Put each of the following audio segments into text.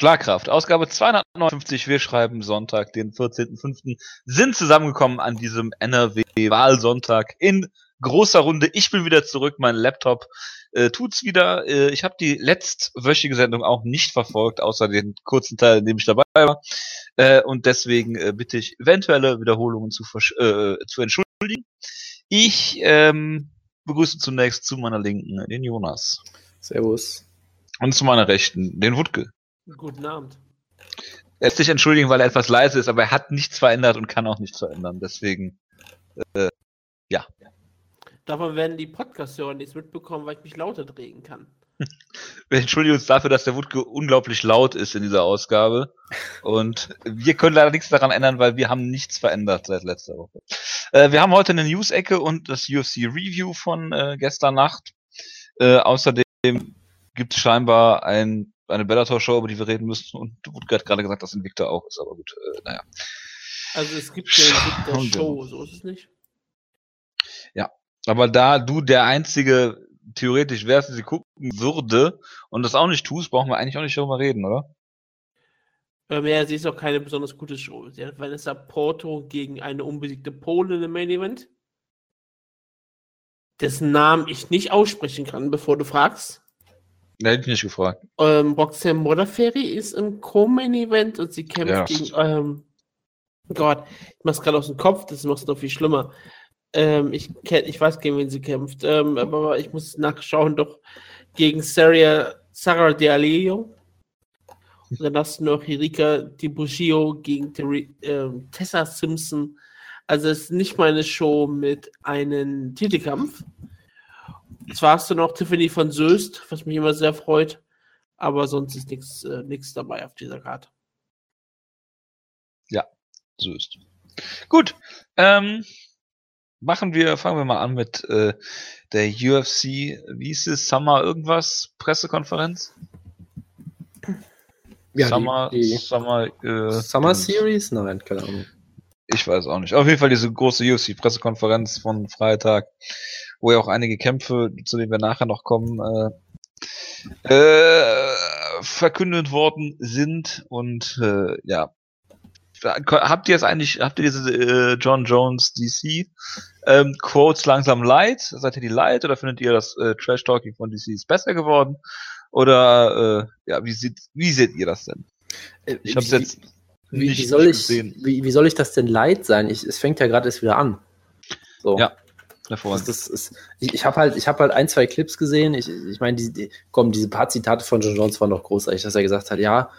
Schlagkraft, Ausgabe 259. Wir schreiben Sonntag, den 14.05. sind zusammengekommen an diesem NRW-Wahlsonntag in großer Runde. Ich bin wieder zurück, mein Laptop äh, tut's wieder. Äh, ich habe die letztwöchige Sendung auch nicht verfolgt, außer den kurzen Teil, in dem ich dabei war. Äh, und deswegen äh, bitte ich eventuelle Wiederholungen zu, äh, zu entschuldigen. Ich ähm, begrüße zunächst zu meiner Linken den Jonas. Servus. Und zu meiner Rechten den Wutke. Guten Abend. Er lässt sich entschuldigen, weil er etwas leise ist, aber er hat nichts verändert und kann auch nichts verändern. Deswegen, äh, ja. Davon werden die Podcast-Hörer nichts mitbekommen, weil ich mich lauter drehen kann. Wir entschuldigen uns dafür, dass der Wutke unglaublich laut ist in dieser Ausgabe. Und wir können leider nichts daran ändern, weil wir haben nichts verändert seit letzter Woche. Äh, wir haben heute eine News-Ecke und das UFC-Review von äh, gestern Nacht. Äh, außerdem gibt es scheinbar ein, eine Bellator-Show, über die wir reden müssen. Und Wutke hat gerade gesagt, dass Invicta auch ist, aber gut, äh, naja. Also es gibt eine Invicta-Show, so ist es nicht? Ja, aber da du der einzige theoretisch wärst, der sie gucken würde und das auch nicht tust, brauchen wir eigentlich auch nicht darüber reden, oder? Ähm, ja, sie ist auch keine besonders gute Show. Sie hat Vanessa Porto gegen eine unbesiegte Polin im Main Event. Dessen Namen ich nicht aussprechen kann, bevor du fragst. Ne, hätte ich nicht gefragt. Ähm, Roxanne Modafferi ist im Co-Main Event und sie kämpft Ja. gegen, ähm, Gott, ich mach's gerade aus dem Kopf, das macht's noch viel schlimmer. Ähm, ich, kenn, ich weiß, gegen wen sie kämpft, ähm, aber ich muss nachschauen, doch gegen Sarah, Sarah De Aleo. Und dann hast du noch Erika Di Bugio gegen Terri- ähm, Tessa Simpson. Also es ist nicht mal eine Show mit einem Titelkampf. Zwar hast du noch Tiffany von Söst, was mich immer sehr freut, aber sonst ist nichts äh, nix dabei auf dieser Karte. So ist. Gut. Ähm, machen wir, fangen wir mal an mit äh, der UFC, wie ist es, Summer irgendwas, Pressekonferenz? Ja, Summer, die, die Summer, äh, Summer. Series? Nein, keine Ahnung. Ich weiß auch nicht. Auf jeden Fall diese große UFC-Pressekonferenz von Freitag, wo ja auch einige Kämpfe, zu denen wir nachher noch kommen, äh, äh, verkündet worden sind. Und äh, ja, habt ihr es eigentlich, habt ihr diese äh, John Jones DC ähm, Quotes langsam leid? Seid ihr die leid oder findet ihr das äh, Trash Talking von DC ist besser geworden? Oder äh, ja, wie seht, wie seht ihr das denn? Ich habe es Wie- jetzt Wie, nicht wie, soll ich, gesehen. wie, wie soll ich das denn leid sein? Ich, es fängt ja gerade erst wieder an. So. Ja, Hervorragend. das ist, ich ich habe halt, habe halt ein, zwei Clips gesehen. Ich, ich meine, die, die, komm, diese paar Zitate von John Jones waren doch großartig, dass er gesagt hat, ja,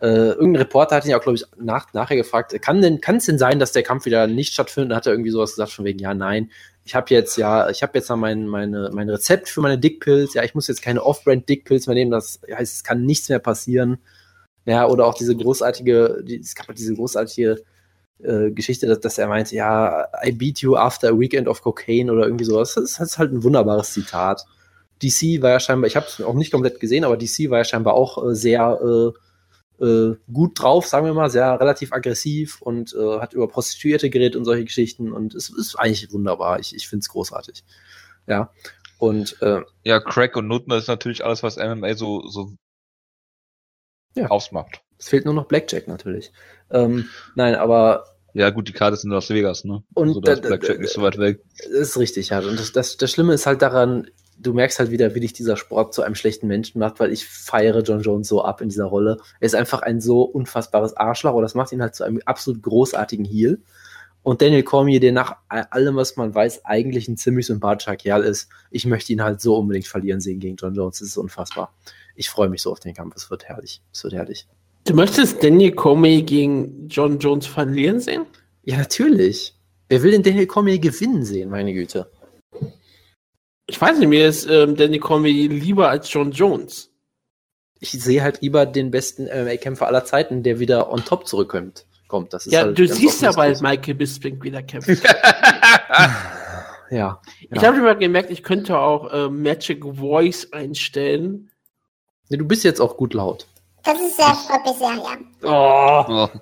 äh, irgendein Reporter hat ihn ja, glaube ich, nach, nachher gefragt, kann denn, kann es denn sein, dass der Kampf wieder nicht stattfindet? Da hat er irgendwie sowas gesagt von wegen, ja, nein, ich habe jetzt ja, ich habe jetzt noch mein, meine, mein Rezept für meine Dickpills, ja, ich muss jetzt keine Off-Brand Dickpills mehr nehmen, das heißt, es kann nichts mehr passieren. Ja, oder auch diese großartige, die, es gab halt diese großartige äh, Geschichte, dass, dass er meinte, ja, I beat you after a weekend of cocaine oder irgendwie sowas. Das ist, das ist halt ein wunderbares Zitat. DC war ja scheinbar, ich habe es auch nicht komplett gesehen, aber DC war ja scheinbar auch äh, sehr äh, äh, gut drauf, sagen wir mal, sehr relativ aggressiv und äh, hat über Prostituierte geredet und solche Geschichten und es ist eigentlich wunderbar. Ich, ich finde es großartig. Ja. Und Ja, Crack und Nutten, das ist natürlich alles, was MMA so, so Ja. ausmacht. Es fehlt nur noch Blackjack natürlich. Ähm, nein, aber Ja, gut, die Karte ist in Las Vegas, ne? Und also, da ist Blackjack nicht so weit weg. Das ist richtig, ja. Und das, das, das Schlimme ist halt daran, du merkst halt wieder, wie dich dieser Sport zu einem schlechten Menschen macht, weil ich feiere John Jones so ab in dieser Rolle. Er ist einfach ein so unfassbares Arschloch und das macht ihn halt zu einem absolut großartigen Heel. Und Daniel Cormier, der nach allem, was man weiß, eigentlich ein ziemlich sympathischer Kerl ist, ich möchte ihn halt so unbedingt verlieren sehen gegen John Jones. Das ist unfassbar. Ich freue mich so auf den Kampf. Es wird herrlich. Es wird herrlich. Du möchtest Daniel Comey gegen John Jones verlieren sehen? Ja, natürlich. Wer will denn Daniel Cormier gewinnen sehen, meine Güte? Ich weiß nicht, mir ist ähm, Daniel Comey lieber als John Jones. ich sehe halt lieber den besten MMA-Kämpfer aller Zeiten, der wieder on top zurückkommt. Kommt. Das ist Ja, halt du siehst ja bald. Michael Bisping wieder kämpfen. Ja. Ich ja. habe schon mal gemerkt, ich könnte auch äh, Magic Voice einstellen. Nee, Du bist jetzt auch gut laut. Das ist sehr, freut mich sehr, ja. Oh. Oh.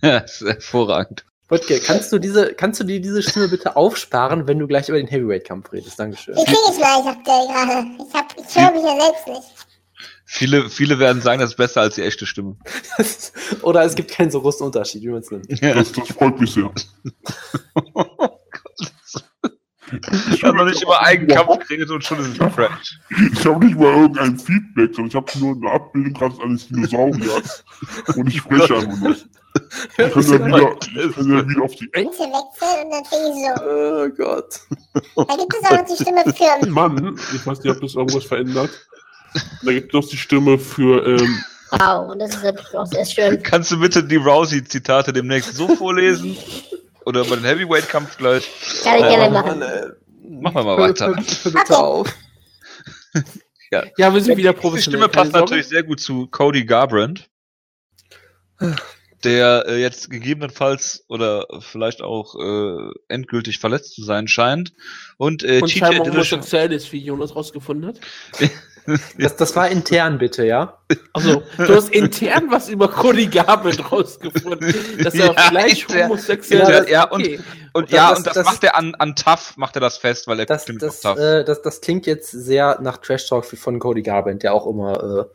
Ja, ist hervorragend. Wutke, kannst du diese, kannst du dir diese Stimme bitte aufsparen, wenn du gleich über den Heavyweight-Kampf redest? Dankeschön. Die kriege ich gleich aktuell gerade. Ich, hab, ich höre mich ja selbst nicht. Viele, viele werden sagen, das ist besser als die echte Stimme. Oder es gibt keinen so großen Unterschied, wie man es nennt. Das, das freut mich sehr. Ich habe noch nicht über einen Kampf geredet und schon ist es fresh. Ich habe nicht mal irgendein Feedback, sondern ich habe nur eine Abbildung gerade eines Dinosauriers. Und ich spreche einfach nur. Ich kann ja wieder, ich kann ja wieder auf die Ente wechseln und dann fing ich so. Oh Gott. Da gibt es auch noch die Stimme für Mann. Ich weiß nicht, ob das irgendwas verändert. Da gibt es noch die Stimme für, ähm, Wow, das ist natürlich auch sehr schön. Kannst du bitte die Rousey-Zitate demnächst so vorlesen? Oder über den Heavyweight-Kampf gleich? Kann ich gerne machen. Machen wir mal weiter. Bitte auf. Ja, wir sind wieder Die professionell. Stimme passt natürlich sehr gut zu Cody Garbrandt, der äh, jetzt gegebenenfalls oder vielleicht auch äh, endgültig verletzt zu sein scheint. Und, äh, Und TJ scheinbar Dillashaw- homosexuell ist, wie Jonas rausgefunden hat. Das, das war intern, bitte, ja? Also, du hast intern was über Cody Garbrandt rausgefunden, dass er Ja, vielleicht intern- homosexuell intern, ist. ja, und- Okay. Und Das- ja, das- und das, das- macht er an, an Tough, macht er das fest, weil er Das, stimmt das, auf Tough. äh, das, das klingt jetzt sehr nach Trash Talk von Cody Garbrandt, der auch immer äh,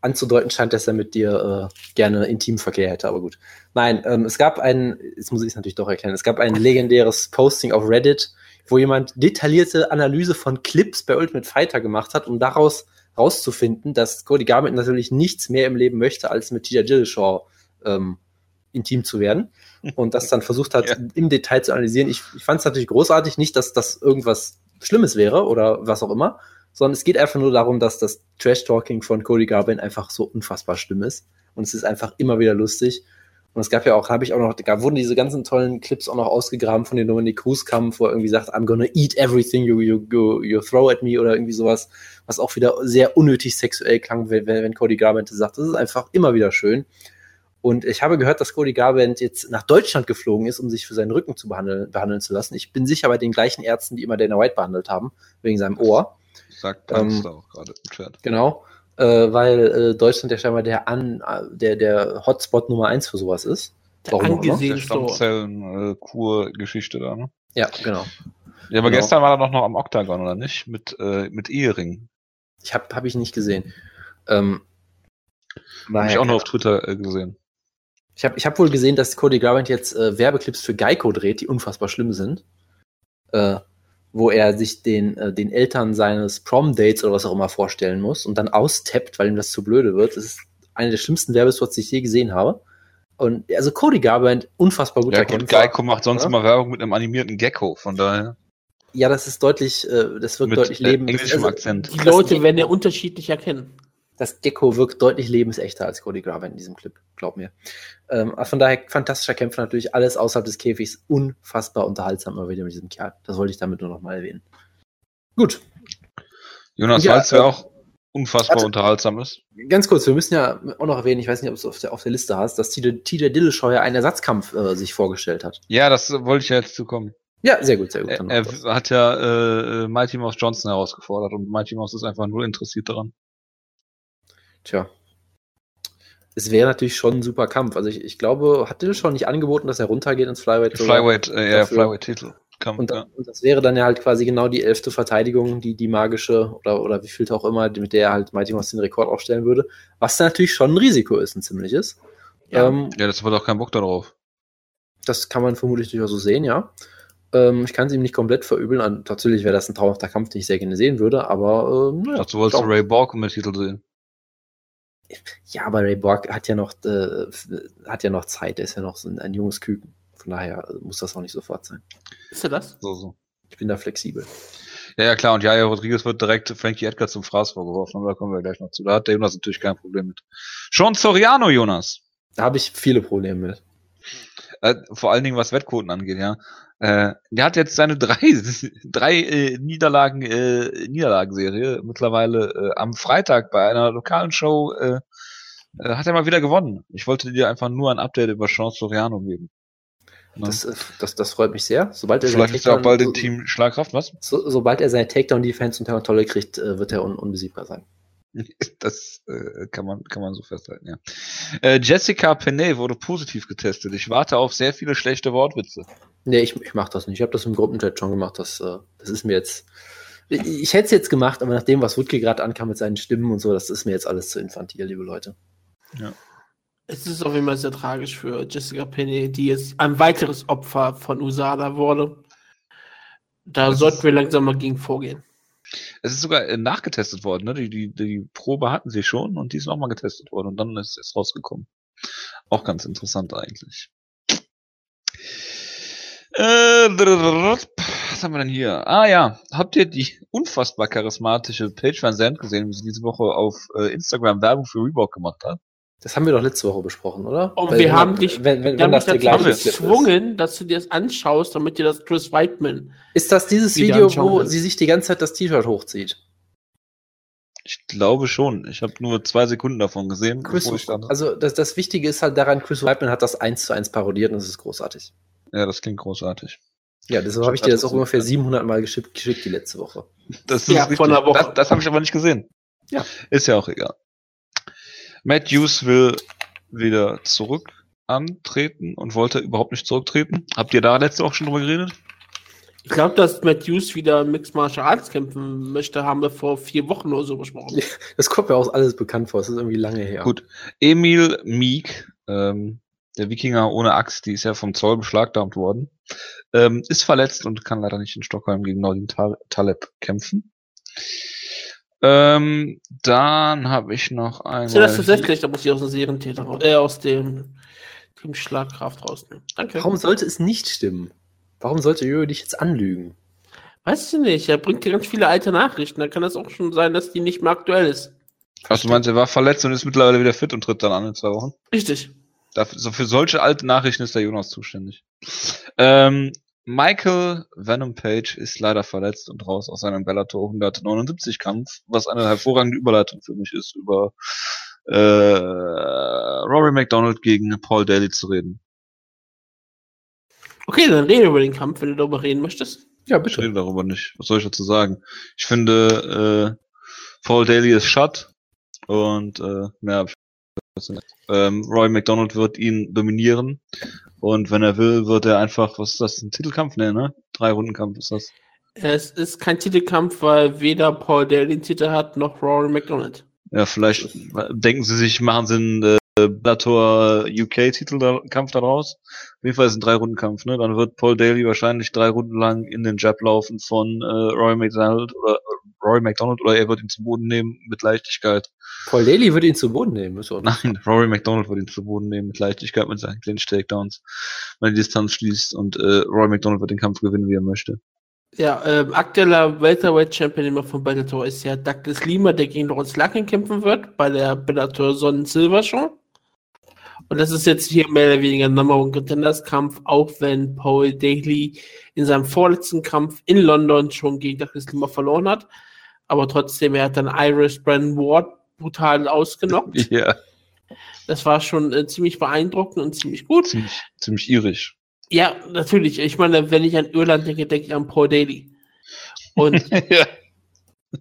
anzudeuten scheint, dass er mit dir äh, gerne Intimverkehr hätte, aber gut. Nein, ähm, es gab ein, jetzt muss ich es natürlich doch erklären, es gab ein legendäres Posting auf Reddit, wo jemand detaillierte Analyse von Clips bei Ultimate Fighter gemacht hat, um daraus rauszufinden, dass Cody Garbrandt natürlich nichts mehr im Leben möchte, als mit TJ Dillashaw ähm, intim zu werden und das dann versucht hat, Ja. im Detail zu analysieren. Ich, ich fand es natürlich großartig, nicht, dass das irgendwas Schlimmes wäre oder was auch immer, sondern es geht einfach nur darum, dass das Trash-Talking von Cody Garbrandt einfach so unfassbar schlimm ist und es ist einfach immer wieder lustig. Und es gab ja auch, habe ich auch noch, da wurden diese ganzen tollen Clips auch noch ausgegraben von dem Dominic Cruz Kampf, wo er irgendwie sagt, I'm gonna eat everything you, you, you, you throw at me oder irgendwie sowas, was auch wieder sehr unnötig sexuell klang, wenn, wenn Cody Garbrandt das sagt. Das ist einfach immer wieder schön. Und ich habe gehört, dass Cody Garbrandt jetzt nach Deutschland geflogen ist, um sich für seinen Rücken zu behandeln, behandeln zu lassen. Ich bin sicher bei den gleichen Ärzten, die immer Dana White behandelt haben, wegen seinem Ohr. Sagt ähm, auch gerade im Chat. Genau. Äh, weil äh, Deutschland ja scheinbar der, an, äh, der, der Hotspot Nummer eins für sowas ist. Der Warum angesehenste Ort. Stammzellen-Kur-Geschichte da, ne? Ja, genau. Ja, aber Genau. gestern war er doch noch am Octagon, oder nicht? Mit, äh, mit Ehering. Ich habe hab ich nicht gesehen. Ähm, Habe ich auch noch auf Twitter äh, gesehen. Ich habe ich hab wohl gesehen, dass Cody Garbrandt jetzt äh, Werbeclips für Geico dreht, die unfassbar schlimm sind. Äh, wo er sich den, äh, den Eltern seines Prom-Dates oder was auch immer vorstellen muss und dann austappt, weil ihm das zu blöde wird. Das ist einer der schlimmsten Werbespots, die ich je gesehen habe. Und also Cody Garbrandt, unfassbar guter Ja, gut, Kämpfer. Geico macht sonst Ja. immer Werbung mit einem animierten Gecko, von daher. Ja, das ist deutlich, äh, das wirkt Mit deutlich äh, leben. englischem also, Akzent. Die Leute werden ja unterschiedlich erkennen. Das Gecko wirkt deutlich lebensechter als Cody Garbrandt in diesem Clip, glaub mir. Ähm, also von daher fantastischer Kämpfer natürlich, alles außerhalb des Käfigs, unfassbar unterhaltsam immer wieder mit diesem Kerl. Das wollte ich damit nur noch mal erwähnen. Gut, Jonas Ja, Walz, wer äh, auch unfassbar warte. unterhaltsam ist. ganz kurz, wir müssen ja auch noch erwähnen, ich weiß nicht, ob du es auf der, auf der Liste hast, dass Dillashaw ja einen Ersatzkampf äh, sich vorgestellt hat. Ja, das wollte ich ja jetzt zukommen. Ja, sehr gut, sehr gut. Er, er hat ja äh, äh, Mighty Mouse Johnson herausgefordert und Mighty Mouse ist einfach nur interessiert daran. Tja. Es wäre natürlich schon ein super Kampf. Also ich, ich glaube, hat Dillashaw nicht angeboten, dass er runtergeht ins Flyweight? Flyweight, äh, ja, Flyweight-Titel. Kampf, Und, ja. und das wäre dann ja halt quasi genau die elfte Verteidigung, die die magische oder, oder wie viel auch immer, mit der er halt Mighty Mouse den Rekord aufstellen würde. Was dann natürlich schon ein Risiko ist, ein ziemliches. Ja. Ähm, ja, das wird auch kein Bock darauf. das kann man vermutlich durchaus so sehen, ja. Ähm, ich kann es ihm nicht komplett verübeln. Natürlich wäre das ein traumhafter Kampf, den ich sehr gerne sehen würde, aber ähm, naja, Dazu wolltest du Ray Borg mit Titel sehen. Ja, aber Ray Borg hat ja noch äh, hat ja noch Zeit, er ist ja noch so ein, ein junges Küken. Von daher äh, muss das auch nicht sofort sein. Ist er das? So, so. Ich bin da flexibel. Ja, ja, klar. Und Jaja Rodriguez wird direkt Frankie Edgar zum Fraß vorgeworfen, aber da kommen wir gleich noch zu. Da hat der Jonas natürlich kein Problem mit. Sean Soriano, Jonas. Da habe ich viele Probleme mit. Äh, vor allen Dingen, was Wettquoten angeht, ja. Äh, der hat jetzt seine drei, drei äh, Niederlagen, äh, Niederlagenserie mittlerweile äh, am Freitag bei einer lokalen Show äh, äh, hat er mal wieder gewonnen. Ich wollte dir einfach nur ein Update über Sean Soriano geben. Ne? Das, äh, das, das freut mich sehr. Sobald er Vielleicht ist er auch bald im Team Schlagkraft, was? So, sobald er seine Takedown-Defense unter Kontrolle kriegt, äh, wird er un unbesiegbar sein. Das äh, kann man kann man so festhalten, ja. Äh, Jessica Penney wurde positiv getestet. Ich warte auf sehr viele schlechte Wortwitze. Nee, ich, ich mache das nicht. Ich habe das im Gruppenchat schon gemacht. Das, äh, das ist mir jetzt Ich, ich hätte es jetzt gemacht, aber nach dem, was Wutke gerade ankam mit seinen Stimmen und so, das ist mir jetzt alles zu infantil, liebe Leute. Es ist auf jeden Fall sehr tragisch für Jessica Penny, die jetzt ein weiteres Opfer von USADA wurde. Da Das sollten wir langsam mal gegen vorgehen. Es ist sogar äh, nachgetestet worden, ne? Die, die, die Probe hatten sie schon und die ist nochmal getestet worden und dann ist es rausgekommen. Auch ganz interessant eigentlich. Äh, was haben wir denn hier? Ah ja, habt ihr die unfassbar charismatische Paige Van Zandt gesehen, wie sie diese Woche auf äh, Instagram Werbung für Reebok gemacht hat? Das haben wir doch letzte Woche besprochen, oder? Und Weil wir haben dich- wenn, wenn, das der dazu ist. gezwungen, dass du dir das anschaust, damit dir das Chris Weidman. Ist das dieses Video, wo willst. sie sich die ganze Zeit das T-Shirt hochzieht? Ich glaube schon. Ich habe nur zwei Sekunden davon gesehen, Chris, bevor ich dann. also das, das Wichtige ist halt daran, Chris Weidman hat das eins zu eins parodiert und es ist großartig. Ja, das klingt großartig. Ja, deshalb habe ich dir das auch ungefähr 700 Mal geschickt, geschickt die letzte Woche. Das Ja, vor einer Woche. Das, das habe ich aber nicht gesehen. Ja. Ist ja auch egal. Matt Hughes will wieder zurück antreten und wollte überhaupt nicht zurücktreten. Habt ihr da letzte Woche schon drüber geredet? Ich glaube, dass Matthews wieder Mixed Martial Arts kämpfen möchte, haben wir vor vier Wochen oder so besprochen. Das kommt mir auch alles bekannt vor. Das ist irgendwie lange her. Gut. Emil Meek, ähm, der Wikinger ohne Axt, die ist ja vom Zoll beschlagnahmt worden, ähm, ist verletzt und kann leider nicht in Stockholm gegen Nordin Ta- Taleb kämpfen. Ähm, dann habe ich noch. So, das tatsächlich, da muss ich aus dem Serientäter raus, äh, aus dem Team Schlagkraft rausnehmen. Danke. Warum sollte es nicht stimmen? Warum sollte Jojo dich jetzt anlügen? Weißt du nicht, er bringt dir ganz viele alte Nachrichten. Da kann es auch schon sein, dass die nicht mehr aktuell ist. Ach, du meinst, er war verletzt und ist mittlerweile wieder fit und tritt dann an in zwei Wochen? Richtig. Dafür, so für solche alten Nachrichten ist der Jonas zuständig. Ähm, Michael Venom Page ist leider verletzt und raus aus seinem Bellator 179 Kampf, was eine hervorragende Überleitung für mich ist, über äh, Rory McDonald gegen Paul Daly zu reden. Okay, dann reden wir über den Kampf, wenn du darüber reden möchtest. Ja, Ich rede darüber nicht. Was soll ich dazu sagen? Ich finde, äh, Paul Daly ist Shut und äh, mehr ähm, Roy McDonald wird ihn dominieren und wenn er will, wird er einfach, was ist das, ein Titelkampf? Nee, ne? Drei Rundenkampf ist das. Es ist kein Titelkampf, weil weder Paul Dale den Titel hat, noch Rory McDonald. Ja, vielleicht denken sie sich, machen sie einen äh, Bellator UK-Titelkampf daraus. Auf jeden Fall ist es ein Drei-Runden-Kampf, ne? Dann wird Paul Daly wahrscheinlich drei Runden lang in den Jab laufen von äh, Roy McDonald oder äh, Roy McDonald oder er wird ihn zu Boden nehmen mit Leichtigkeit. Paul Daly würde ihn zu Boden nehmen. Ist so. Nein, Rory McDonald wird ihn zu Boden nehmen mit Leichtigkeit mit seinen Clinch-Takedowns, wenn er die Distanz schließt und äh, Rory McDonald wird den Kampf gewinnen, wie er möchte. Ja, ähm, aktueller Welterweight-Champion immer von Bellator ist ja Douglas Lima, der gegen Lawrence Larkin kämpfen wird, bei der Bellator Sonnen Silver Show. Und das ist jetzt hier mehr oder weniger ein Number One Contenders Kampf, auch wenn Paul Daly in seinem vorletzten Kampf in London schon gegen Douglas Lima verloren hat. Aber trotzdem, er hat dann Iris Brandon Ward brutal ausgenockt. Ja, Das war schon äh, ziemlich beeindruckend und ziemlich gut. ziemlich, ziemlich irisch. Ja, natürlich. Ich meine, wenn ich an Irland denke, denke ich an Paul Daly. Und ja.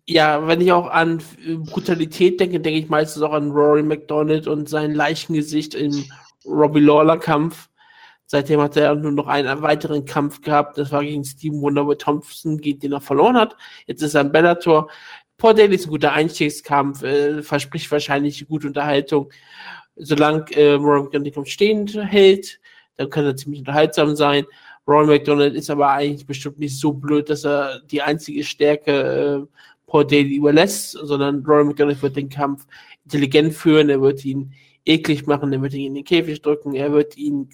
Ja, wenn ich auch an äh, Brutalität denke, denke ich meistens auch an Rory McDonald und sein Leichengesicht im Robbie Lawler Kampf. Seitdem hat er nur noch einen weiteren Kampf gehabt. Das war gegen Steven Wonderboy Thompson, den er verloren hat. Jetzt ist er ein Bellator. Paul Daly ist ein guter Einstiegskampf, äh, verspricht wahrscheinlich gute Unterhaltung. Solange äh, Rory McDonald Kampf stehend hält, dann kann er ziemlich unterhaltsam sein. Rory McDonald ist aber eigentlich bestimmt nicht so blöd, dass er die einzige Stärke äh, Paul Daly überlässt, sondern Rory McDonald wird den Kampf intelligent führen, er wird ihn eklig machen, er wird ihn in den Käfig drücken, er wird ihn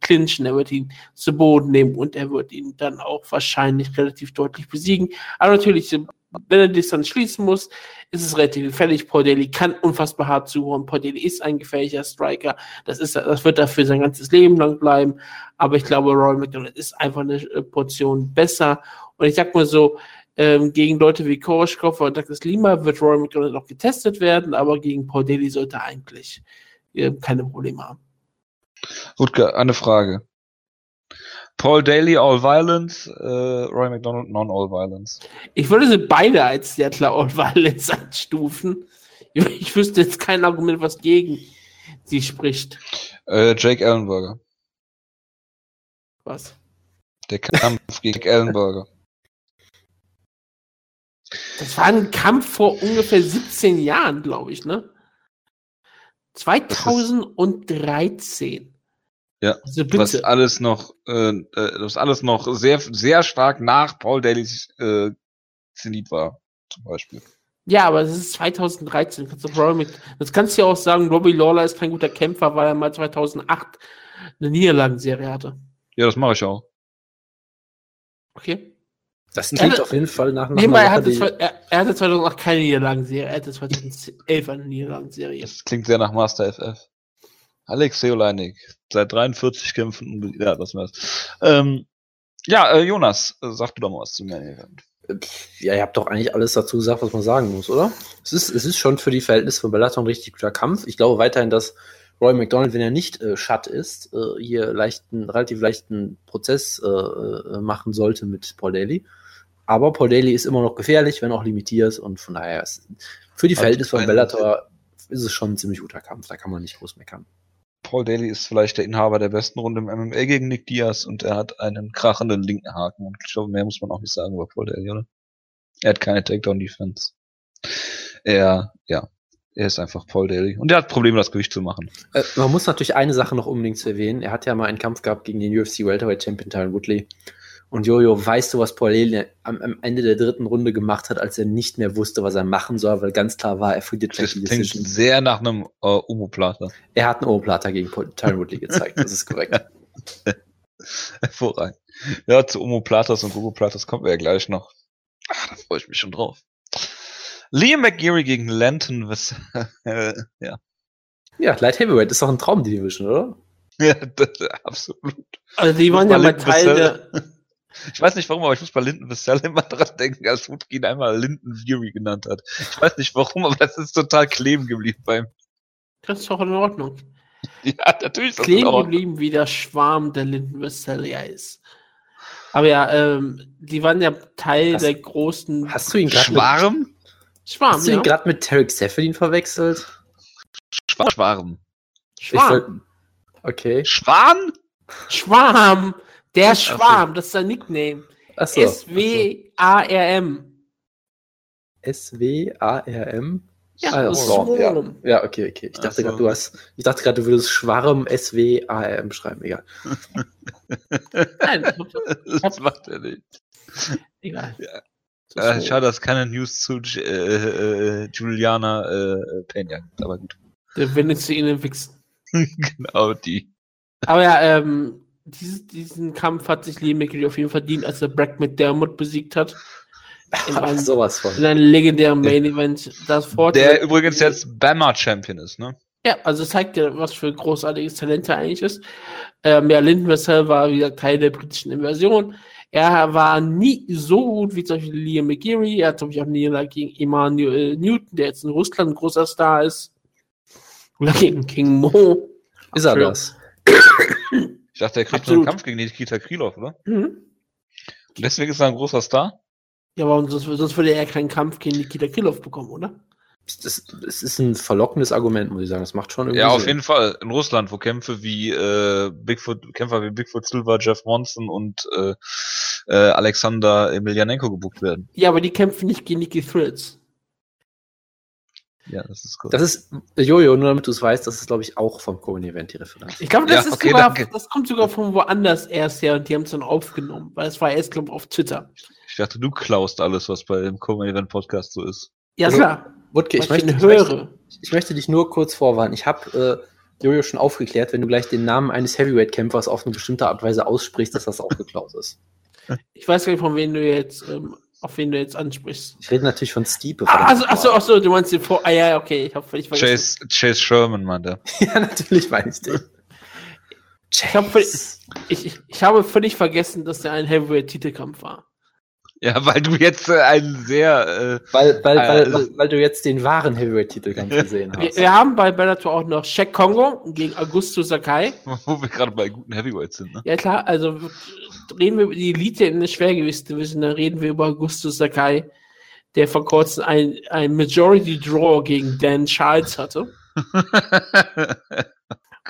clinchen, er wird ihn zu Boden nehmen und er wird ihn dann auch wahrscheinlich relativ deutlich besiegen. Aber natürlich, wenn er Distanz schließen muss, ist es relativ gefährlich. Paul Daly kann unfassbar hart zuhauen. Paul Daly ist ein gefährlicher Striker. Das ist, das wird dafür sein ganzes Leben lang bleiben. Aber ich glaube, Roy McDonald ist einfach eine äh, Portion besser. Und ich sag mal so, ähm, gegen Leute wie Koroschkov oder Douglas Lima wird Roy McDonald noch getestet werden, aber gegen Paul Daly sollte eigentlich äh, keine Probleme haben. Gut, eine Frage. Paul Daly All Violence, äh, Roy McDonald Non All Violence. Ich würde sie beide als Seattle All Violence einstufen. Ich, ich wüsste jetzt kein Argument, was gegen sie spricht. Äh, Jake Ellenberger. Was? Der Kampf gegen Ellenberger. Das war ein Kampf vor ungefähr 17 Jahren, glaube ich, ne? 2013. Ja, Also was alles noch, äh, äh, was alles noch sehr, sehr stark nach Paul Daly's äh, Zenit war, zum Beispiel. Ja, aber das ist 2013. Kannst du Roy Mc- Das kannst du ja auch sagen, Robbie Lawler ist kein guter Kämpfer, weil er mal 2008 eine Niederlagenserie hatte. Ja, das mache ich auch. Okay. Das klingt Ja, auf jeden Fall nach, nach Nebenbei, er hatte, die- er, er hatte 2008 keine Niederlagenserie, er hatte 2011 eine Niederlagenserie. Das klingt sehr nach Master FF. Alexei Oleinik, seit 43 Kämpfen, ja, das war's. Ähm, ja, äh, Jonas, äh, sag du doch mal was zum Main Event. Ja, ihr habt doch eigentlich alles dazu gesagt, was man sagen muss, oder? Es ist, es ist schon für die Verhältnisse von Bellator ein richtig guter Kampf. Ich glaube weiterhin, dass Roy McDonald, wenn er nicht äh, Schatt ist, äh, hier leichten, relativ leichten Prozess äh, äh, machen sollte mit Paul Daly. Aber Paul Daly ist immer noch gefährlich, wenn auch limitiert und von daher ist für die Verhältnisse von Bellator ist es schon ein ziemlich guter Kampf. Da kann man nicht groß meckern. Paul Daly ist vielleicht der Inhaber der besten Runde im MMA gegen Nick Diaz und er hat einen krachenden linken Haken. Und ich glaube, mehr muss man auch nicht sagen über Paul Daly, oder? Er hat keine Takedown-Defense. Er, ja, er ist einfach Paul Daly. Und er hat Probleme, das Gewicht zu machen. Äh, man muss natürlich eine Sache noch unbedingt zu erwähnen. Er hat ja mal einen Kampf gehabt gegen den UFC Welterweight Champion Tyron Woodley. Und Jojo, weißt du, was Paul Daly am, am Ende der dritten Runde gemacht hat, als er nicht mehr wusste, was er machen soll, weil ganz klar war, er verliert Das gleich die klingt Decision. sehr nach einem äh, Omoplater. Er hat einen Omoplater gegen Tyron Woodley gezeigt, das ist korrekt. Hervorragend. Ja, zu Omoplatas und Gogoplatas kommen wir ja gleich noch. Ach, da freue ich mich schon drauf. Liam McGeary gegen Lanton, was, äh, ja. Ja, Light Heavyweight ist doch ein Traum-Division, oder? ja, das, absolut. Also die waren ja mal Teil der. Ich weiß nicht warum, aber ich muss bei Linden Vassell immer dran denken, als Wutke ihn einmal Linden Fury genannt hat. Ich weiß nicht warum, aber das ist total kleben geblieben beim. Das ist doch in Ordnung. Ja, natürlich ist das Kleben in Ordnung. geblieben, wie der Schwarm der Linden Westphalia ist. Aber ja, ähm, die waren ja Teil Hast- der großen Hast du ihn gerade mit, Schwarm? Schwarm, hast du ja. ihn gerade mit Tarek Seferdin verwechselt? Schwarm? Schwarm. Ich Schwarm. wollt- okay. Schwan? Schwarm. Der. Schwarm, das ist sein Nickname. Achso. S-W-A-R-M. S-W-A-R-M? Ja, Ah, Swarm, ja. Okay, okay. Ich Ach dachte so. gerade, du hast, ich dachte gerade, du würdest Schwarm S-W-A-R-M schreiben, egal. Nein, Das macht er nicht. egal. Ja. Äh, schade, dass keine News zu äh, äh, Juliana äh, gibt, aber gut. Der Venezuelen wichsen. genau die. Aber ja, ähm, dieses, diesen Kampf hat sich Lee McGree auf jeden Fall verdient, als er Brad McDermott besiegt hat. In Ach, einem, sowas in von. einem legendären Main Event. Das Vorteil, Der übrigens jetzt Bama Champion ist, ne? Ja, also zeigt ja, was für großartiges Talent er eigentlich ist. Ähm, ja, Lyndon Vassell war, wie gesagt, Teil der britischen Invasion. Er war nie so gut wie zum Beispiel Liam McGeary. Er hat, glaube ich, auch nie gegen Emmanuel Newton, der jetzt in Russland ein großer Star ist. Oder gegen King Mo. Ist er das? Ich dachte, er kriegt nur Absolut. einen Kampf gegen Nikita Krylov, oder? Mhm. Deswegen ist er ein großer Star. Ja, aber sonst, sonst würde er keinen Kampf gegen Nikita Krylov bekommen, oder? Das, das ist ein verlockendes Argument, muss ich sagen. Das macht schon irgendwie Ja, auf Sinn. jeden Fall. In Russland, wo Kämpfe wie äh, Bigfoot, Kämpfer wie Bigfoot Silver, Jeff Monson und äh, äh, Alexander Emelianenko gebucht werden. Ja, aber die kämpfen nicht gegen Nicky Thrills. Ja, das ist gut. Das ist, Jojo, nur damit du es weißt, das ist, glaube ich, auch vom Cohen-Event die Referenz. Ich glaube, das Ja, ist okay, sogar, das kommt sogar von woanders erst her und die haben es dann aufgenommen, weil es war erst, glaube ich, auf Twitter. ich dachte, du klaust alles, was bei dem Common Event Podcast so ist. Ja, Also, klar. Wutke, ich möchte, ich, möchte, höre. ich möchte dich nur kurz vorwarnen. Ich habe äh, Jojo schon aufgeklärt, wenn du gleich den Namen eines Heavyweight-Kämpfers auf eine bestimmte Art und Weise aussprichst, dass das auch geklaut ist. Ich weiß gar nicht, von wem du jetzt, ähm, auf wen du jetzt ansprichst. Ich rede natürlich von Stipe. Ah, also, achso, achso, du meinst den vor. Ah ja, okay, ich habe völlig vergessen. Chase, Chase Sherman, meinte er. Ja, natürlich meine ich den. Ich, hab, völlig- ich, ich, ich habe völlig vergessen, dass der ein Heavyweight-Titelkampf war. Ja, weil du jetzt äh, einen sehr, äh, Weil, weil, weil, Also- weil du jetzt den wahren Heavyweight-Titelkampf gesehen Wir, hast. wir haben bei Bellator auch noch Shaq Kongo gegen Augusto Sakai. wo wir gerade bei guten Heavyweights sind, ne? Ja klar, also reden wir über die Elite in der Schwergewichtsdivision, dann reden wir über Augusto Sakai, der vor kurzem ein, ein Majority Draw gegen Dan Charles hatte.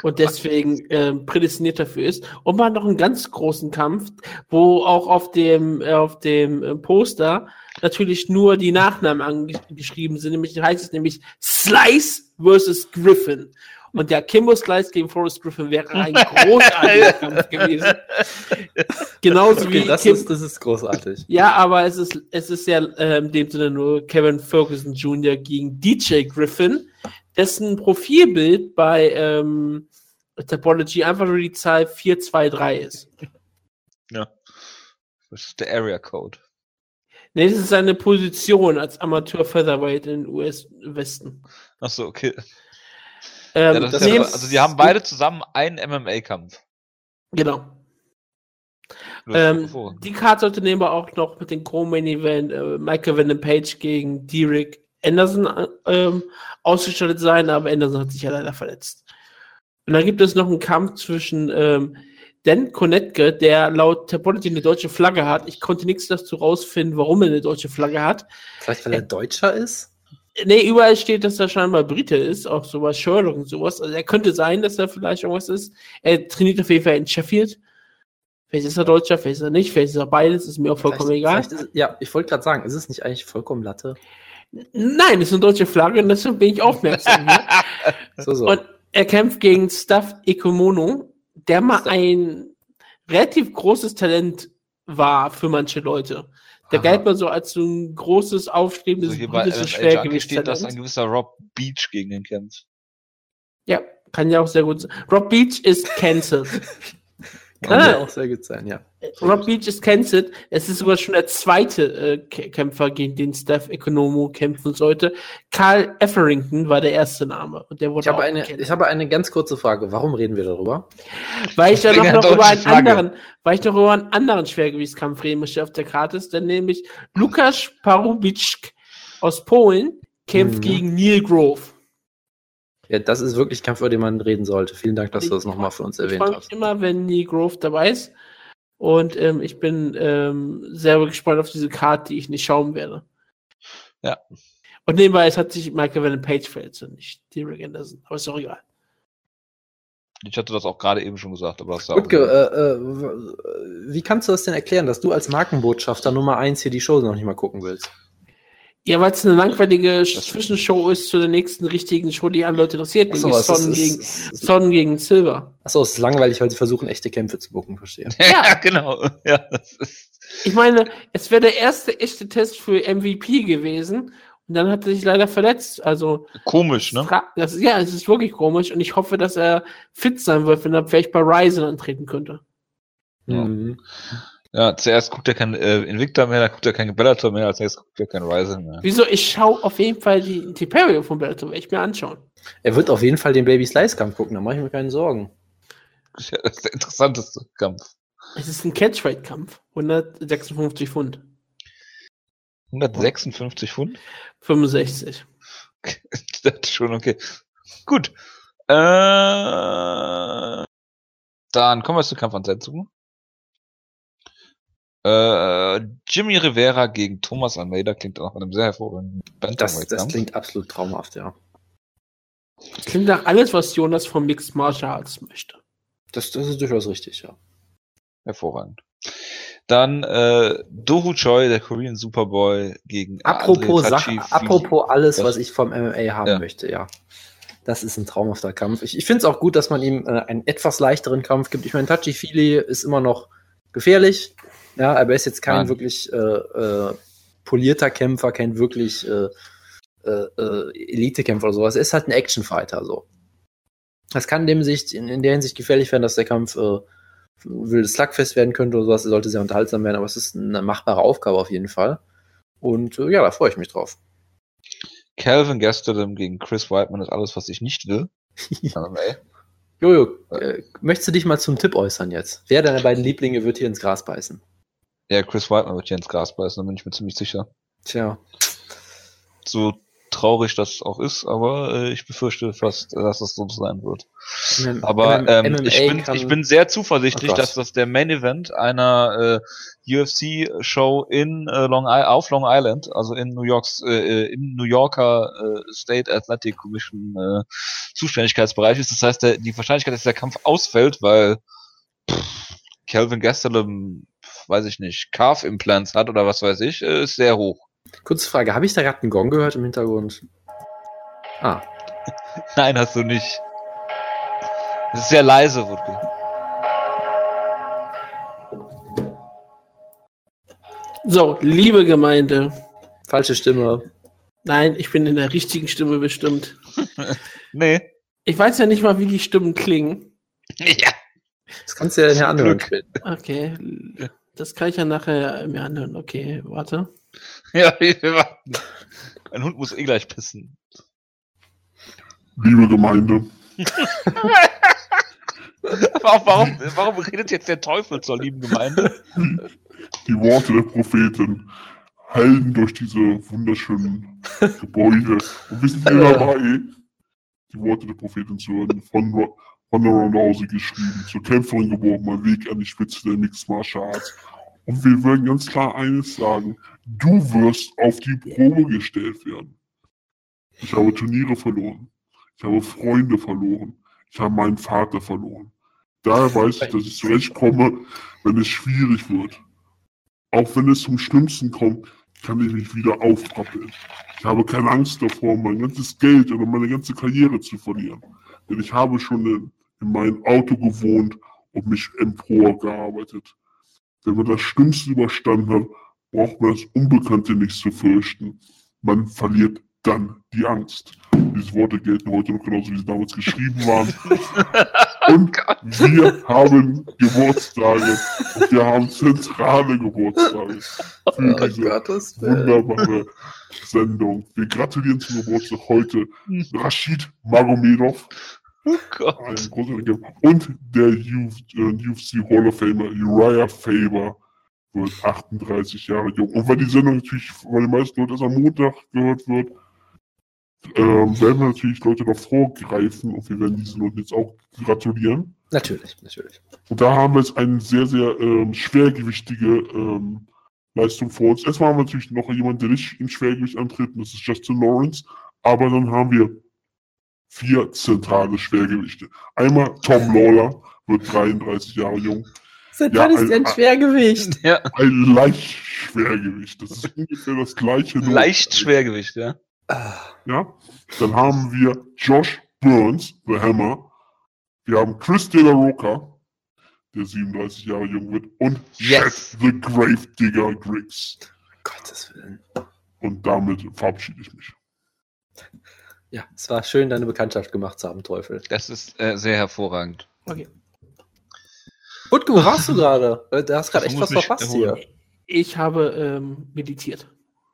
und deswegen ähm, prädestiniert dafür ist. Und man hat noch einen ganz großen Kampf, wo auch auf dem, äh, auf dem äh, Poster natürlich nur die Nachnamen angeschrieben sind. Nämlich heißt es nämlich Slice versus Griffin. Und der Kimbo Slice gegen Forrest Griffin wäre ein großartiger Kampf gewesen. Genauso Okay, wie das, Kim ist, das ist großartig. ja, aber es ist, es ist ja äh, in dem Sinne nur Kevin Ferguson Jr. gegen DJ Griffin, dessen Profilbild bei ähm, Topology einfach nur die Zahl 423 ist. Das ist der Area Code. Nee, das ist seine Position als Amateur Featherweight in den US-Westen. Achso, okay. Ähm, Ja, ja, also die haben beide zusammen einen MMA-Kampf. Genau. Ähm, die Karte sollte nehmen wir auch noch mit dem Co-Main Event äh, Michael Venom Page gegen Derek Anderson äh, ähm, ausgestattet sein, aber Anderson hat sich ja leider verletzt. Und dann gibt es noch einen Kampf zwischen ähm, Dan Konetke, der laut Topology eine deutsche Flagge hat. Ich konnte nichts dazu rausfinden, warum er eine deutsche Flagge hat. Vielleicht, weil er Deutscher ist? Nee, überall steht, dass er scheinbar Brite ist, auch so bei Sherlock und sowas. Also er könnte sein, dass er vielleicht irgendwas ist. Er trainiert auf jeden Fall in Sheffield. Vielleicht ist er Deutscher, vielleicht ist er nicht, vielleicht ist er beides, ist mir auch vollkommen Vielleicht- egal. vielleicht Ist, ja, ich wollte gerade sagen, ist es nicht eigentlich vollkommen Latte? Nein, das ist eine deutsche Flagge und deshalb bin ich aufmerksam hier. So, so. Und er kämpft gegen Stuff Ikomono, der mal ein relativ großes Talent war für manche Leute. Der Aha. galt mal so als so ein großes, aufstrebendes Also britisches Junkie steht, dass ein gewisser Rob Beach gegen den kämpft. Ja, kann ja auch sehr gut sein. Rob Beach ist cancelled. Kann Ah. ja auch sehr gut sein, ja. Rob Beach ist cancelled. Es ist sogar schon der zweite äh, Kä- Kämpfer, gegen den Steph Economo kämpfen sollte. Carl Efferington war der erste Name. Und der wurde Ich habe, eine, gecancelt. ich habe eine ganz kurze Frage. Warum reden wir darüber? Weil ich da noch, der noch über einen anderen, weil ich noch über einen anderen Schwergewichtskampf reden möchte auf der Karte ist, denn nämlich Lukas Parubitschk aus Polen kämpft Mhm. gegen Neil Grove. Ja, das ist wirklich ein Kampf, über den man reden sollte. Vielen Dank, dass du das Ich- nochmal für uns Ich erwähnt freue mich hast. immer, wenn Neil Grove dabei ist. Und ähm, ich bin ähm, sehr gespannt auf diese Karte, die ich nicht schauen werde. Ja. Und nebenbei, es hat sich Michael Venom Page verletzt und nicht Derek Anderson. Aber ist doch egal. Ich hatte das auch gerade eben schon gesagt, aber das ist äh, äh, wie kannst du das denn erklären, dass du als Markenbotschafter Nummer 1 hier die Show noch nicht mal gucken willst? Ja, weil es eine langweilige Zwischenshow ist zu der nächsten richtigen Show, die alle Leute interessiert, nämlich Sonnen es gegen, Sonnen gegen Silver. achso, es ist langweilig, weil sie versuchen, echte Kämpfe zu bucken, verstehe. ja, genau. Ja, das ist, Ich meine, es wäre der erste echte Test für MVP gewesen und dann hat er sich leider verletzt. Also, komisch, ne? das, ja, es ist wirklich komisch und ich hoffe, dass er fit sein wird, wenn er vielleicht bei Ryzen antreten könnte. Ja. Mhm. Ja, zuerst guckt er kein äh, Invicta mehr, dann guckt er kein Bellator mehr, als nächstes guckt er kein Ryzen mehr. Wieso? Ich schaue auf jeden Fall die Tiperio von Bellator, werde ich mir anschauen. Er wird auf jeden Fall den Baby Slice Kampf gucken, da mache ich mir keine Sorgen. Das ist ja das ist der interessanteste Kampf. Es ist ein Catchweight-Kampf. 156 Pfund. 156 Pfund? 65. das ist schon okay. Gut. Äh, dann kommen wir zur Kampfansetzung. Äh, Jimmy Rivera gegen Thomas Almeida klingt auch nach einem sehr hervorragenden Das, das Bantamweight-Kampf. klingt absolut traumhaft, ja. Das klingt nach alles, was Jonas vom Mixed Martial Arts möchte. Das, das ist durchaus richtig, ja. Hervorragend. Dann äh, Dohu Choi, der Korean Superboy, gegen Apropos, Andre Sach, Tachi apropos alles, Das- was ich vom MMA haben Ja. möchte, ja. Das ist ein traumhafter Kampf. Ich, ich finde es auch gut, dass man ihm äh, einen etwas leichteren Kampf gibt. Ich meine, Tachi Fili ist immer noch gefährlich, ja, aber er ist jetzt kein Nein. wirklich äh, äh, polierter Kämpfer, kein wirklich äh, äh, äh, Elite-Kämpfer oder sowas. Er ist halt ein Actionfighter, so. Das kann in dem Sicht, in, in der Hinsicht gefährlich werden, dass der Kampf äh, wildes Slugfest werden könnte oder sowas. Er sollte sehr unterhaltsam werden, aber es ist eine machbare Aufgabe auf jeden Fall. Und ja, da freue ich mich drauf. Calvin Gastelum gegen Chris Whiteman ist alles, was ich nicht will. Jojo, äh, möchtest du dich mal zum Tipp äußern jetzt? Wer deiner beiden Lieblinge wird hier ins Gras beißen? Ja, Chris Whiteman wird hier ins Gras beißen, da bin ich mir ziemlich sicher. Tja. So traurig das auch ist, aber äh, ich befürchte fast, dass das so sein wird. MM Aber ähm, MMA ich, bin, ich bin sehr zuversichtlich, Oh dass das der Main Event einer äh, UFC-Show in äh, Long I auf Long Island, also in New Yorks, äh, äh, im New Yorker äh, State Athletic Commission äh, Zuständigkeitsbereich ist. Das heißt, der, die Wahrscheinlichkeit, dass der Kampf ausfällt, weil pff, Calvin Gastelum, weiß ich nicht, Calf Implants hat oder was weiß ich, äh, ist sehr hoch. Kurze Frage, habe ich da gerade einen Gong gehört im Hintergrund? Ah, Nein, hast du nicht. Es ist sehr leise, Wutke. So, liebe Gemeinde. falsche Stimme. Nein, ich bin in der richtigen Stimme bestimmt. Nee. Ich weiß ja nicht mal, wie die Stimmen klingen. Ja. Das kannst du ja nachher anhören. Okay, das kann ich ja nachher mir anhören. Okay, warte. Ja, wir warten. Ein Hund muss eh gleich pissen. Liebe Gemeinde, warum, warum redet jetzt der Teufel zur lieben Gemeinde? die Worte der Propheten hallen durch diese wunderschönen Gebäude. Und wir sind hier dabei, die Worte der Propheten zu hören, von, von der Ronda Rousey geschrieben, zur Kämpferin geboren, mein Weg an die Spitze der Mixed Martial Arts. Und wir würden ganz klar eines sagen, du wirst auf die Probe gestellt werden. Ich habe Turniere verloren. Ich habe Freunde verloren. Ich habe meinen Vater verloren. Daher weiß ich, dass ich zurechtkomme, wenn es schwierig wird. Auch wenn es zum Schlimmsten kommt, kann ich mich wieder aufrappeln. Ich habe keine Angst davor, mein ganzes Geld oder meine ganze Karriere zu verlieren. Denn ich habe schon in, in meinem Auto gewohnt und mich emporgearbeitet. Wenn man das Schlimmste überstanden hat, braucht man das Unbekannte nicht zu fürchten. Man verliert dann die Angst. Diese Worte gelten heute noch genauso, wie sie damals geschrieben waren. Und wir haben Geburtstage. Und wir haben zentrale Geburtstage. Für Oh diese Gottes wunderbare Sendung. Wir gratulieren zum Geburtstag heute Rashid Magomedov, Oh Gott. und der Uf- äh, UFC Hall of Famer Uriah Faber wird 38 Jahre jung. Und weil die Sendung natürlich bei den meisten Leuten erst am Montag gehört wird, ähm, werden wir natürlich Leute noch vorgreifen und wir werden diesen Leuten jetzt auch gratulieren. Natürlich, natürlich. Und da haben wir jetzt eine sehr, sehr ähm, schwergewichtige ähm, Leistung vor uns. Erstmal haben wir natürlich noch jemanden, der nicht in Schwergewicht antritt, und das ist Justin Lawrence. Aber dann haben wir vier zentrale Schwergewichte. Einmal Tom Lawler, wird 33 Jahre jung. Seit Ja, ist ein- denn Schwergewicht? Ja, Ein Leichtschwergewicht. Das ist ungefähr das gleiche. nur- leicht Schwergewicht, ja. Ja. Dann haben wir Josh Burns, The Hammer. Wir haben Chris De La Roca, der 37 Jahre jung wird. Und Yes. Chad The Grave Digger Griggs. Gottes Willen. Und damit verabschiede ich mich. Ja, es war schön, deine Bekanntschaft gemacht zu haben, Teufel. Das ist äh, sehr hervorragend. Okay. Wutke, wo warst du gerade? Äh, Du hast gerade echt was ich verpasst hier. Ich habe ähm, meditiert.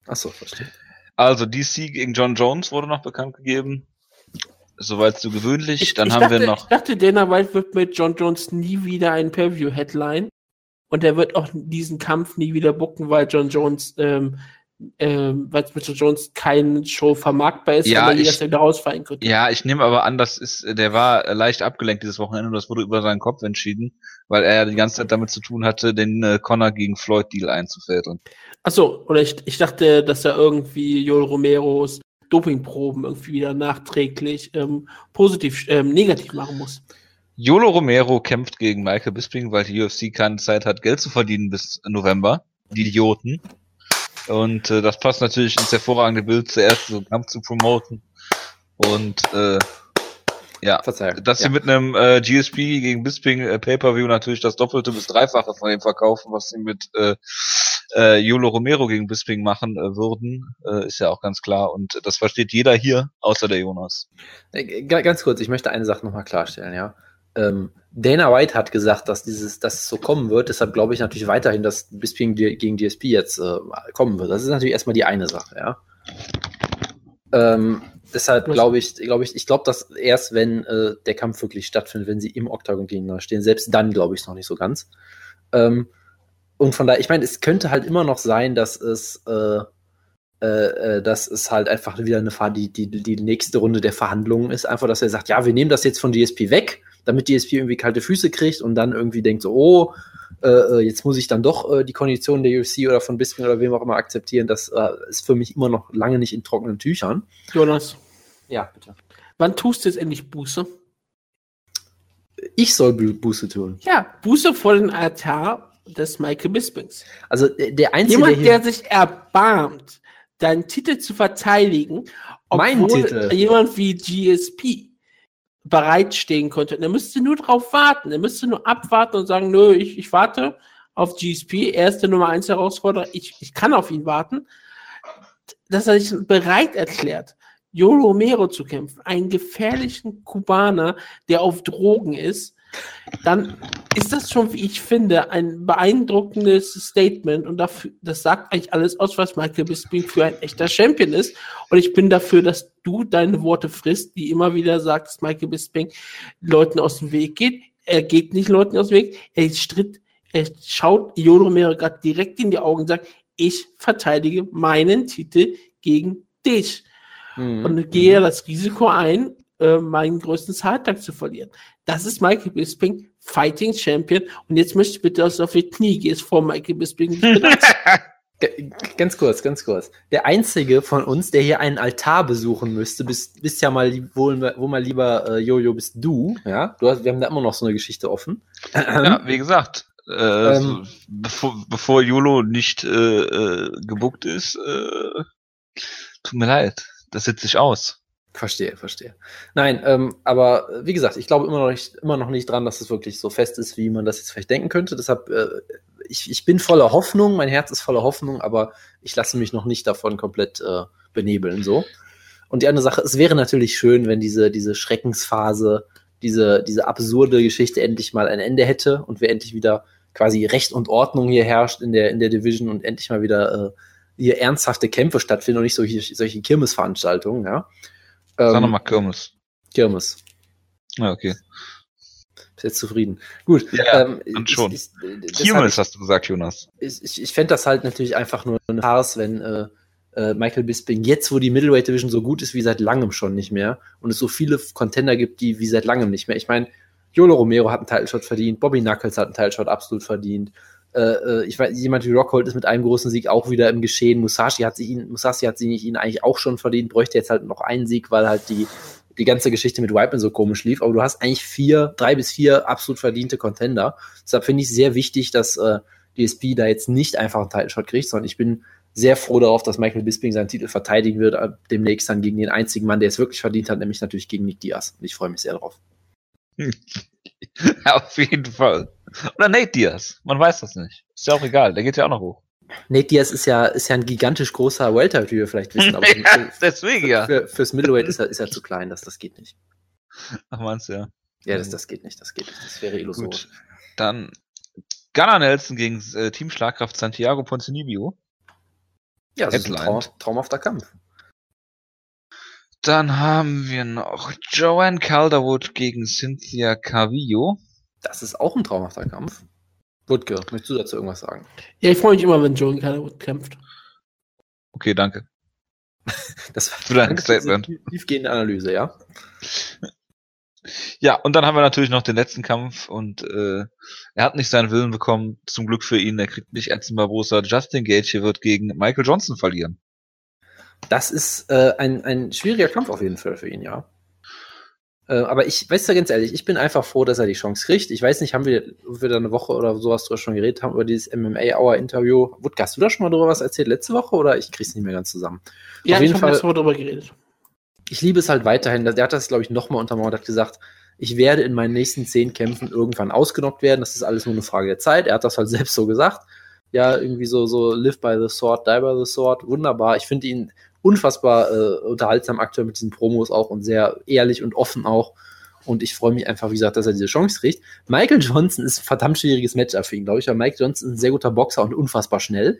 Achso, verstehe. Also, DC gegen John Jones wurde noch bekannt gegeben. Soweit so gewöhnlich. Dann ich haben dachte, wir noch. Ich dachte, Dana White wird mit John Jones nie wieder ein Pay-View-Headline. Und er wird auch diesen Kampf nie wieder bucken, weil John Jones, ähm, ähm, weil mit John Jones keine Show vermarktbar ist, Ja, ich- jederzeit wieder rausfallen könnte. Ja, ich nehme aber an, das ist, der war äh, leicht abgelenkt dieses Wochenende und das wurde über seinen Kopf entschieden, weil er ja die ganze Zeit damit zu tun hatte, den äh, Connor gegen Floyd Deal einzufädeln. Achso, oder ich, ich dachte, dass er irgendwie Joel Romeros Dopingproben irgendwie wieder nachträglich ähm, positiv, ähm, negativ machen muss. Yolo Romero kämpft gegen Michael Bisping, weil die UFC keine Zeit hat, Geld zu verdienen bis November. Die Idioten. Und äh, das passt natürlich ins hervorragende Bild, zuerst so einen Kampf zu promoten. Und äh, ja, Verzeihung. dass sie ja. mit einem äh, GSP gegen Bisping äh, Pay-Per-View natürlich das Doppelte bis Dreifache von dem verkaufen, was sie mit äh, äh, Yolo Romero gegen Bisping machen äh, würden, äh, ist ja auch ganz klar. Und das versteht jeder hier, außer der Jonas. Äh, ga- Ganz kurz, ich möchte eine Sache nochmal klarstellen, ja. Ähm, Dana White hat gesagt, dass dieses, dass es so kommen wird, deshalb glaube ich natürlich weiterhin, dass Bisping gegen DSP jetzt äh, kommen wird. Das ist natürlich erstmal die eine Sache, ja. Ähm, deshalb glaube ich, glaube ich, ich glaube, dass erst wenn äh, der Kampf wirklich stattfindet, wenn sie im Oktagon gegeneinander stehen, selbst dann glaube ich es noch nicht so ganz. Ähm, und von daher, ich meine, es könnte halt immer noch sein, dass es, äh, äh, äh, dass es halt einfach wieder eine die, die, die nächste Runde der Verhandlungen ist. Einfach, dass er sagt, ja, wir nehmen das jetzt von DSP weg, damit DSP irgendwie kalte Füße kriegt und dann irgendwie denkt so, oh, äh, äh, jetzt muss ich dann doch äh, die Konditionen der UFC oder von Bisping oder wem auch immer akzeptieren. Das äh, ist für mich immer noch lange nicht in trockenen Tüchern. Jonas, Ja, bitte. wann tust du jetzt endlich Buße? Ich soll Bu- Buße tun. Ja, Buße vor den Altar des Michael Bispings. Also der, der Einzige, Jemand, der der sich erbarmt, deinen Titel zu verteidigen, Meinen obwohl Titel? jemand wie GSP bereitstehen könnte. Und er müsste nur drauf warten. Er müsste nur abwarten und sagen, nö, ich, ich warte auf GSP. Er ist der Nummer 1 Herausforderer. Ich, ich kann auf ihn warten. Dass er sich bereit erklärt, Jo Romero zu kämpfen, einen gefährlichen Kubaner, der auf Drogen ist, dann ist das schon, wie ich finde, ein beeindruckendes Statement und dafür, das sagt eigentlich alles aus, was Michael Bisping für ein echter Champion ist. Und ich bin dafür, dass du deine Worte frisst, die immer wieder sagt, dass Michael Bisping Leuten aus dem Weg geht. Er geht nicht Leuten aus dem Weg. Er stritt, er schaut Yodo Romero gerade direkt in die Augen und sagt, ich verteidige meinen Titel gegen dich Mhm. und gehe das Risiko ein, äh, meinen größten Zahltag zu verlieren. Das ist Michael Bisping, Fighting Champion. Und jetzt möchte ich bitte, dass du auf die Knie gehst vor Michael Bisping. Ganz kurz, ganz kurz. Der einzige von uns, der hier einen Altar besuchen müsste, bist, bist ja mal wohl, wo mal lieber äh, Jojo bist du, ja. Du hast, wir haben da immer noch so eine Geschichte offen. Ja, wie gesagt, äh, Ähm. so, bevor, bevor Jolo nicht äh, äh, gebuckt ist, äh, tut mir leid, das setzt sich aus. Verstehe, verstehe. Nein, ähm, aber äh, wie gesagt, ich glaube immer noch nicht, immer noch nicht dran, dass es wirklich so fest ist, wie man das jetzt vielleicht denken könnte. Deshalb, äh, ich, ich bin voller Hoffnung, mein Herz ist voller Hoffnung, aber ich lasse mich noch nicht davon komplett äh, benebeln. So. Und die andere Sache, es wäre natürlich schön, wenn diese, diese Schreckensphase, diese, diese absurde Geschichte endlich mal ein Ende hätte und wir endlich wieder quasi Recht und Ordnung hier herrscht in der, in der Division und endlich mal wieder äh, hier ernsthafte Kämpfe stattfinden und nicht solche, solche Kirmesveranstaltungen, ja. Sag Ähm, nochmal Kirmes. Kirmes. Ja, okay. Bist jetzt zufrieden. Gut. Ja, ähm, ich- schon. Ich, ich, Kirmes hast du gesagt, Jonas. ich, ich, ich fände das halt natürlich einfach nur eine Farce, wenn äh, äh, Michael Bisping jetzt, wo die Middleweight Division so gut ist wie seit langem schon nicht mehr und es so viele Contender gibt, die wie seit langem nicht mehr. Ich meine, Yolo Romero hat einen Title-Shot verdient, Bobby Knuckles hat einen Title-Shot absolut verdient. Äh, äh, ich weiß, jemand wie Rockhold ist mit einem großen Sieg auch wieder im Geschehen. Musashi hat sich ihn, Musashi hat sich ihn eigentlich auch schon verdient, bräuchte jetzt halt noch einen Sieg, weil halt die, die ganze Geschichte mit Whiteman so komisch lief. Aber du hast eigentlich vier, drei bis vier absolut verdiente Contender. Deshalb finde ich sehr wichtig, dass äh, DSP da jetzt nicht einfach einen Title-Shot kriegt, sondern ich bin sehr froh darauf, dass Michael Bisping seinen Titel verteidigen wird, äh, demnächst dann gegen den einzigen Mann, der es wirklich verdient hat, nämlich natürlich gegen Nick Diaz. Und ich freue mich sehr drauf. Auf jeden Fall. Oder Nate Diaz. Man weiß das nicht. Ist ja auch egal. Der geht ja auch noch hoch. Nate Diaz ist ja, ist ja ein gigantisch großer Welter, wie wir vielleicht wissen, aber ja, für, deswegen ja. für, fürs Middleweight ist er, ist er zu klein, das, das geht nicht. Ach, meinst du ja. Ja, das, das geht nicht, das geht nicht. Das wäre illusorisch. Gut. Dann Gunnar Nelson gegen äh, Team Schlagkraft Santiago Ponzinibbio. Ja, das ist ein. Traum, traumhafter Kampf. Dann haben wir noch Joanne Calderwood gegen Cynthia Carvillo. Das ist auch ein traumhafter Kampf. Wutke, möchtest du dazu irgendwas sagen? ja, ich freue mich immer, wenn Joey Calderwood kämpft. Okay, danke. Das Für dein Danke für diese Statement. tief- tiefgehende Analyse, ja? Ja, und dann haben wir natürlich noch den letzten Kampf und äh, er hat nicht seinen Willen bekommen. Zum Glück für ihn, er kriegt nicht Edson Barbosa. Justin Gage wird gegen Michael Johnson verlieren. Das ist äh, ein, ein schwieriger Kampf auf jeden Fall für ihn, ja. Äh, aber ich weiß ja ganz ehrlich, ich bin einfach froh, dass er die Chance kriegt. Ich weiß nicht, haben wir, ob wir da eine Woche oder sowas drüber schon geredet haben, über dieses MMA-Hour-Interview. Wutke, hast du da schon mal drüber was erzählt letzte Woche oder ich krieg's nicht mehr ganz zusammen? Ja, Auf ich jeden habe Fall- letzte Woche darüber geredet. ich liebe es halt weiterhin. Der hat das, glaube ich, nochmal untermauert, hat gesagt, ich werde in meinen nächsten zehn Kämpfen irgendwann ausgenockt werden. Das ist alles nur eine Frage der Zeit. Er hat das halt selbst so gesagt. Ja, irgendwie so, so live by the sword, die by the sword. Wunderbar. Ich finde ihn unfassbar äh, unterhaltsam aktuell mit diesen Promos auch und sehr ehrlich und offen auch. Und ich freue mich einfach, wie gesagt, dass er diese Chance kriegt. Michael Johnson ist ein verdammt schwieriges Matchup für ihn, glaube ich, weil Michael Johnson ist ein sehr guter Boxer und unfassbar schnell.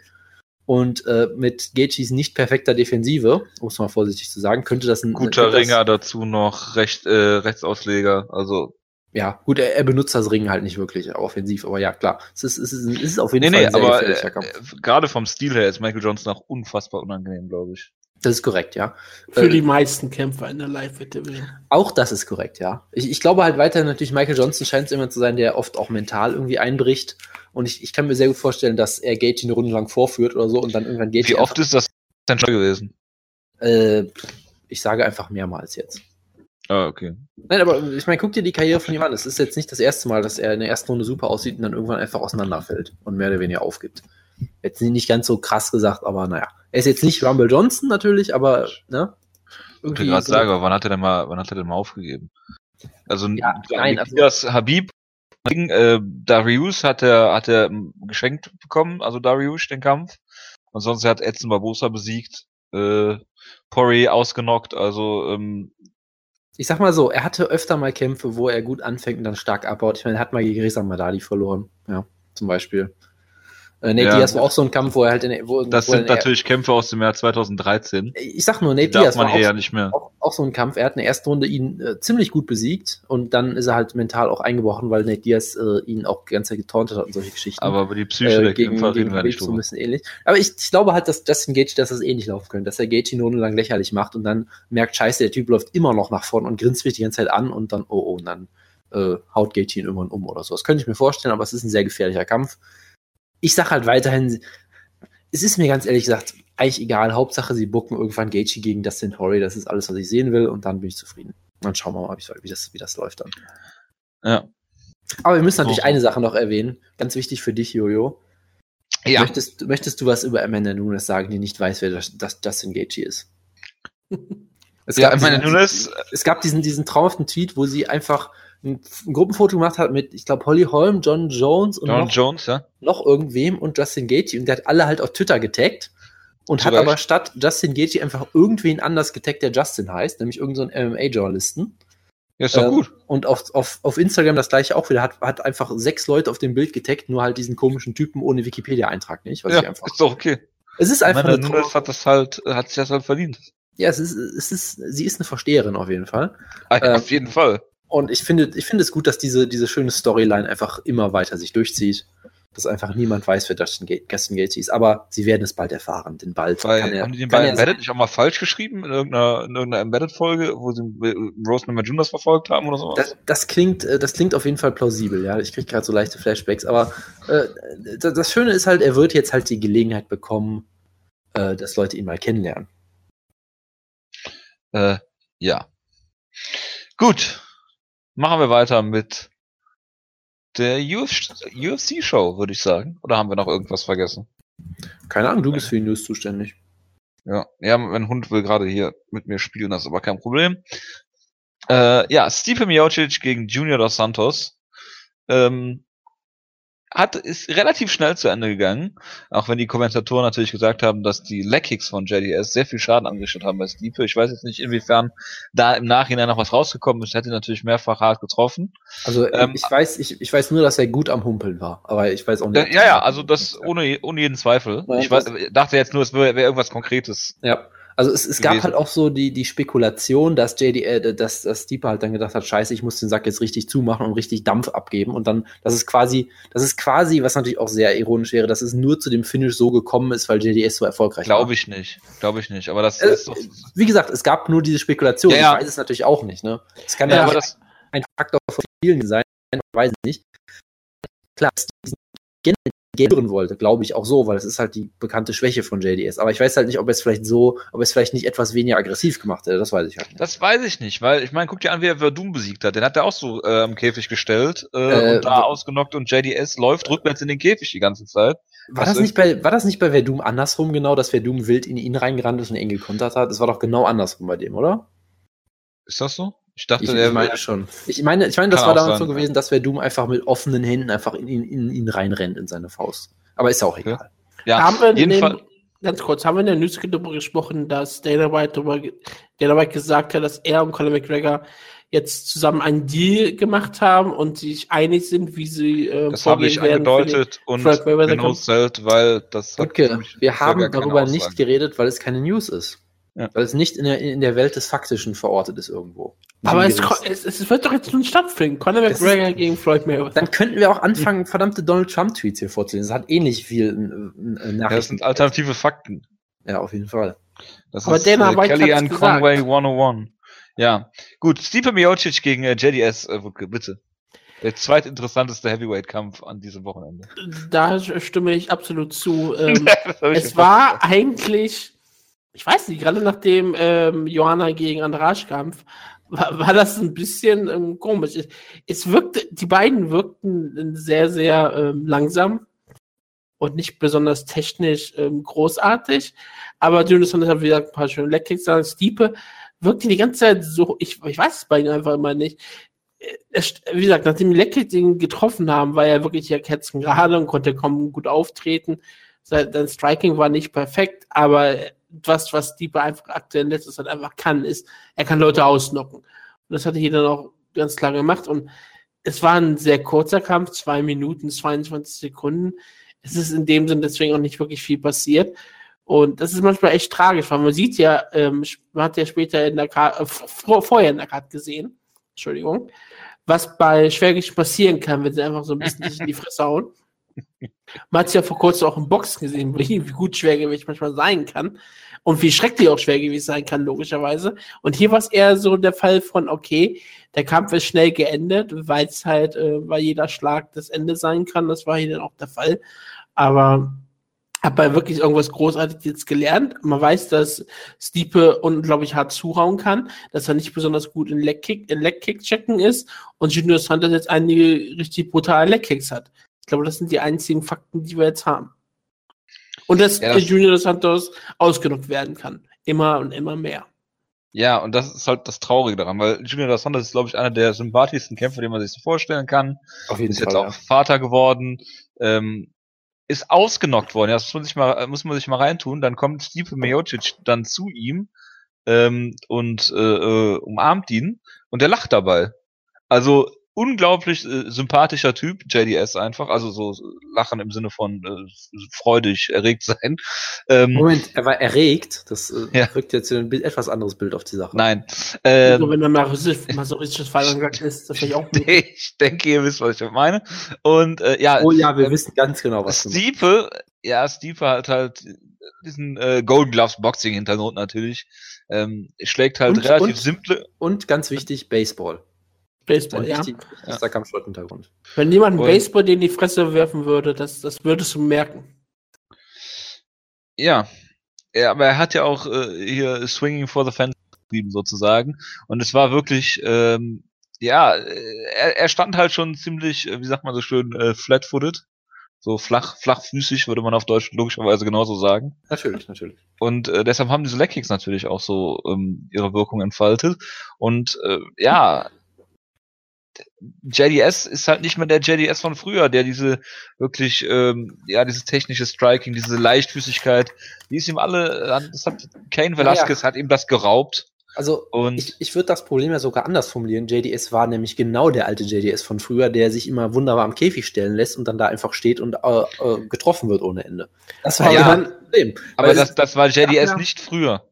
Und äh, mit Gaethjes nicht perfekter Defensive, um es mal vorsichtig zu sagen, könnte das ein Guter das- Ringer dazu noch Recht, äh, Rechtsausleger. Also Ja, gut, er, er benutzt das Ring halt nicht wirklich offensiv, aber ja, klar. Es ist, es ist, es ist auf jeden Nee, Fall nee, ein sehr aber gefährlicher äh, Kampf. gerade vom Stil her ist Michael Johnson auch unfassbar unangenehm, glaube ich. Das ist korrekt, ja. Für Äh, die meisten Kämpfer in der Live-Division. Auch das ist korrekt, ja. Ich, ich glaube halt weiterhin natürlich, Michael Johnson scheint es immer zu sein, der oft auch mental irgendwie einbricht. Und ich, ich kann mir sehr gut vorstellen, dass er Gaethje eine Runde lang vorführt oder so und dann irgendwann Gaethje Wie oft ist das denn schon gewesen? äh, ich sage einfach mehrmals jetzt. Ah, okay. Nein, aber ich meine, guck dir die Karriere von ihm an. Es ist jetzt nicht das erste Mal, dass er in der ersten Runde super aussieht und dann irgendwann einfach auseinanderfällt und mehr oder weniger aufgibt. Jetzt nicht ganz so krass gesagt, aber naja. Er ist jetzt nicht Rumble Johnson natürlich, aber ne? Ich wollte gerade so- sagen, aber wann hat er denn mal, wann hat er denn mal aufgegeben? Also, Ja, nein, also- das Habib, äh, Darius hat er, hat er geschenkt bekommen, also Darius, den Kampf. Und sonst er hat Edson Barbosa besiegt, äh, Poirier ausgenockt, also, ähm, Ich sag mal so, er hatte öfter mal Kämpfe, wo er gut anfängt und dann stark abbaut. Ich meine, er hat mal gegen Reza Madadi verloren. Ja, zum Beispiel. Äh, Nate Ja. Diaz war auch so ein Kampf, wo er halt in der, wo, das wo sind er, natürlich Kämpfe aus dem Jahr 2013. Ich sag nur, Nate Diaz war auch, auch, auch so ein Kampf. Er hat in der ersten Runde ihn äh, ziemlich gut besiegt und dann ist er halt mental auch eingebrochen, weil Nate Diaz äh, ihn auch die ganze Zeit getauntet hat und solche Geschichten. Aber über die Psyche äh, der gegen, Kämpfer gegen reden wir nicht so ein bisschen ähnlich. Aber ich, ich glaube halt, dass Justin Gage, dass das ähnlich laufen könnte, dass er Gage Runde lang lächerlich macht und dann merkt, scheiße, der Typ läuft immer noch nach vorne und grinst mich die ganze Zeit an und dann, oh, oh, und dann äh, haut Gage ihn irgendwann um oder so. Das könnte ich mir vorstellen, aber es ist ein sehr gefährlicher Kampf. Ich sag halt weiterhin, es ist mir ganz ehrlich gesagt eigentlich egal. Hauptsache, sie bucken irgendwann Gaethje gegen Dustin Torrey. Das ist alles, was ich sehen will und dann bin ich zufrieden. Dann schauen wir mal, wie, das, wie das läuft dann. Ja. Aber wir müssen natürlich Oh. eine Sache noch erwähnen. Ganz wichtig für dich, Jojo. Ja. Möchtest, möchtest du was über Amanda Nunes sagen, die nicht weiß, wer das, das Justin Gaethje ist? Es Ja, gab, meine diesen, Nunes, es gab diesen, diesen traumhaften Tweet, wo sie einfach ein, ein Gruppenfoto gemacht hat mit, ich glaube, Holly Holm, John Jones und John noch, Jones, ja. noch irgendwem und Justin Gaethje. Und der hat alle halt auf Twitter getaggt und Zu hat aber statt Justin Gaethje einfach irgendwen anders getaggt, der Justin heißt, nämlich irgendeinen so MMA-Journalisten. Ja, ist doch Ähm, gut. Und auf, auf, auf Instagram das gleiche auch wieder. Hat, hat einfach sechs Leute auf dem Bild getaggt, nur halt diesen komischen Typen ohne Wikipedia-Eintrag nicht. Was Ja, ich einfach, ist doch okay. es ist einfach Amanda eine Nunes hat das halt, hat sich das halt verdient. Ja, es ist, es ist, sie ist eine Versteherin auf jeden Fall. Ähm, Auf jeden Fall. Und ich finde, ich finde es gut, dass diese, diese schöne Storyline einfach immer weiter sich durchzieht. Dass einfach niemand weiß, wer Justin Ga- Justin Gaethje ist. Aber sie werden es bald erfahren, denn bald Weil, kann er, haben die den bei Embedded nicht auch mal falsch geschrieben in irgendeiner, in irgendeiner Embedded-Folge, wo sie äh, Roseman Majunas verfolgt haben oder sowas? Das, das klingt, äh, das klingt auf jeden Fall plausibel, ja. Ich kriege gerade so leichte Flashbacks, aber äh, das, das Schöne ist halt, er wird jetzt halt die Gelegenheit bekommen, äh, dass Leute ihn mal kennenlernen. Äh, ja. Gut. Machen wir weiter mit der UFC-Show, würde ich sagen. Oder haben wir noch irgendwas vergessen? Keine Ahnung, du bist für die News zuständig. Ja, ja, mein Hund will gerade hier mit mir spielen, das ist aber kein Problem. Äh, ja, Stipe Miocic gegen Junior dos Santos. Ähm, hat, ist relativ schnell zu Ende gegangen, auch wenn die Kommentatoren natürlich gesagt haben, dass die Leckkicks von JDS sehr viel Schaden angerichtet haben bei Stipe. Ich weiß jetzt nicht, inwiefern da im Nachhinein noch was rausgekommen ist. Hätte ihn natürlich mehrfach hart getroffen. Also Ähm, ich weiß, ich, ich weiß nur, dass er gut am Humpeln war, aber ich weiß auch nicht. Ja, ja, also das ohne, ohne jeden Zweifel. Ja, ich das- dachte jetzt nur, es wäre wär irgendwas Konkretes. Ja. Also es, es gab gewesen. halt auch so die, die Spekulation, dass JD, äh, dass, dass Stipe halt dann gedacht hat, scheiße, ich muss den Sack jetzt richtig zumachen und richtig Dampf abgeben. Und dann, das ist quasi, das ist quasi, was natürlich auch sehr ironisch wäre, dass es nur zu dem Finish so gekommen ist, weil JDS so erfolgreich war. Glaube ich nicht. Glaube ich nicht. Aber das Äh, ist doch. Wie gesagt, es gab nur diese Spekulation. Ja, ja. Ich weiß es natürlich auch nicht. Ne? Es kann Ja, ja, das, ein Faktor von vielen sein, ich weiß nicht. Klar, dass die generell gären wollte, glaube ich auch so, weil es ist halt die bekannte Schwäche von JDS. Aber ich weiß halt nicht, ob er es vielleicht so, ob er es vielleicht nicht etwas weniger aggressiv gemacht hätte. Das weiß ich halt nicht. das weiß ich nicht, weil ich meine, guck dir an, wie er Verdun besiegt hat. Den hat er auch so äh, am Käfig gestellt äh, Äh, und da ausgenockt und JDS läuft rückwärts in den Käfig die ganze Zeit. War Was das, nicht bei, war das nicht bei Verdum andersrum genau, dass Verdum wild in ihn reingerannt ist und ihn gekontert hat? Das war doch genau andersrum bei dem, oder? Ist das so? Ich dachte, Ich, der ich meine schon. Ich meine, ich meine, das Kann war damals sein, so gewesen, dass Verdum einfach mit offenen Händen einfach in ihn, in ihn reinrennt in seine Faust. Aber ist ja auch egal. ja, haben wir in dem, jedenfalls. ganz kurz, haben wir in der News darüber gesprochen, dass Dana White, darüber, Dana White gesagt hat, dass er und Conor McGregor jetzt zusammen einen Deal gemacht haben und sich einig sind, wie sie äh, Das habe ich angedeutet und genau zelt, weil das nämlich wir haben darüber nicht geredet, weil es keine News ist. Ja. Weil es nicht in der, in der Welt des Faktischen verortet ist irgendwo. Aber es, es, es wird doch jetzt nun stattfinden. Conor McGregor gegen Floyd Mayweather. Dann könnten wir auch anfangen, verdammte Donald Trump-Tweets hier vorzulesen. Das hat ähnlich viel äh, äh, Ja, das Nachrichten. sind alternative Fakten. Ja, auf jeden Fall. Das Aber ist Dana äh, White Kelly hat's and gesagt. Conway 101. Ja, gut. Stipe Miocic gegen äh, JDS, äh, bitte. Der zweitinteressanteste Heavyweight-Kampf an diesem Wochenende. Da stimme ich absolut zu. Ähm, es war eigentlich, ich weiß nicht, gerade nachdem ähm, Johanna gegen Andrasch kampf, war, war das ein bisschen ähm, komisch. Es, es wirkte, die beiden wirkten sehr, sehr ähm, langsam und nicht besonders technisch ähm, großartig. Aber Jonas hat wieder ein paar schöne Leckkicks sagen. Stiepe wirkte die ganze Zeit so, ich, ich weiß es bei ihm einfach immer nicht. Äh, Es, wie gesagt, nachdem die Leckkick ihn getroffen haben, war er wirklich ja Kerzen gerade und konnte kaum gut auftreten. Sein Striking war nicht perfekt, aber was, was Stiepe einfach aktuell in letzter Zeit einfach kann, ist, er kann Leute ausnocken. Und das hat er hier dann auch ganz klar gemacht. Und es war ein sehr kurzer Kampf, zwei Minuten, 22 Sekunden. Es ist in dem Sinn deswegen auch nicht wirklich viel passiert. Und das ist manchmal echt tragisch, weil man sieht ja, ähm, man hat ja später in der Karte, äh, vor, vorher in der Karte gesehen, Entschuldigung, was bei Schwergewicht passieren kann, wenn sie einfach so ein bisschen sich in die Fresse hauen. Man hat ja vor kurzem auch im Boxen gesehen, wie, gut Schwergewicht manchmal sein kann und wie schrecklich auch Schwergewicht sein kann, logischerweise. Und hier war es eher so der Fall von, okay, der Kampf ist schnell geendet, weil es halt, äh, weil jeder Schlag das Ende sein kann. Das war hier dann auch der Fall. Aber habe wirklich irgendwas Großartiges jetzt gelernt. Man weiß, dass Stiepe unglaublich hart zuhauen kann, dass er nicht besonders gut in Leckkick, in Leckkick checken ist und Junior Santos jetzt einige richtig brutale Leckkicks hat. Ich glaube, das sind die einzigen Fakten, die wir jetzt haben. Und dass Ja, das- Junior dos Santos ausgenutzt werden kann. Immer und immer mehr. Ja, und das ist halt das Traurige daran, weil Junior dos Santos ist, glaube ich, einer der sympathischsten Kämpfer, den man sich so vorstellen kann. Auf jeden Ist jetzt auch Vater geworden, ähm, ist ausgenockt worden. Ja, das muss man sich mal, muss man sich mal reintun. Dann kommt Stipe Miocic dann zu ihm ähm, und äh, äh, umarmt ihn und der lacht dabei. Also unglaublich äh, sympathischer Typ, JDS einfach. Also so Lachen im Sinne von äh, freudig, erregt sein. Ähm, Moment, er war erregt. Das äh, Ja. wirkt jetzt ein bi- etwas anderes Bild auf die Sache. nein. Also, Ähm, wenn er masochistisch masochistisch veranlagt ist, das vielleicht auch möglich. ich denke, ihr wisst, was ich meine. Und äh, ja, Oh ja, wir ähm, wissen ganz genau, was du meinst. Stiepe, ja, Stiepe hat halt diesen äh, Golden Gloves Boxing Hintergrund natürlich. Ähm, schlägt halt Und- relativ und- simple. Und ganz wichtig, Baseball. Baseball, Ein ja. wichtig- wichtigster Kampfsporthintergrund. Wenn jemand einen Baseball dir in die Fresse werfen würde, das, das würdest du merken. Ja. ja, aber er hat ja auch äh, hier Swinging for the Fence geschrieben sozusagen. Und es war wirklich, ähm, ja, äh, er, er stand halt schon ziemlich, äh, wie sagt man so schön, äh, flat-footed. So flach, flachfüßig würde man auf Deutsch logischerweise genauso sagen. Natürlich, natürlich. Und äh, deshalb haben diese Leckkicks natürlich auch so ähm, ihre Wirkung entfaltet. Und äh, ja, JDS ist halt nicht mehr der JDS von früher, der diese wirklich, ähm, ja, dieses technische Striking, diese Leichtfüßigkeit, die ist ihm alle, das hat Kane Velasquez hat ihm das geraubt. Also, Und ich, ich würde das Problem ja sogar anders formulieren. JDS war nämlich genau der alte JDS von früher, der sich immer wunderbar am Käfig stellen lässt und dann da einfach steht und äh, äh, getroffen wird ohne Ende. Das war Ja, ja ein Problem. aber das, das war JDS Ja. nicht früher.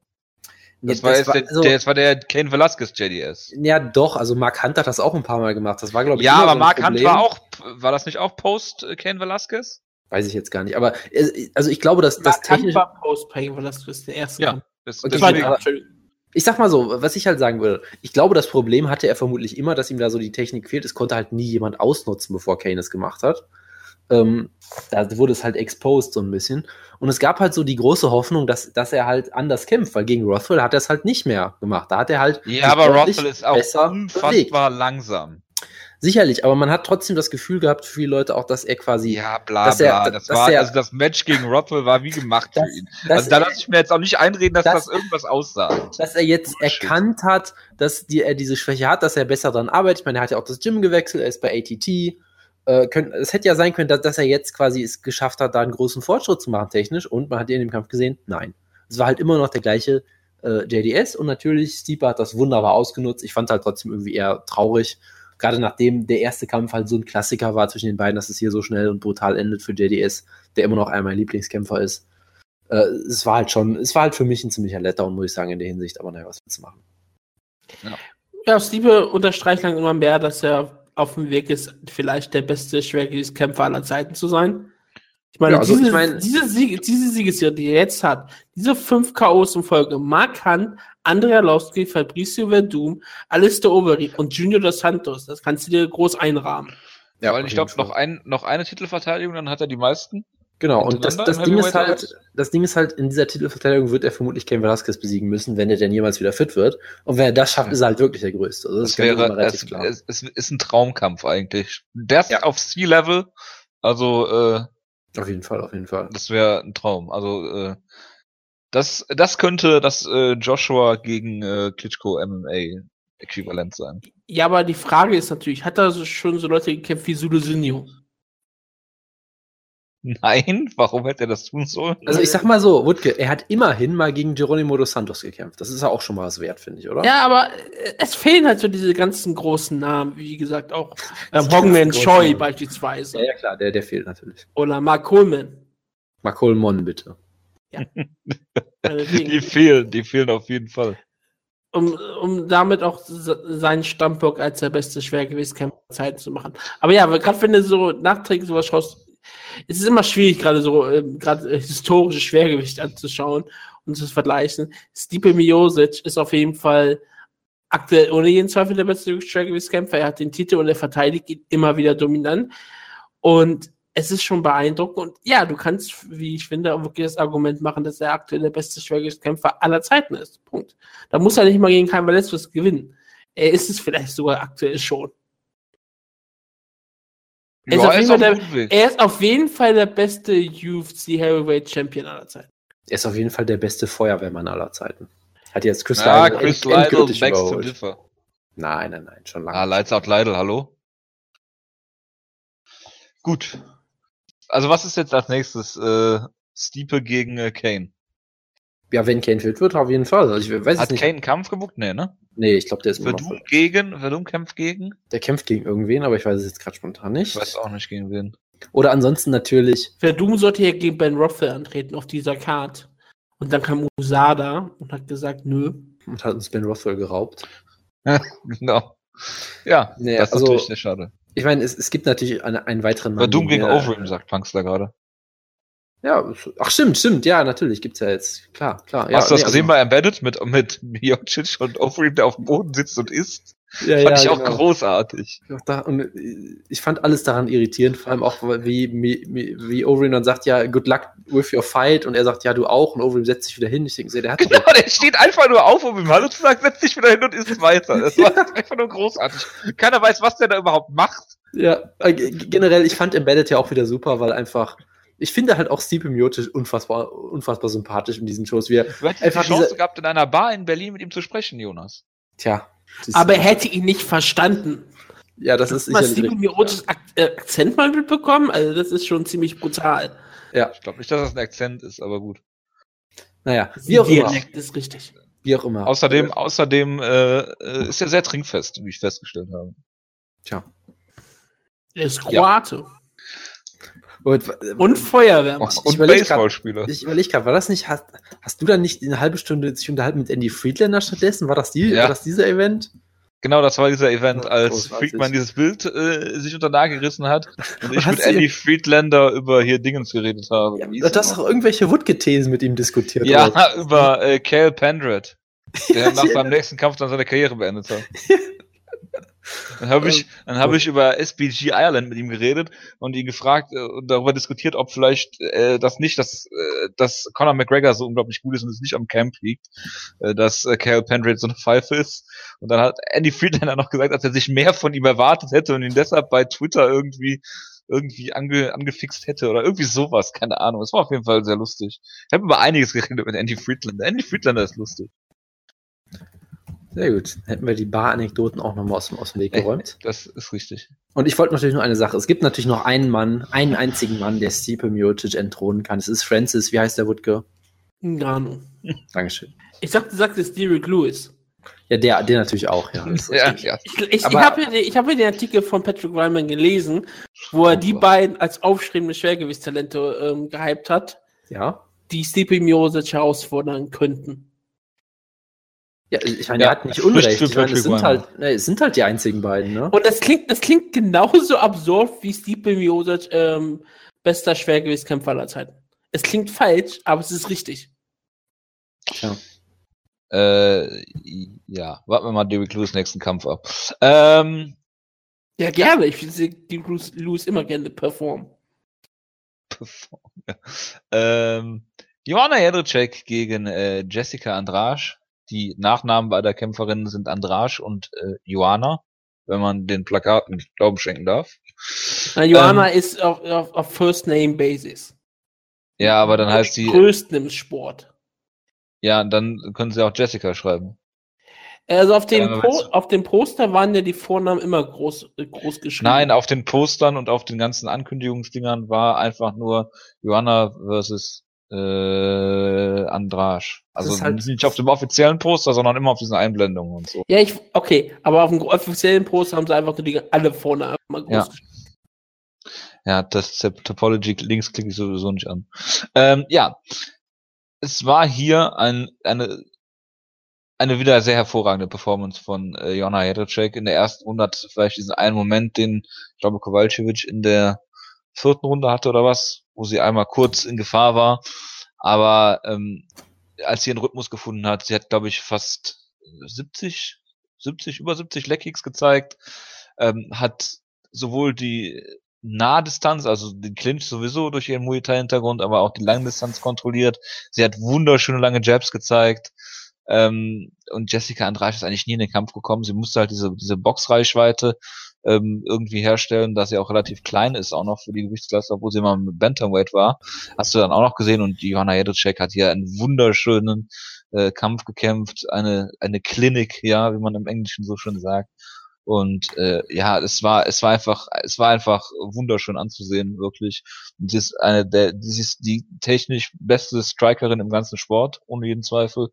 Ja, Das, war jetzt der, also- der, das war der Kane Velasquez JDS. ja, doch, also Mark Hunt hat das auch ein paar Mal gemacht. Das war, glaube ich, Ja, aber so Mark Hunt Problem. war auch, war das nicht auch Post äh, Kane Velasquez? Weiß ich jetzt gar nicht. Aber äh, also ich glaube, dass das Das technisch. war Post-Paying Velasquez, der erste Ja. Das, Okay, deswegen, aber-. Ich sag mal so, was ich halt sagen würde, ich glaube, das Problem hatte er vermutlich immer, dass ihm da so die Technik fehlt. Es konnte halt nie jemand ausnutzen, bevor Kane es gemacht hat. Ähm, da wurde es halt exposed so ein bisschen. Und es gab halt so die große Hoffnung, dass, dass er halt anders kämpft, weil gegen Rothwell hat er es halt nicht mehr gemacht. Da hat er halt. ja, aber Rothwell ist auch unfassbar langsam. Sicherlich, aber man hat trotzdem das Gefühl gehabt, für viele Leute auch, dass er quasi. Ja, bla dass er- bla. das dass war, er- also das Match gegen Rothwell war wie gemacht Das- für ihn. Also da lasse ich mir jetzt auch nicht einreden, dass das- das, irgendwas aussagt. dass er jetzt Bullshit. erkannt hat, dass die, er diese Schwäche hat, dass er besser daran arbeitet. Ich meine, er hat ja auch das Gym gewechselt, er ist bei ATT. Äh, könnt, es hätte ja sein können, dass, dass er jetzt quasi es geschafft hat, da einen großen Fortschritt zu machen technisch. Und man hat in dem Kampf gesehen, nein. Es war halt immer noch der gleiche äh, JDS und natürlich Stipe hat das wunderbar ausgenutzt. Ich fand halt trotzdem irgendwie eher traurig. Gerade nachdem der erste Kampf halt so ein Klassiker war zwischen den beiden, dass es hier so schnell und brutal endet für JDS, der immer noch einer meiner Lieblingskämpfer ist. äh, es war halt schon, es war halt für mich ein ziemlicher Letdown, muss ich sagen, in der Hinsicht, aber naja, was willst du machen? Ja, Stiebe unterstreicht lang immer mehr, dass er auf dem Weg ist, vielleicht der beste Schwergewichtskämpfer aller Zeiten zu sein. Ich meine, Ja, also diese, ich meine- diese, Siege, diese Siegesserie, die er jetzt hat, diese fünf K.O.s in Folge, Mark Hunt, Andrea Lowski, Fabricio Verdum, Alistair Overeem und Junior dos Santos, das kannst du dir groß einrahmen. Ja, Weil ich glaube, noch, ein, noch eine Titelverteidigung, dann hat er die meisten. Genau, und das, das Ding ist halt, das Ding ist halt, in dieser Titelverteidigung wird er vermutlich Cain Velasquez besiegen müssen, wenn er denn jemals wieder fit wird. Und wenn er das schafft, Ja. ist er halt wirklich der Größte. Also das, Das wäre, immer relativ es, klar. es, es ist ein Traumkampf eigentlich. Das Ja. auf Sea-Level, also äh, auf jeden Fall, auf jeden Fall. das wäre ein Traum. Also äh, das, das könnte das äh, Joshua gegen äh, Klitschko MMA Äquivalent sein. Ja, aber die Frage ist natürlich, hat er schon so Leute gekämpft wie Sulu Sinio? Nein, warum hätte er das tun sollen? Also ich sag mal so, Wutke, er hat immerhin mal gegen Geronimo dos Santos gekämpft. Das ist ja auch schon mal was wert, finde ich, oder? Ja, aber äh, es fehlen halt so diese ganzen großen Namen, wie gesagt, auch ähm, Hongman Choi beispielsweise. ja, ja, klar, der, der fehlt natürlich. Oder Mark Coleman. Marcol Mon, bitte. meinetwegen. Die fehlen, die fehlen auf jeden Fall. um, um damit auch se- seinen Stammbock als der beste Schwergewichtskämpfer der Zeit zu machen. Aber ja, gerade wenn du so nachträglich sowas schaust, es ist immer schwierig, gerade so ähm, gerade äh, Schwergewicht anzuschauen und zu vergleichen. Stipe Miosic ist auf jeden Fall aktuell ohne jeden Zweifel der beste Schwergewichtskämpfer. Er hat den Titel und er verteidigt ihn immer wieder dominant. Und es ist schon beeindruckend. Und ja, du kannst, wie ich finde, auch wirklich das Argument machen, dass er aktuell der beste Schwergewichtskämpfer aller Zeiten ist. Punkt. Da muss er nicht mal gegen kein Velasquez gewinnen. Er ist es vielleicht sogar aktuell schon. Er ist Ja, auf jeden ist der-. Er ist auf jeden Fall der beste UFC Heavyweight Champion aller Zeiten. Er ist auf jeden Fall der beste Feuerwehrmann aller Zeiten. Hat jetzt Chris Ja, Lytle Chris end- Lytle, endgültig next to differ. Nein, nein, nein, schon lange. Ah, Lights out Lytle, hallo? Gut. Also was ist jetzt als nächstes? Äh, Stiepe gegen äh, Kane. Ja, wenn Kane fit wird, auf jeden Fall. Also ich weiß Hat nicht. Kane einen Kampf gebucht? Nee, ne? Nee, ich glaube, der ist immer noch Verdum fit. gegen, Verdum kämpft gegen? Der kämpft gegen irgendwen, aber ich weiß es jetzt gerade spontan nicht. Ich weiß auch nicht gegen wen. Oder ansonsten natürlich, Verdum sollte ja gegen Ben Rothwell antreten auf dieser Card. Und dann kam Usada und hat gesagt, nö. und hat uns Ben Rothwell geraubt. Genau. Ja, Nee, das ist also- natürlich sehr schade. Ich meine, es, es gibt natürlich eine, einen weiteren Mann. Verdum den gegen Overeem, sagt Punkster gerade. Ja, ach stimmt, stimmt, ja, natürlich gibt's ja jetzt. Klar, klar. ja, Hast du das nee, gesehen also- bei Embedded mit, mit Miocic und Overeem, der auf dem Boden sitzt und isst? Ja, Fand ja, ich auch genau. großartig. Und äh, ich fand alles daran irritierend, vor allem auch, wie, wie, wie Overeem dann sagt, ja, good luck with your fight, und er sagt, ja, du auch, und Overeem setzt sich wieder hin. Ich denke, der hat Genau, der steht einfach nur auf, um ihm Hallo zu sagen, setzt sich wieder hin und isst weiter. Das war einfach nur großartig. Keiner weiß, was der da überhaupt macht. Ja, äh, generell, ich fand Embedded ja auch wieder super, weil einfach, ich finde halt auch Stipe Miocic unfassbar, unfassbar sympathisch in diesen Shows. Wir, Du hättest Einfach die Chance diese- gehabt, in einer Bar in Berlin mit ihm zu sprechen, Jonas. tja. Aber er hätte ihn nicht verstanden. ja, das ist Hast du mal sicherlich Mirotics Ak äh, Akzent mal mitbekommen? Also das ist schon ziemlich brutal. Ja, Ich glaube nicht, dass das ein Akzent ist, aber gut. naja, wie auch immer. Dialekt ist richtig. Wie auch immer. Außerdem, außerdem äh, äh, ist er sehr trinkfest, wie ich festgestellt habe. Tja. Er ist Kroate. Und, Und Feuerwehrmann. Ich Und Baseballspieler. Ich überlege gerade, war das nicht, hast, hast du da nicht eine halbe Stunde sich unterhalten mit Andy Friedlander stattdessen? War das, die, Ja. war das dieser Event? Genau, das war dieser Event, Ja, als. Friedman dieses Bild äh, sich unter Nagel gerissen hat und ich mit Andy Friedlander über hier Dingens geredet habe. Ja, Wie du hast das doch irgendwelche Woodke-Thesen mit ihm diskutiert. Ja, oder? über äh, Cal Pendred, der nach seinem nächsten Kampf dann seine Karriere beendet hat. Dann habe ich, dann habe ich über SBG Ireland mit ihm geredet und ihn gefragt äh, und darüber diskutiert, ob vielleicht äh, das nicht, dass, äh, dass Conor McGregor so unglaublich gut ist und es nicht am Camp liegt, äh, dass äh, Cal Pendred so eine Pfeife ist. Und dann hat Andy Friedlander noch gesagt, dass er sich mehr von ihm erwartet hätte und ihn deshalb bei Twitter irgendwie irgendwie ange, angefixt hätte oder irgendwie sowas, keine Ahnung. Es war auf jeden Fall sehr lustig. Ich habe über einiges geredet mit Andy Friedlander. Andy Friedlander ist lustig. Sehr gut. Hätten wir die Bar-Anekdoten auch nochmal aus, dem- aus dem Weg geräumt. Das ist richtig. Und ich wollte natürlich nur eine Sache. Es gibt natürlich noch einen Mann, einen einzigen Mann, der Stipe Miocic entthronen kann. Es ist Francis. Wie heißt der Woodke? Keine Ahnung. Dankeschön. Ich sag, du sagst jetzt Derek Lewis. Ja, der, der natürlich auch, ja. Ja, ja. Ich, ich, ich habe ja, den- ich hab den Artikel von Patrick Ryman gelesen, wo er die beiden als aufstrebende Schwergewichtstalente ähm, gehypt hat. ja. die Stipe Miocic herausfordern könnten. Ja, ich meine, Ja, er hat nicht Unrecht. Ich meine, es sind halt, ne, es sind halt die einzigen beiden, ne? Und das klingt, das klingt genauso absurd wie Stipe Miocic, ähm, bester Schwergewichtskämpfer aller Zeiten. Es klingt falsch, aber es ist richtig. Tja. Äh, ja, warten wir mal Derrick Lewis nächsten Kampf ab. Ähm, Ja, gerne. Ich sehe die Lewis, immer gerne performen. ähm, Joanna Jedrzejczyk gegen äh, Jessica Andrasch. Die Nachnamen beider Kämpferinnen sind Andrasch und äh, Joanna, wenn man den Plakaten Glauben schenken darf. Na, Joanna ist auf, auf, auf First Name Basis. Ja, aber dann heißt sie, größten im Sport. ja, dann können sie auch Jessica schreiben. Also auf dem, Ja, po weißt du- auf dem Poster waren ja die Vornamen immer groß, äh, groß geschrieben. Nein, auf den Postern und auf den ganzen Ankündigungsdingern war einfach nur Joanna versus äh, Andrasch. Also halt- nicht auf dem offiziellen Poster, sondern immer auf diesen Einblendungen und so. Ja, ich, okay, aber auf dem offiziellen Poster haben sie einfach nur die, alle Vornamen mal groß Ja. Ja, das Top- Topology Links klicke ich sowieso nicht an. Ähm, ja, es war hier ein, eine eine wieder sehr hervorragende Performance von äh, Jona Jedrzejczyk. In der ersten Runde hat vielleicht diesen einen Moment, den ich glaube Kowalkiewicz in der vierten Runde hatte oder was, wo sie einmal kurz in Gefahr war. Aber ähm, als sie ihren Rhythmus gefunden hat, sie hat glaube ich fast 70, 70 über 70 Leckkicks gezeigt, ähm, hat sowohl die Nahdistanz, also den Clinch sowieso durch ihren Muay Thai Hintergrund, aber auch die Langdistanz kontrolliert. Sie hat wunderschöne lange Jabs gezeigt. Ähm, und Jessica Andrade ist eigentlich nie in den Kampf gekommen. Sie musste halt diese, diese Boxreichweite ähm, irgendwie herstellen, dass sie auch relativ klein ist, auch noch für die Gewichtsklasse, obwohl sie immer mit Bantamweight war. Hast du dann auch noch gesehen und Johanna Jedrzejczyk hat hier einen wunderschönen äh, Kampf gekämpft, eine, eine Klinik, ja, wie man im Englischen so schön sagt. Und äh, ja, es war, es war einfach, es war einfach wunderschön anzusehen, wirklich. Und sie ist eine der, sie ist die technisch beste Strikerin im ganzen Sport, ohne jeden Zweifel.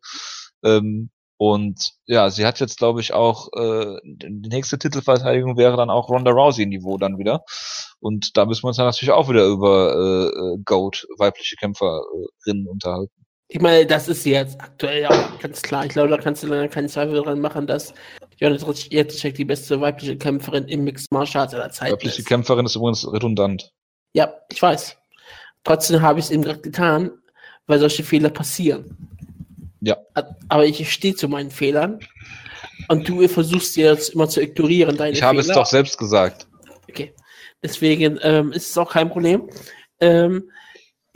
Ähm, und ja, sie hat jetzt, glaube ich, auch äh, die nächste Titelverteidigung wäre dann auch Ronda Rousey-Niveau dann wieder. Und da müssen wir uns dann natürlich auch wieder über äh, äh, Goat, weibliche Kämpferinnen unterhalten. Ich meine, das ist jetzt aktuell ja auch ganz klar. Ich glaube, da kannst du dann keinen Zweifel dran machen, dass Jonas Jędrzejczyk die beste weibliche Kämpferin im Mixed Martial Arts aller Zeiten Weibliche ist. Kämpferin ist übrigens redundant. Ja, ich weiß. Trotzdem habe ich es eben gerade getan, weil solche Fehler passieren. Ja. Aber ich stehe zu meinen Fehlern und du versuchst jetzt immer zu ignorieren deine Ich habe es Fehler. doch selbst gesagt. Okay. Deswegen ähm, ist es auch kein Problem. Ähm,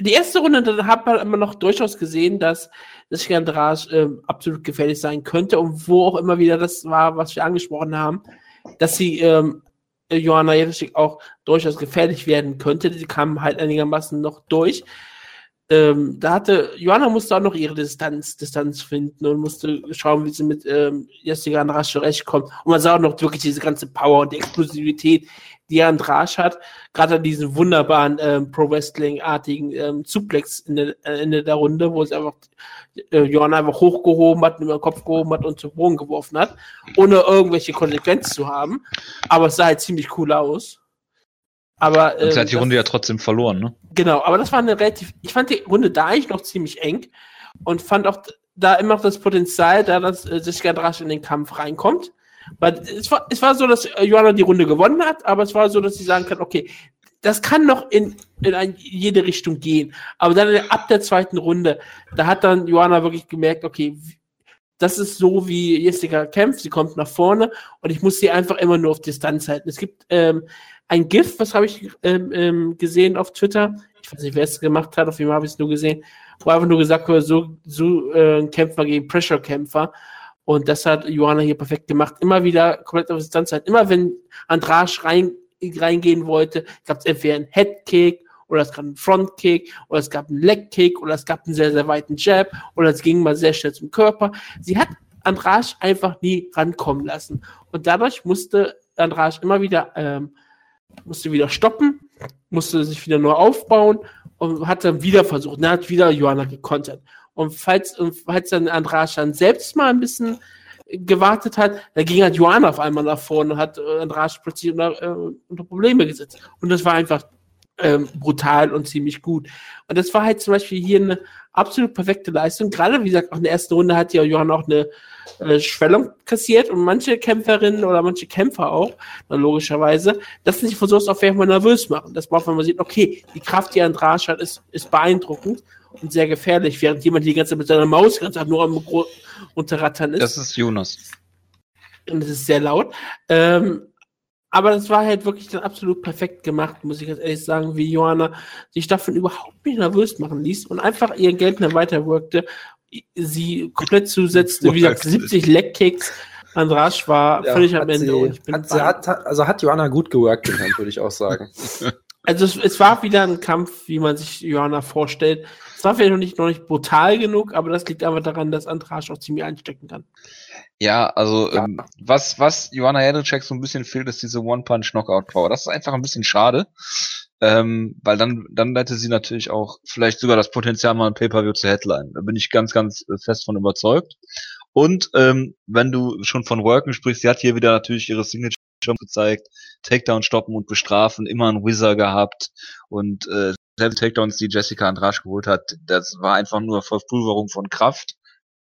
die erste Runde, da hat man immer noch durchaus gesehen, dass das Andrasch ähm, absolut gefährlich sein könnte und wo auch immer wieder das war, was wir angesprochen haben, dass sie ähm, Johanna Jędrzejczyk auch durchaus gefährlich werden könnte. Die kam halt einigermaßen noch durch. Ähm, da hatte, Johanna musste auch noch ihre Distanz, Distanz finden und musste schauen, wie sie mit ähm, Jessica Andrasch zurechtkommt. Und man sah auch noch wirklich diese ganze Power und die Explosivität, die Andrasch hat. Gerade an diesen wunderbaren ähm, Pro-Wrestling-artigen ähm, Suplex in der, äh, Ende der Runde, wo sie einfach äh, Johanna einfach hochgehoben hat, über den Kopf gehoben hat und zu Boden geworfen hat, ohne irgendwelche Konsequenzen zu haben. Aber es sah halt ziemlich cool aus. Aber, Und sie ähm, hat die das- Runde ja trotzdem verloren, ne? Genau, aber das war eine relativ, ich fand die Runde da eigentlich noch ziemlich eng und fand auch da immer noch das Potenzial, da dass äh, Jessica Drasch in den Kampf reinkommt. Weil es war, es war so, dass äh, Joanna die Runde gewonnen hat, aber es war so, dass sie sagen kann, okay, das kann noch in, in ein, jede Richtung gehen. Aber dann ab der zweiten Runde, da hat dann Joanna wirklich gemerkt, okay, das ist so, wie Jessica kämpft, sie kommt nach vorne und ich muss sie einfach immer nur auf Distanz halten. Es gibt ähm, ein GIF, was habe ich ähm, ähm, gesehen auf Twitter, ich weiß nicht, wer es gemacht hat, auf jeden Fall habe ich es nur gesehen, wo einfach nur gesagt wurde, so, so äh, kämpft man gegen Pressure-Kämpfer. Und das hat Johanna hier perfekt gemacht. Immer wieder komplett auf Distanz halten. Immer wenn Andrasch rein, reingehen wollte, gab es entweder einen Headkick oder es gab einen Frontkick oder es gab einen Legkick oder es gab einen sehr, sehr weiten Jab oder es ging mal sehr schnell zum Körper. Sie hat Andrasch einfach nie rankommen lassen. Und dadurch musste Andrasch immer wieder, ähm, musste wieder stoppen, musste sich wieder neu aufbauen und hat dann wieder versucht. Dann hat wieder Johanna gekontert. Und falls, und falls dann Andrasch dann selbst mal ein bisschen gewartet hat, dann ging halt Johanna auf einmal nach vorne und hat äh, Andrasch plötzlich unter, äh, unter Probleme gesetzt. Und das war einfach ähm, brutal und ziemlich gut. Und das war halt zum Beispiel hier eine absolut perfekte Leistung. Gerade, wie gesagt, auch in der ersten Runde hat ja Johann auch eine äh, Schwellung kassiert und manche Kämpferinnen oder manche Kämpfer auch, logischerweise, dass sich von sowas auf jeden Fall nervös machen. Das braucht, wenn man sieht, okay, die Kraft, die Andrasch hat, ist, ist beeindruckend und sehr gefährlich, während jemand die ganze Zeit mit seiner Maus Zeit nur am Unterrattern ist. Das ist Jonas. und es ist sehr laut. Ähm, aber das war halt wirklich dann absolut perfekt gemacht, muss ich ganz ehrlich sagen, wie Johanna sich davon überhaupt nicht nervös machen ließ und einfach ihr Geld weiterwirkte, sie komplett zusetzte, wie gesagt, 70 Leckkicks. Andrasch war Ja, völlig am hat Ende. Sie, und ich bin hat, sie hat, also hat Joanna gut geworkt, würde ich auch sagen. also es, es war wieder ein Kampf, wie man sich Johanna vorstellt. Es war vielleicht noch nicht, noch nicht brutal genug, aber das liegt einfach daran, dass Andrasch auch ziemlich einstecken kann. Ja, also Ja. Ähm, was, was Joanna Jędrzejczyk so ein bisschen fehlt, ist diese One-Punch-Knockout-Power. Das ist einfach ein bisschen schade, ähm, weil dann, dann hätte sie natürlich auch vielleicht sogar das Potenzial, mal ein Pay-Per-View zu Headline. Da bin ich ganz, ganz äh, fest von überzeugt. Und ähm, wenn du schon von Worken sprichst, sie hat hier wieder natürlich ihre Signature gezeigt, Takedown stoppen und bestrafen, immer einen Wizard gehabt und äh, selbst Takedowns, die Jessica Andrasch geholt hat, das war einfach nur Verpulverung von Kraft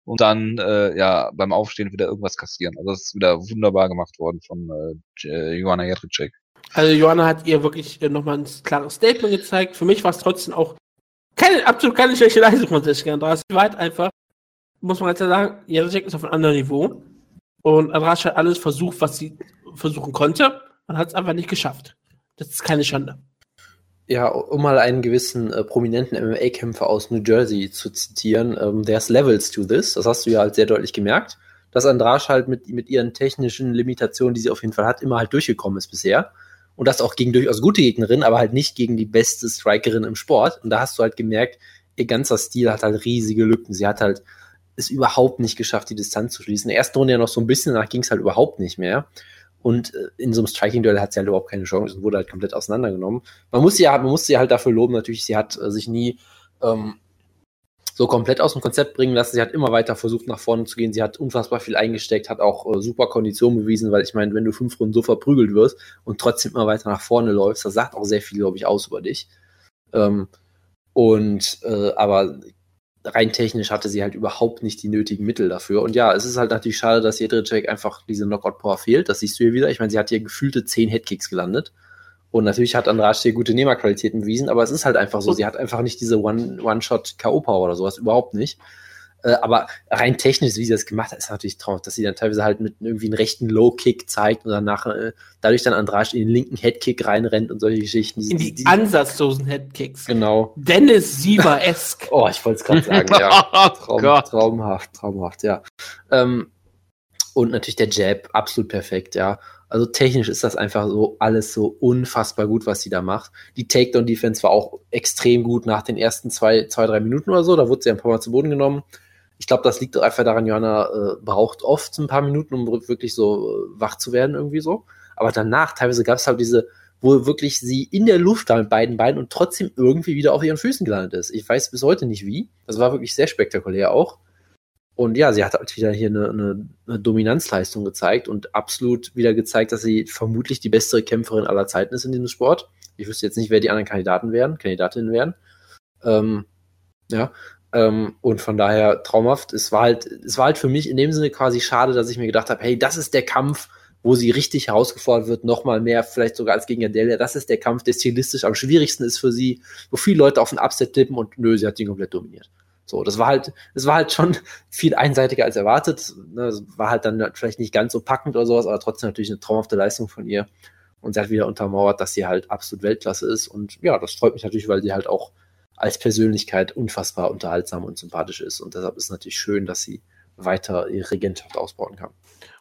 und dann äh, ja beim Aufstehen wieder irgendwas kassieren. Also das ist wieder wunderbar gemacht worden von äh, J- Joanna Jędrzejczyk. Also Johanna hat ihr wirklich äh, nochmal ein klares Statement gezeigt. Für mich war es trotzdem auch keine, absolut keine schlechte Leistung von Jessica Andrade. Sie war halt einfach, muss man ganz klar sagen, Jędrzejczyk ist auf einem anderen Niveau. Und Andrade hat alles versucht, was sie versuchen konnte. Man hat es einfach nicht geschafft. Das ist keine Schande. Ja, um mal einen gewissen äh, prominenten MMA-Kämpfer aus New Jersey zu zitieren, ähm, there's levels to this. Das hast du ja halt sehr deutlich gemerkt, dass Andrasch halt mit, mit ihren technischen Limitationen, die sie auf jeden Fall hat, immer halt durchgekommen ist bisher. Und das auch gegen durchaus gute Gegnerinnen, aber halt nicht gegen die beste Strikerin im Sport. Und da hast du halt gemerkt, ihr ganzer Stil hat halt riesige Lücken. Sie hat halt es überhaupt nicht geschafft, die Distanz zu schließen. In der ersten Runde ja noch so ein bisschen, danach ging es halt überhaupt nicht mehr. Und äh, in so einem Striking-Duell hat sie halt überhaupt keine Chance und wurde halt komplett auseinandergenommen. Man muss sie ja, man muss sie halt dafür loben, natürlich, sie hat äh, sich nie ähm, so komplett aus dem Konzept bringen lassen. Sie hat immer weiter versucht, nach vorne zu gehen. Sie hat unfassbar viel eingesteckt, hat auch äh, super Kondition bewiesen, weil ich meine, wenn du fünf Runden so verprügelt wirst und trotzdem immer weiter nach vorne läufst, das sagt auch sehr viel, glaube ich, aus über dich. Ähm, und äh, aber rein technisch hatte sie halt überhaupt nicht die nötigen Mittel dafür. Und ja, es ist halt natürlich schade, dass Jedrzejczyk einfach diese Knockout-Power fehlt. Das siehst du hier wieder. Ich meine, sie hat hier gefühlte zehn Headkicks gelandet. Und natürlich hat Andrade hier gute Nehmerqualitäten bewiesen, aber es ist halt einfach so. Sie hat einfach nicht diese One- One-Shot-K.O.-Power oder sowas, überhaupt nicht. Äh, aber rein technisch, wie sie das gemacht hat, ist natürlich traumhaft, dass sie dann teilweise halt mit irgendwie einen rechten Low-Kick zeigt und danach äh, dadurch dann Andrade in den linken Headkick reinrennt und solche Geschichten. In die ansatzlosen Headkicks. genau. Dennis Siever-esk. Oh, ich wollte es gerade sagen, ja. Oh Traum, Gott. traumhaft, traumhaft, ja. Ähm, und natürlich der Jab, absolut perfekt, ja. Also technisch ist das einfach so alles so unfassbar gut, was sie da macht. Die Takedown-Defense war auch extrem gut nach den ersten zwei, zwei, drei Minuten oder so. Da wurde sie ein paar Mal zu Boden genommen. Ich glaube, das liegt einfach daran, Johanna äh, braucht oft ein paar Minuten, um wirklich so äh, wach zu werden, irgendwie so. Aber danach, teilweise gab es halt diese, wo wirklich sie in der Luft war mit beiden Beinen und trotzdem irgendwie wieder auf ihren Füßen gelandet ist. Ich weiß bis heute nicht wie. Das war wirklich sehr spektakulär auch. Und ja, sie hat halt wieder hier eine, eine, eine Dominanzleistung gezeigt und absolut wieder gezeigt, dass sie vermutlich die bessere Kämpferin aller Zeiten ist in diesem Sport. Ich wüsste jetzt nicht, wer die anderen Kandidaten wären, Kandidatinnen wären. Ähm, ja, ähm, und von daher traumhaft. Es war halt, es war halt für mich in dem Sinne quasi schade, dass ich mir gedacht habe, hey, das ist der Kampf, wo sie richtig herausgefordert wird, nochmal mehr, vielleicht sogar als gegen Adelia. Das ist der Kampf, der stilistisch am schwierigsten ist für sie, wo viele Leute auf einen Upset tippen und nö, sie hat ihn komplett dominiert. So, das war halt, das war halt schon viel einseitiger als erwartet. Ne, das war halt dann vielleicht nicht ganz so packend oder sowas, aber trotzdem natürlich eine traumhafte Leistung von ihr. Und sie hat wieder untermauert, dass sie halt absolut Weltklasse ist. Und ja, das freut mich natürlich, weil sie halt auch als Persönlichkeit unfassbar unterhaltsam und sympathisch ist. Und deshalb ist es natürlich schön, dass sie weiter ihre Regentschaft ausbauen kann.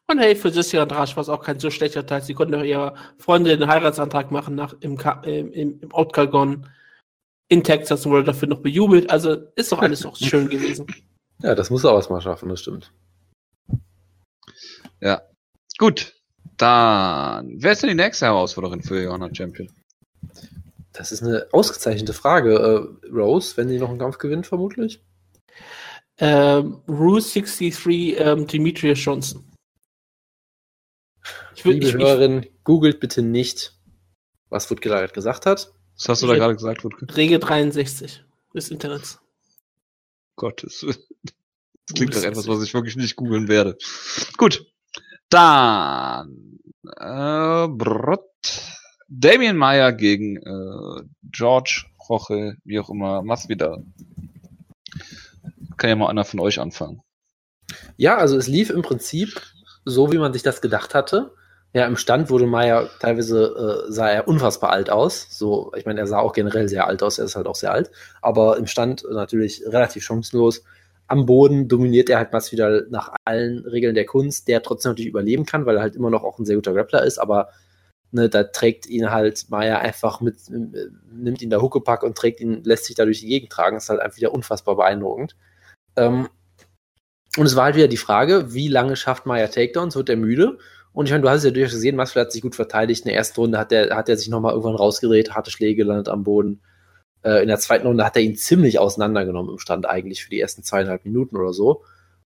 Und hey, für Jessica Andrade war es auch kein so schlechter Teil. Sie konnte ihrer Freundin einen Heiratsantrag machen nach, im, Ka im, im, im in Texas wurde dafür noch bejubelt. Also ist doch alles auch schön gewesen. Ja, das muss er auch mal schaffen, das stimmt. Ja. Gut. Dann, wer ist denn die nächste Herausforderin für Johanna Champion? Das ist eine ausgezeichnete Frage. Äh, Rose, wenn sie noch einen Kampf gewinnt, vermutlich. Ähm, Rule 63, ähm, Demetrius Johnson. Ich will, Liebe ich, ich, Hörerin, googelt bitte nicht, was Footgeller gesagt hat. Was hast du da gerade gesagt, Wutke? Regel 63 des Internets. Gottes Willen. Das klingt doch etwas, was ich wirklich nicht googeln werde. Gut. Dann äh, Brot. Damien Meyer gegen äh, George, Roche, wie auch immer, Masvidal. Kann ja mal einer von euch anfangen. Ja, also es lief im Prinzip so, wie man sich das gedacht hatte. Ja, im Stand wurde Maya teilweise äh, sah er unfassbar alt aus. So, ich meine, er sah auch generell sehr alt aus, er ist halt auch sehr alt. Aber im Stand natürlich relativ chancenlos. Am Boden dominiert er halt Masvidal nach allen Regeln der Kunst, der trotzdem natürlich überleben kann, weil er halt immer noch auch ein sehr guter Grappler ist, aber ne, da trägt ihn halt Maya einfach mit, äh, nimmt ihn da Huckepack und trägt ihn, lässt sich da durch die Gegend tragen. Ist halt einfach wieder unfassbar beeindruckend. Ähm, und es war halt wieder die Frage, wie lange schafft Maya Takedowns? Wird er müde? Und ich meine, du hast es ja durchaus gesehen, Masvidal hat sich gut verteidigt. In der ersten Runde hat er, hat er sich nochmal irgendwann rausgedreht, harte Schläge gelandet am Boden. Äh, in der zweiten Runde hat er ihn ziemlich auseinandergenommen im Stand eigentlich für die ersten zweieinhalb Minuten oder so.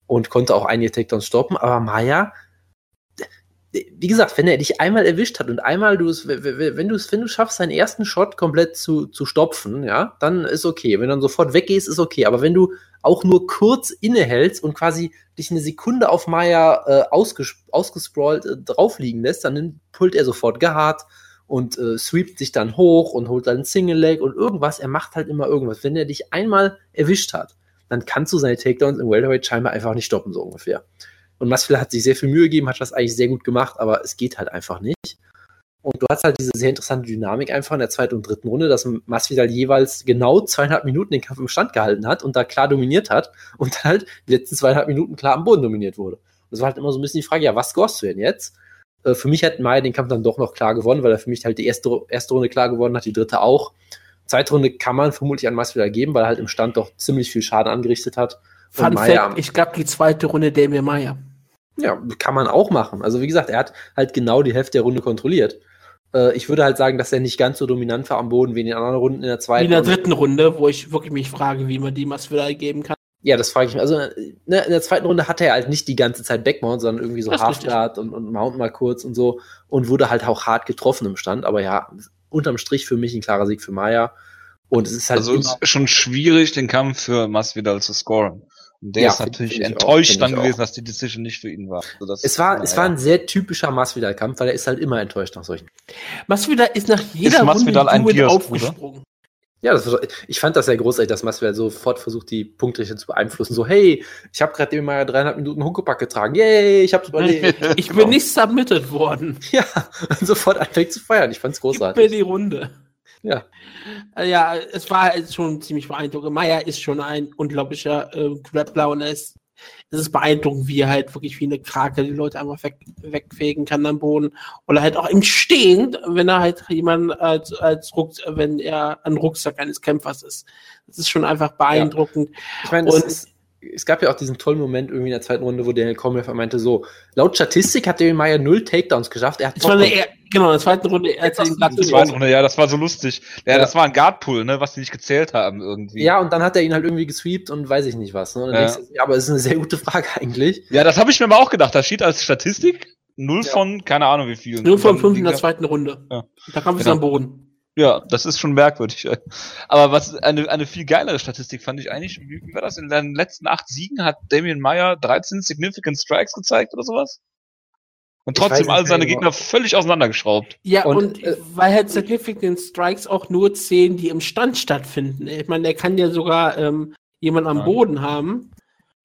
Und konnte auch einige Takedowns stoppen. Aber Maya, wie gesagt, wenn er dich einmal erwischt hat und einmal du es, wenn du es, wenn du schaffst, seinen ersten Shot komplett zu, zu stopfen, ja, dann ist okay. Wenn du dann sofort weggehst, ist okay. Aber wenn du auch nur kurz innehältst und quasi dich eine Sekunde auf Maya äh, ausges ausgesprawlt äh, drauf liegen lässt, dann pullt er sofort gehaart und äh, sweept sich dann hoch und holt dann Single Leg und irgendwas. Er macht halt immer irgendwas. Wenn er dich einmal erwischt hat, dann kannst du seine Takedowns im Welterweight scheinbar einfach nicht stoppen, so ungefähr. Und Masvidal hat sich sehr viel Mühe gegeben, hat das eigentlich sehr gut gemacht, aber es geht halt einfach nicht. Und du hast halt diese sehr interessante Dynamik einfach in der zweiten und dritten Runde, dass Masvidal jeweils genau zweieinhalb Minuten den Kampf im Stand gehalten hat und da klar dominiert hat und dann halt die letzten zweieinhalb Minuten klar am Boden dominiert wurde. Und das war halt immer so ein bisschen die Frage, ja, was scorest du denn jetzt? Äh, für mich hat Maya den Kampf dann doch noch klar gewonnen, weil er für mich halt die erste, erste Runde klar gewonnen hat, die dritte auch. Zweite Runde kann man vermutlich an Masvidal geben, weil er halt im Stand doch ziemlich viel Schaden angerichtet hat. Fun Fact, ich gab die zweite Runde Damien Meyer. Ja, kann man auch machen. Also wie gesagt, er hat halt genau die Hälfte der Runde kontrolliert. Äh, ich würde halt sagen, dass er nicht ganz so dominant war am Boden wie in den anderen Runden in der Wie zweiten. in der dritten Runde, wo ich wirklich mich frage, wie man die Masvidal geben kann. Ja, das frage ich mich. Also ne, in der zweiten Runde hatte er halt nicht die ganze Zeit Backmount, sondern irgendwie so. Halfguard und, und Mount mal kurz und so und wurde halt auch hart getroffen im Stand. Aber ja, unterm Strich für mich ein klarer Sieg für Maya. Und es ist halt Also es immer, ist schon schwierig, den Kampf für Masvidal zu scoren. Und der Ja, ist natürlich auch, enttäuscht find dann auch. gewesen, dass die Decision nicht für ihn war. Also das es war, naja. es war ein sehr typischer Masvidal-Kampf, weil er ist halt immer enttäuscht nach solchen. Masvidal ist nach jeder Masvidal ein Runde Diaz, aufgesprungen. Ja, das war, ich fand das sehr großartig, dass Masvidal sofort versucht, die Punktrichter zu beeinflussen. So, hey, ich habe gerade eben mal dreieinhalb Minuten Huckepack getragen. Yay, ich hab's überlebt. Ich bin nicht submitted worden. ja, und sofort anfängt zu feiern. Ich fand's Gib mir großartig. die Runde. Ja. Äh, Ja, es war halt schon ziemlich beeindruckend. Meyer ist schon ein unglaublicher äh, Grappler und ist, es ist beeindruckend, wie er halt wirklich wie eine Krake die Leute einfach weg, wegfegen kann am Boden. Oder halt auch im Stehen, wenn er halt jemand als, als Ruck, wenn er ein Rucksack eines Kämpfers ist. Das ist schon einfach beeindruckend. Ich meine, es, Und- es gab ja auch diesen tollen Moment irgendwie in der zweiten Runde, wo Daniel Cormier meinte so, laut Statistik hat Daniel Meyer null Takedowns geschafft. Er hat Genau, in der zweiten Runde, er hat Etwas den glatt zu Die zweite Runde, ja, das war so lustig. Ja, Ja. das war ein Guardpull, ne, was die nicht gezählt haben irgendwie. ja, und dann hat er ihn halt irgendwie gesweept und weiß ich nicht was. Ne? Und dann Ja. denkst du, ja, aber es ist eine sehr gute Frage eigentlich. Ja, das habe ich mir mal auch gedacht. Da steht als Statistik null Ja. von, keine Ahnung wie viel. Nur von Und dann fünf in der zweiten Runde. Ja. Da kam es Genau. am Boden. Ja, das ist schon merkwürdig. Aber was eine, eine viel geilere Statistik fand ich eigentlich, wie, wie war das? In den letzten acht Siegen hat Damien Meyer 13 Significant Strikes gezeigt oder sowas? Und trotzdem nicht all seine Gegner völlig auseinandergeschraubt. Ja, Und, und, äh, weil halt Significant Strikes auch nur zählen, die im Stand stattfinden. Ich meine, der kann ja sogar ähm, jemand am Nein. Boden haben,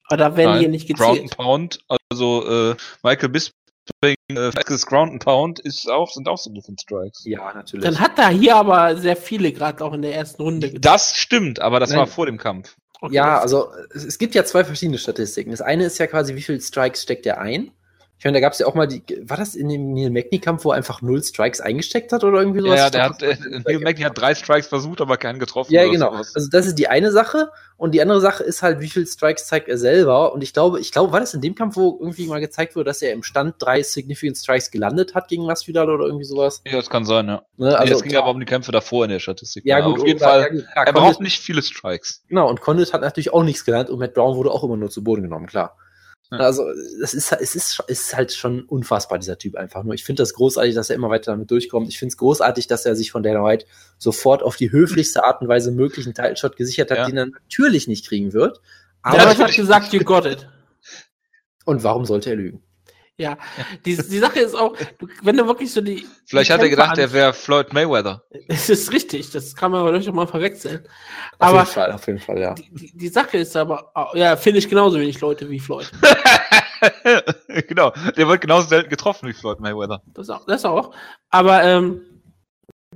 aber da werden die ja nicht Ground and gezählt. Pound, also äh, Michael Bisping, äh, Ground and Pound ist auch, sind auch Significant Strikes. Ja, natürlich. Dann hat er hier aber sehr viele, gerade auch in der ersten Runde. gezeigt. Das stimmt, aber das Nein. war vor dem Kampf. Okay, ja, also es, es gibt ja zwei verschiedene Statistiken. Das eine ist ja quasi, wie viel Strikes steckt er ein? Ich meine, da gab es ja auch mal die, war das in dem Neil Magny-Kampf, wo er einfach null Strikes eingesteckt hat oder irgendwie sowas? Ja, der hat, äh, Neil Magny hat drei Strikes versucht, aber keinen getroffen. Ja, genau. sowas. Also das ist die eine Sache. Und die andere Sache ist halt, wie viel Strikes zeigt er selber. Und ich glaube, ich glaube, war das in dem Kampf, wo irgendwie mal gezeigt wurde, dass er im Stand drei Significant Strikes gelandet hat gegen Masvidal oder irgendwie sowas? Ja, das kann sein, ja. Ne? Also, es ging aber um die Kämpfe davor in der Statistik. ja, gut, auf jeden oder- Fall. ja, gut, klar, er Condit- braucht nicht viele Strikes. Genau, und Condit hat natürlich auch nichts gelernt und Matt Brown wurde auch immer nur zu Boden genommen, klar. Ja. Also, es ist, es, ist, es ist halt schon unfassbar, dieser Typ einfach nur. Ich finde das großartig, dass er immer weiter damit durchkommt. Ich finde es großartig, dass er sich von Dana White sofort auf die höflichste Art und Weise möglichen Title-Shot gesichert hat, Ja. den er natürlich nicht kriegen wird. Der Aber, Leute hat gesagt, you got it. und warum sollte er lügen? Ja, die, die Sache ist auch, wenn du wirklich so die. Vielleicht die hat er gedacht, er wäre Floyd Mayweather. an- Es ist richtig, das kann man aber durchaus mal verwechseln. Auf Aber jeden Fall, auf jeden Fall, ja. die, die, Sache ist aber, oh, ja, finde ich genauso wenig Leute wie Floyd. genau, der wird genauso selten getroffen wie Floyd Mayweather. Das auch. Das auch. Aber ähm,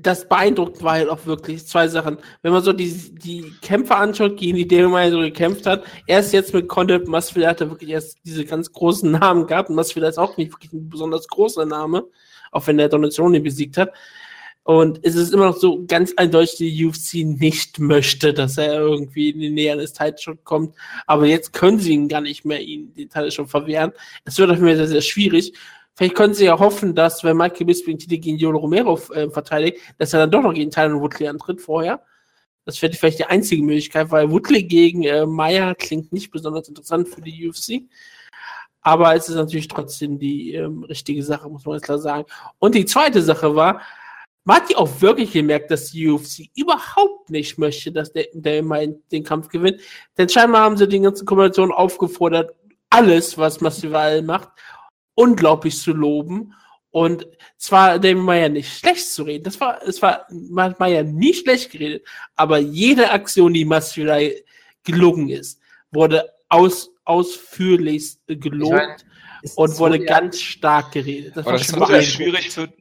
das beeindruckt war halt auch wirklich zwei Sachen. Wenn man so die, die Kämpfer anschaut, gegen die Dänemark so gekämpft hat, erst jetzt mit Condit Masvidal hat er wirklich erst diese ganz großen Namen gehabt. Und Masvidal ist auch nicht wirklich ein besonders großer Name, auch wenn er Donald Cerrone besiegt hat. Und es ist immer noch so ganz eindeutig, die UFC nicht möchte, dass er irgendwie in die Nähe eines Title kommt. Aber jetzt können sie ihn gar nicht mehr, ihn den Title schon verwehren. Es wird auf jeden Fall sehr, sehr schwierig. Vielleicht können sie ja hoffen, dass, wenn Michael Bisping Titel gegen Jolo Romero äh, verteidigt, dass er dann doch noch gegen Tyron Woodley antritt vorher. Das wäre vielleicht die einzige Möglichkeit, weil Woodley gegen äh, Meyer klingt nicht besonders interessant für die UFC. Aber es ist natürlich trotzdem die ähm, richtige Sache, muss man ganz klar sagen. Und die zweite Sache war, man hat ja auch wirklich gemerkt, dass die UFC überhaupt nicht möchte, dass der, der immer den Kampf gewinnt. Denn scheinbar haben sie den ganzen Kombinationen aufgefordert, alles, was Masvidal macht, unglaublich zu loben. Und zwar dem Meyer nicht schlecht zu reden. Das war, es war Meyer nie schlecht geredet, aber jede Aktion, die Masvidal gelungen ist, wurde aus, ausführlichst gelobt meine, und wurde ja- ganz stark geredet. Das war das beeindruckend. schwierig für.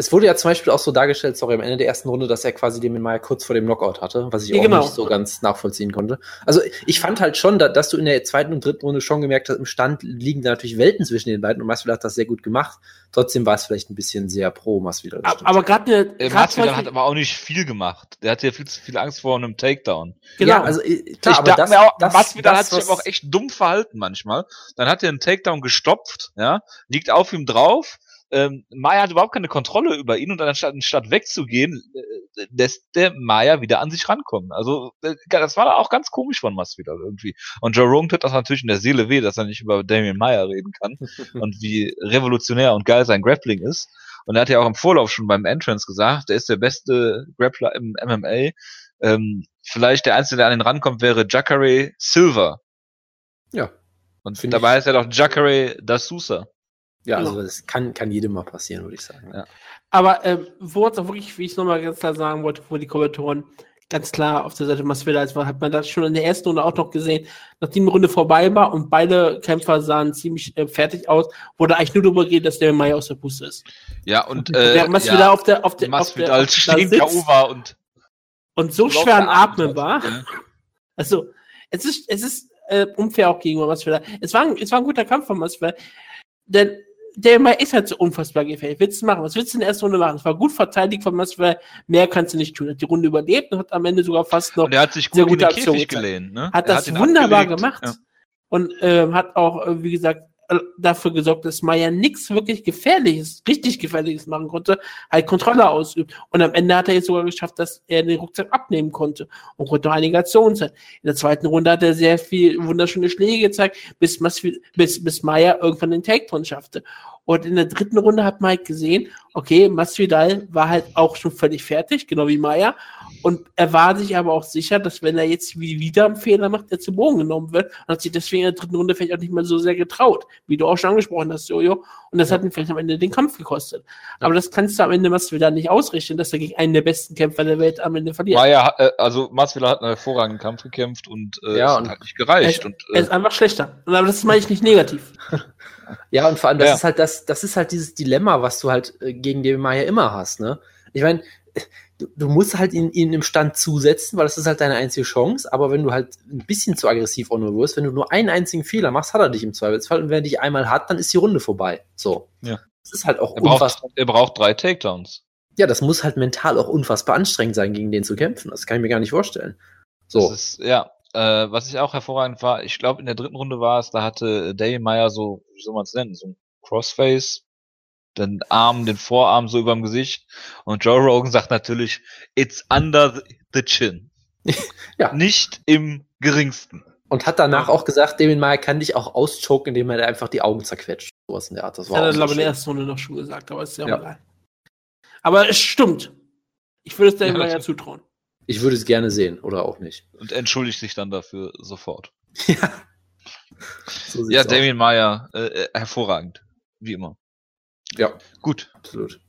Es wurde ja zum Beispiel auch so dargestellt, sorry, am Ende der ersten Runde, dass er quasi den Meyer kurz vor dem Knockout hatte, was ich Ja, auch genau. nicht so ganz nachvollziehen konnte. Also ich fand halt schon, da, dass du in der zweiten und dritten Runde schon gemerkt hast, im Stand liegen da natürlich Welten zwischen den beiden und Masvidal hat das sehr gut gemacht. Trotzdem war es vielleicht ein bisschen sehr pro Masvidal. Aber, gerade eine, Äh, Masvidal hat aber auch nicht viel gemacht. Der hatte ja viel zu viel Angst vor einem Takedown. genau. Ja, also äh, klar, ich aber dachte das, mir auch, das, Masvidal das, hat sich was- aber auch echt dumm verhalten manchmal. Dann hat er einen Takedown gestopft, ja, liegt auf ihm drauf. Ähm, Maya hat überhaupt keine Kontrolle über ihn und anstatt, anstatt wegzugehen, äh, lässt der Maya wieder an sich rankommen. Also äh, das war auch ganz komisch von Masvidal irgendwie. Und Joe Rogan tut das natürlich in der Seele weh, dass er nicht über Damien Maya reden kann und wie revolutionär und geil sein Grappling ist. Und er hat ja auch im Vorlauf schon beim Entrance gesagt, er ist der beste Grappler im MMA. Ähm, vielleicht der Einzige, der an den rankommt, wäre Jacare Silver. Ja. Und dabei ist er doch Jacare da Sousa. Ja, Genau. also das kann, kann jedem mal passieren, würde ich sagen. Ja. Aber ähm, wo es auch wirklich, wie ich es nochmal ganz klar sagen wollte, wo die Kommentatoren ganz klar auf der Seite Masvidal war, hat man das schon in der ersten Runde auch noch gesehen, nachdem die Runde vorbei war und beide Kämpfer sahen ziemlich äh, fertig aus, wurde eigentlich nur darüber geredet, dass der Meier aus der Puste ist. Ja, und Äh, der äh, Masvidal ja, auf der auf der auf der, Masvidal auf der stehen sitzt K.O. war und und so schwer am geatmet Atmen war. hat. Ja. Also, es ist, es ist äh, unfair auch gegenüber Masvidal. Es war, ein, es war ein guter Kampf von Masvidal, denn der Mai ist halt so unfassbar gefährlich. Willst du machen? Was willst du in der ersten Runde machen? Es war gut verteidigt von Masvidal. Mehr kannst du nicht tun. Hat die Runde überlebt und hat am Ende sogar fast noch Und er hat sich Sehr gut in gute Aktion gelehnt. Ne? hat Er das ihn wunderbar abgelegt. gemacht Ja. und ähm, hat auch, äh, wie gesagt, dafür gesorgt, dass Maya nichts wirklich Gefährliches, richtig Gefährliches machen konnte, halt Kontrolle ausübt. Und am Ende hat er jetzt sogar geschafft, dass er den Rucksack abnehmen konnte und konnte auch einige Aktionen zeigen. In der zweiten Runde hat er sehr viel wunderschöne Schläge gezeigt, bis, bis, bis Maya irgendwann den Takedown schaffte. Und in der dritten Runde hat Mike gesehen, okay, Masvidal war halt auch schon völlig fertig, genau wie Maya. Und er war sich aber auch sicher, dass wenn er jetzt wie- wieder einen Fehler macht, er zu Boden genommen wird und hat sich deswegen in der dritten Runde vielleicht auch nicht mehr so sehr getraut, wie du auch schon angesprochen hast, Jojo. Und das hat ihn vielleicht am Ende den Kampf gekostet. Aber das kannst du am Ende Masvidal nicht ausrichten, dass er gegen einen der besten Kämpfer der Welt am Ende verliert. Maya, hat- äh, also Masvidal hat einen hervorragenden Kampf gekämpft und äh, Ja, es und- hat nicht gereicht. Er Und, er äh, ist einfach schlechter. Aber das meine ich nicht negativ. Ja, und vor allem, das Ja. ist halt das, das ist halt dieses Dilemma, was du halt äh, gegen den Maya immer hast, ne? Ich meine, du, du musst halt ihn, ihn im Stand zusetzen, weil das ist halt deine einzige Chance, aber wenn du halt ein bisschen zu aggressiv auch nur wirst, wenn du nur einen einzigen Fehler machst, hat er dich im Zweifelsfall und wenn er dich einmal hat, dann ist die Runde vorbei. So. Ja. Das ist halt auch er, braucht, unfassbar. er braucht drei Takedowns. Ja, das muss halt mental auch unfassbar anstrengend sein, gegen den zu kämpfen. Das kann ich mir gar nicht vorstellen. So. Das ist, ja, äh, was ich auch hervorragend war, ich glaube in der dritten Runde war es, da hatte Dave Meyer so, wie soll man es nennen, so ein Crossface, den Arm, den Vorarm so überm Gesicht und Joe Rogan sagt natürlich, it's under the chin. Ja. Nicht im geringsten. Und hat danach auch gesagt, Damien Maya kann dich auch auschoken, indem er dir einfach die Augen zerquetscht. Sowas in der Art. Das war hat er, glaube ich, in der ersten Runde noch schon gesagt, aber ist ja auch Ja. egal. Aber es stimmt. Ich würde es mal ja das- zutrauen. Ich würde es gerne sehen, oder auch nicht. Und entschuldigt sich dann dafür sofort. ja. So Ja. Damien Meyer, äh, äh, hervorragend. Wie immer. Ja, Gut. absolut.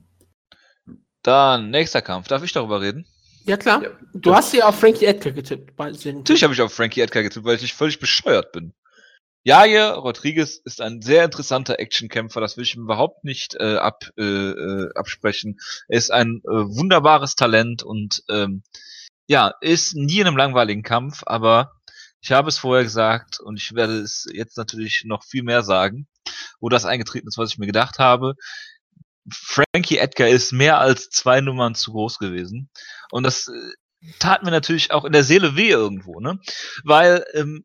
Dann nächster Kampf. Darf ich darüber reden? Ja, klar. Ja. Du hast ja auf Frankie Edgar getippt. Natürlich habe ich auf Frankie Edgar getippt, weil ich nicht völlig bescheuert bin. Jair Rodriguez ist ein sehr interessanter Actionkämpfer, das will ich ihm überhaupt nicht äh, ab, äh, äh, absprechen. Er ist ein äh, wunderbares Talent und ähm, ja, ist nie in einem langweiligen Kampf, aber ich habe es vorher gesagt und ich werde es jetzt natürlich noch viel mehr sagen, wo das eingetreten ist, was ich mir gedacht habe. Frankie Edgar ist mehr als zwei Nummern zu groß gewesen und das äh, tat mir natürlich auch in der Seele weh irgendwo, ne? Weil ähm,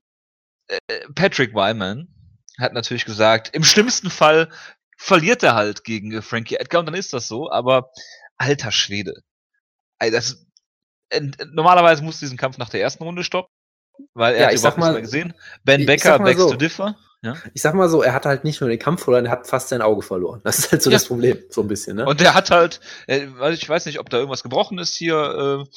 äh, Patrick Wyman hat natürlich gesagt, im schlimmsten Fall verliert er halt gegen Frankie Edgar und dann ist das so, aber alter Schwede. Das, äh, normalerweise muss diesen Kampf nach der ersten Runde stoppen, weil er Ja, hat ich überhaupt mal- mehr gesehen. Ben ich- ich Becker mal begs so. to differ. Ja? Ich sag mal so, er hat halt nicht nur den Kampf verloren, er hat fast sein Auge verloren. Das ist halt so Ja. das Problem, so ein bisschen, ne? Und der hat halt, äh, ich weiß nicht, ob da irgendwas gebrochen ist hier, äh,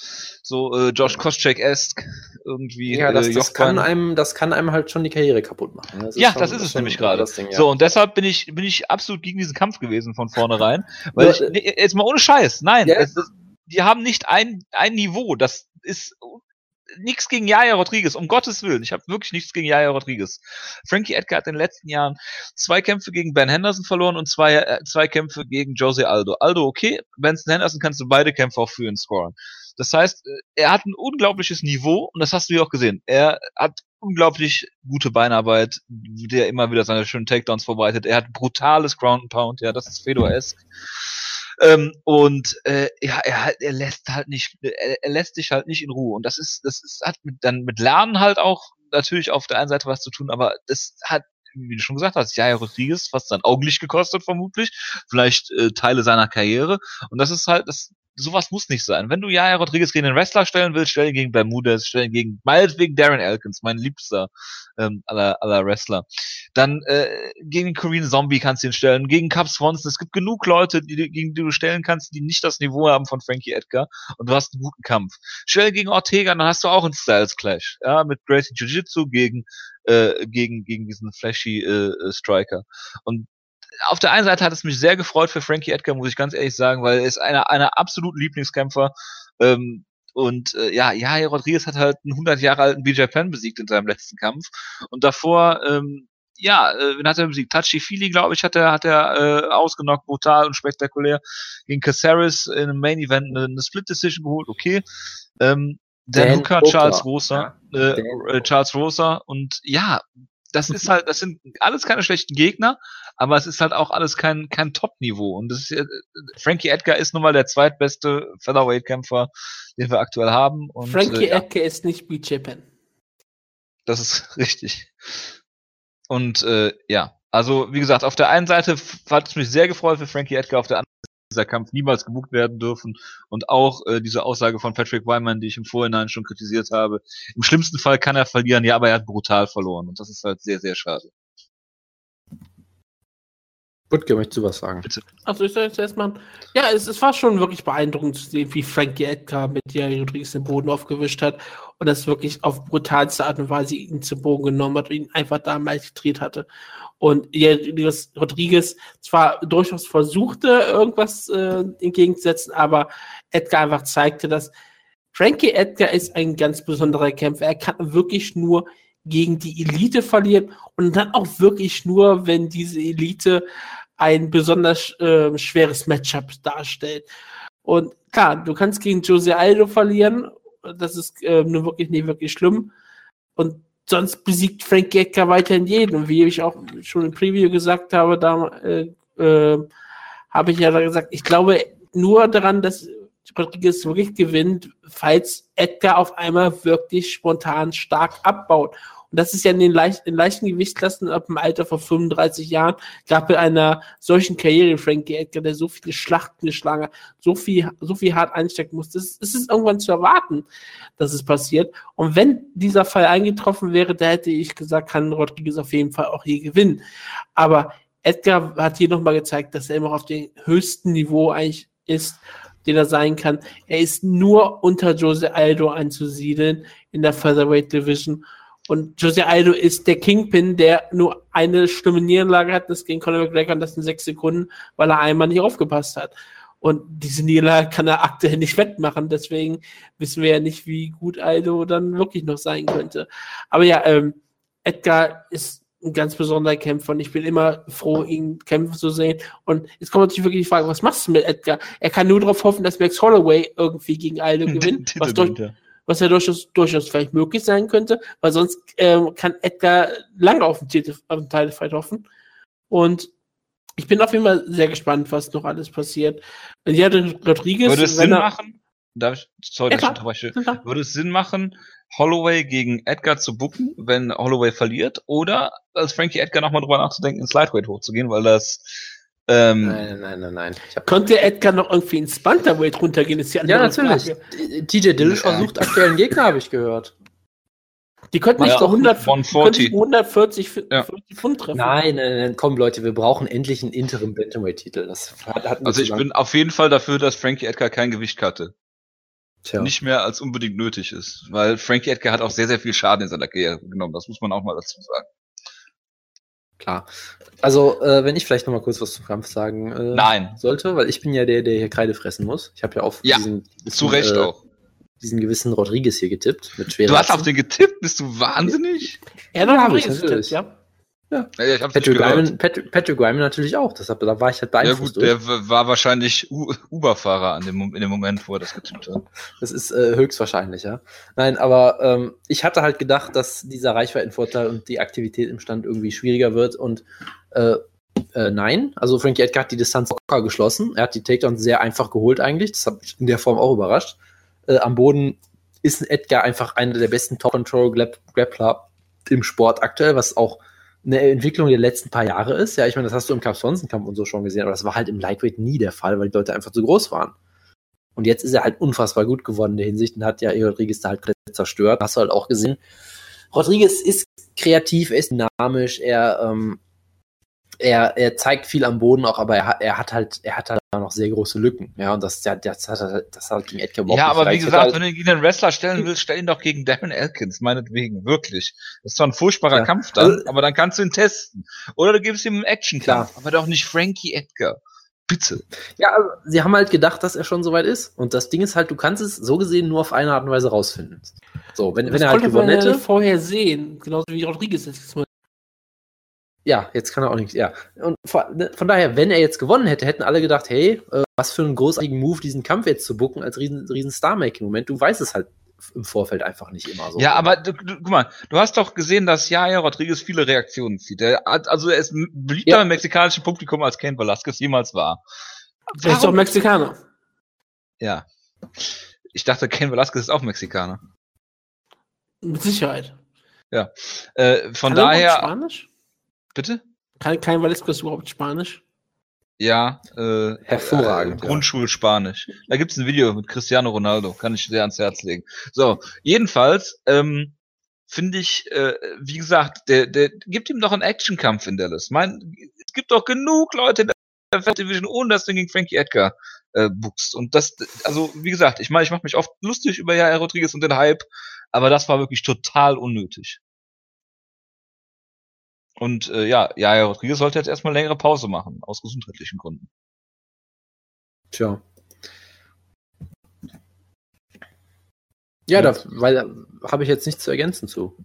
so Josh Koscheck-esque, irgendwie. ja, das, das kann einem, das kann einem halt schon die Karriere kaputt machen. ne? Ja, schon- das ist es nämlich gerade. Das ja. So, und deshalb bin ich, bin ich absolut gegen diesen Kampf gewesen von vornherein. Weil ich, nee, jetzt mal ohne Scheiß, nein, es, ist- die haben nicht ein, ein Niveau. Das ist nichts gegen Jair Rodriguez, um Gottes Willen. Ich habe wirklich nichts gegen Jair Rodriguez. Frankie Edgar hat in den letzten Jahren zwei Kämpfe gegen Ben Henderson verloren und zwei, äh, zwei Kämpfe gegen Jose Aldo. Aldo okay, Benson Henderson kannst du beide Kämpfe auch für ihn scoren. Das heißt, äh, er hat ein unglaubliches Niveau und das hast du ja auch gesehen. Er hat unglaublich gute Beinarbeit, der immer wieder seine schönen Takedowns vorbereitet. Er hat brutales Ground and Pound, ja, das ist Fedor-esque. Ähm, und äh, ja, er, halt- er lässt halt nicht, er, lässt sich halt nicht in Ruhe. Und das ist, das ist, hat mit, dann mit Lernen halt auch natürlich auf der einen Seite was zu tun, aber das hat, wie du schon gesagt hast, Jair Rodriguez fast sein Augenlicht gekostet, vermutlich, vielleicht äh, Teile seiner Karriere. Und das ist halt, das, sowas muss nicht sein. Wenn du Jair Rodriguez gegen den Wrestler stellen willst, stell ihn gegen Bermudez, stell ihn gegen, meinetwegen Darren Elkins, mein liebster ähm, aller, aller Wrestler. Dann äh, gegen den Korean Zombie kannst du ihn stellen, gegen Cap Swanson. Es gibt genug Leute, die, gegen die du stellen kannst, die nicht das Niveau haben von Frankie Edgar und du hast einen guten Kampf. Stell gegen Ortega, dann hast du auch einen Styles Clash, ja, mit Gracie Jiu-Jitsu gegen äh, gegen gegen diesen flashy äh, Striker. Und auf der einen Seite hat es mich sehr gefreut für Frankie Edgar, muss ich ganz ehrlich sagen, weil er ist einer einer absoluten Lieblingskämpfer. Ähm, und äh, ja, Jair Rodriguez hat halt einen 100 Jahre alten BJ Penn besiegt in seinem letzten Kampf. Und davor, ähm, ja, äh, wen hat er besiegt? Tachi Fili, glaube ich, hat er, hat er äh, ausgenockt, brutal und spektakulär. Gegen Caceres in einem Main Event eine, eine Split Decision geholt, okay. Ähm, Dan, Dan Hooker, Charles Rosa, äh, äh, Charles Rosa und ja, das ist halt, das sind alles keine schlechten Gegner, aber es ist halt auch alles kein, kein Top-Niveau. Und das ist, Frankie Edgar ist nun mal der zweitbeste Featherweight-Kämpfer, den wir aktuell haben. Und, Frankie äh, ja. Edgar ist nicht BJ Penn. Das ist richtig. Und äh, ja, also wie gesagt, auf der einen Seite hat es mich sehr gefreut für Frankie Edgar, auf der anderen dieser Kampf niemals gebucht werden dürfen. Und auch äh, diese Aussage von Patrick Wyman, die ich im Vorhinein schon kritisiert habe. Im schlimmsten Fall kann er verlieren, ja, aber er hat brutal verloren. Und das ist halt sehr, sehr schade. Butke, möchtest du was sagen? Also ich soll jetzt erstmal. Ja, es, es war schon wirklich beeindruckend zu sehen, wie Frankie Edgar mit Jair Rodriguez den Boden aufgewischt hat und das wirklich auf brutalste Art und Weise ihn zu Boden genommen hat und ihn einfach da malträtiert hatte. Und Rodriguez zwar durchaus versuchte, irgendwas äh, entgegenzusetzen, aber Edgar einfach zeigte, dass Frankie Edgar ist ein ganz besonderer Kämpfer. Er kann wirklich nur gegen die Elite verlieren und dann auch wirklich nur, wenn diese Elite ein besonders äh, schweres Matchup darstellt. Und klar, du kannst gegen Jose Aldo verlieren, das ist äh, nur wirklich nicht wirklich schlimm. Und sonst besiegt Frank Edgar weiterhin jeden. Und wie ich auch schon im Preview gesagt habe, da äh, äh, habe ich ja gesagt, ich glaube nur daran, dass Rodriguez wirklich gewinnt, falls Edgar auf einmal wirklich spontan stark abbaut. Und das ist ja in den, leicht, in leichten Gewichtsklassen ab dem Alter von 35 Jahren, gab bei einer solchen Karriere Frankie Edgar, der so viele Schlachten geschlagen hat, so viel, so viel hart einstecken muss. Das, das ist irgendwann zu erwarten, dass es passiert. Und wenn dieser Fall eingetroffen wäre, da hätte ich gesagt, kann Rodriguez auf jeden Fall auch hier gewinnen. Aber Edgar hat hier nochmal gezeigt, dass er immer auf dem höchsten Niveau eigentlich ist, den er sein kann. Er ist nur unter Jose Aldo anzusiedeln in der Featherweight Division. Und Jose Aldo ist der Kingpin, der nur eine schlimme Niederlage hat, das gegen Conor McGregor und das in sechs Sekunden, weil er einmal nicht aufgepasst hat. Und diese Niederlage kann er aktuell nicht wettmachen. Deswegen wissen wir ja nicht, wie gut Aldo dann wirklich noch sein könnte. Aber ja, ähm, Edgar ist ein ganz besonderer Kämpfer und ich bin immer froh, ihn kämpfen zu sehen. Und jetzt kommt natürlich wirklich die Frage, was machst du mit Edgar? Er kann nur darauf hoffen, dass Max Holloway irgendwie gegen Aldo gewinnt, was, durch, was ja durchaus, durchaus vielleicht möglich sein könnte, weil sonst ähm, kann Edgar lange auf den Titel, auf den Titelfight hoffen. Und ich bin auf jeden Fall sehr gespannt, was noch alles passiert. Und ja, Rodriguez. Würde es Sinn machen? Darf ich, sorry, Ja, dass ich. Würde es Sinn machen, Holloway gegen Edgar zu booken, wenn Holloway verliert? Oder als Frankie Edgar nochmal drüber nachzudenken, ins Lightweight hochzugehen, weil das ähm, Nein, nein, nein, nein. Konnte Edgar noch irgendwie ins Bantamweight runtergehen, ist die andere ja, natürlich. Frage. TJ Dillashaw Ja. sucht aktuell einen Gegner, habe ich gehört. Die könnten nicht Ja, so 100, 140. könnten 140 F- Ja. 40 Pfund treffen. Nein, nein, nein, komm Leute, wir brauchen endlich einen Interim Bantamweight-Titel. Das hat, wir Also ich bin auf jeden Fall dafür, dass Frankie Edgar kein Gewicht cutte. Tja. Nicht mehr als unbedingt nötig ist. Weil Frankie Edgar hat auch sehr, sehr viel Schaden in seiner Karriere genommen. Das muss man auch mal dazu sagen. Klar. Also, äh, wenn ich vielleicht noch mal kurz was zum Kampf sagen äh, Nein. sollte, weil ich bin ja der, der hier Kreide fressen muss. Ich habe ja auf Ja, diesen, Zu Recht äh, auch. diesen gewissen Rodriguez hier getippt mit schweren Du hast auf den getippt? Bist du wahnsinnig? Er Ja, hat hab ich, natürlich. getippt, ja. Ja, ich hab's Patrick. Wyman, Patrick, Patrick Wyman natürlich auch. Deshalb, da war ich halt Ja beeinflusst. gut, der war wahrscheinlich Uber-Fahrer an dem, in dem Moment, wo er das getippt hat. Das ist äh, höchstwahrscheinlich, ja. Nein, aber ähm, ich hatte halt gedacht, dass dieser Reichweitenvorteil und die Aktivität im Stand irgendwie schwieriger wird und äh, äh, nein, also Frankie Edgar hat die Distanz locker geschlossen. Er hat die Takedowns sehr einfach geholt eigentlich. Das hat mich in der Form auch überrascht. Äh, am Boden ist Edgar einfach einer der besten Top-Control-Grappler im Sport aktuell, was auch eine Entwicklung der letzten paar Jahre ist. Ja, ich meine, das hast du im Cup-Swanson-Kampf und so schon gesehen, aber das war halt im Lightweight nie der Fall, weil die Leute einfach zu groß waren. Und jetzt ist er halt unfassbar gut geworden in der Hinsicht und hat ja Rodriguez da halt zerstört. Hast du halt auch gesehen. Rodriguez ist kreativ, er ist dynamisch, er, ähm, er, er zeigt viel am Boden auch, aber er hat, er hat halt, er hat halt noch sehr große Lücken. Ja, und das, das, das hat er, das hat gegen Edgar überhaupt Ja, aber wie gesagt, Hätte wenn du gegen einen Wrestler stellen willst, stell ihn doch gegen Darren Elkins, meinetwegen, wirklich. Das ist zwar ein furchtbarer Ja. Kampf dann, Also- aber dann kannst du ihn testen. Oder du gibst ihm einen Actionkampf, aber doch nicht Frankie Edgar. Bitte. Ja, also, sie haben halt gedacht, dass er schon soweit ist. Und das Ding ist halt, du kannst es so gesehen nur auf eine Art und Weise rausfinden. So, wenn, wenn Das er halt gewonnen ja hätte. vorher sehen, genauso wie Rodriguez jetzt mal. Ja, jetzt kann er auch nichts. Ja. Und von, ne, von daher, wenn er jetzt gewonnen hätte, hätten alle gedacht, hey, äh, was für einen großartigen Move, diesen Kampf jetzt zu bucken als riesen, riesen Star-Making-Moment. Du weißt es halt im Vorfeld einfach nicht immer so. Ja, aber du, du, guck mal, du hast doch gesehen, dass Jair Rodriguez viele Reaktionen zieht. Er hat, also er ist beliebter Ja. im mexikanischen Publikum als Ken Velasquez jemals war. Der ist doch Mexikaner. Ja. Ich dachte, Ken Velasquez ist auch Mexikaner. Mit Sicherheit. Äh, von Kann er daher, Spanisch? Bitte? Kann kein Velasquez überhaupt Spanisch? Ja, äh, Hervorragend, Äh, ja. Grundschulspanisch. Da gibt's ein Video mit Cristiano Ronaldo, kann ich sehr ans Herz legen. So, jedenfalls ähm, finde ich, äh, wie gesagt, der, der gibt ihm doch einen Actionkampf in Dallas. Mein, es gibt doch genug Leute in der Fat Division, ohne dass du gegen Frankie Edgar äh, buchst. Und das, also wie gesagt, ich meine, ich mache mich oft lustig über Jair Rodriguez und den Hype, aber das war wirklich total unnötig. Und äh, ja, Jair Rodriguez sollte jetzt erstmal längere Pause machen, aus gesundheitlichen Gründen. Tja. Ja, da, weil da habe ich jetzt nichts zu ergänzen zu.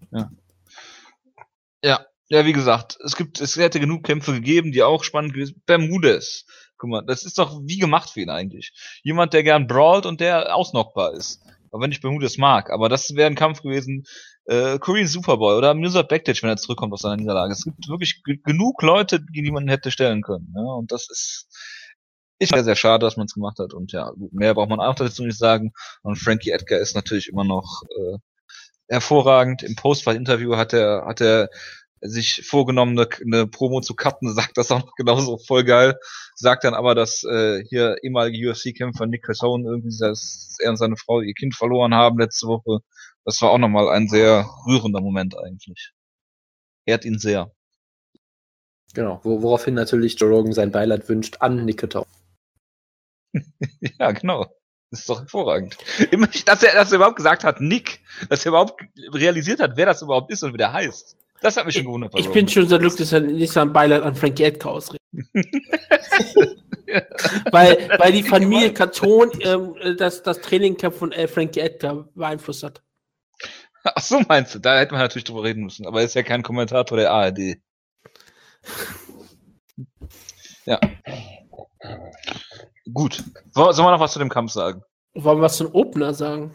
Ja, ja, wie gesagt, es gibt, es hätte genug Kämpfe gegeben, die auch spannend gewesen. Bermudez. Guck mal, das ist doch wie gemacht für ihn eigentlich. Jemand, der gern brawlt und der ausnockbar ist. Aber wenn ich Bermudez mag, aber das wäre ein Kampf gewesen, äh, Korean Superboy oder Mirza Bektic, wenn er zurückkommt aus seiner Niederlage. Es gibt wirklich ge- genug Leute, die man hätte stellen können. Ja? Und das ist, ist sehr, sehr schade, dass man es gemacht hat. Und ja, gut, mehr braucht man auch dazu nicht sagen. Und Frankie Edgar ist natürlich immer noch äh, hervorragend. Im Postfight-Interview hat er, hat er sich vorgenommen, eine, eine Promo zu cutten, sagt das auch noch genauso voll geil. Sagt dann aber, dass äh, hier ehemalige UFC-Kämpfer Nick Cassone irgendwie, dass er und seine Frau ihr Kind verloren haben letzte Woche. Das war auch nochmal ein sehr rührender Moment eigentlich. Ehrt ihn sehr. Genau, wo, woraufhin natürlich Joe Rogan sein Beileid wünscht an Nikita. Ja, genau. Das ist doch hervorragend. Immer, dass er, dass er überhaupt gesagt hat, Nick, dass er überhaupt realisiert hat, wer das überhaupt ist und wie der heißt. Das hat mich schon gewundert. Ich bin schon sehr glücklich, dass er nicht sein Beileid an Frankie Edgar ausrichtet. weil, weil die Familie Karton ähm, das, das Trainingcamp von äh, Frankie Edgar beeinflusst hat. Ach so meinst du, da hätte man natürlich drüber reden müssen, aber er ist ja kein Kommentator der ARD. Ja. Gut. So- Sollen wir noch was zu dem Kampf sagen? Wollen wir was zum Opener sagen?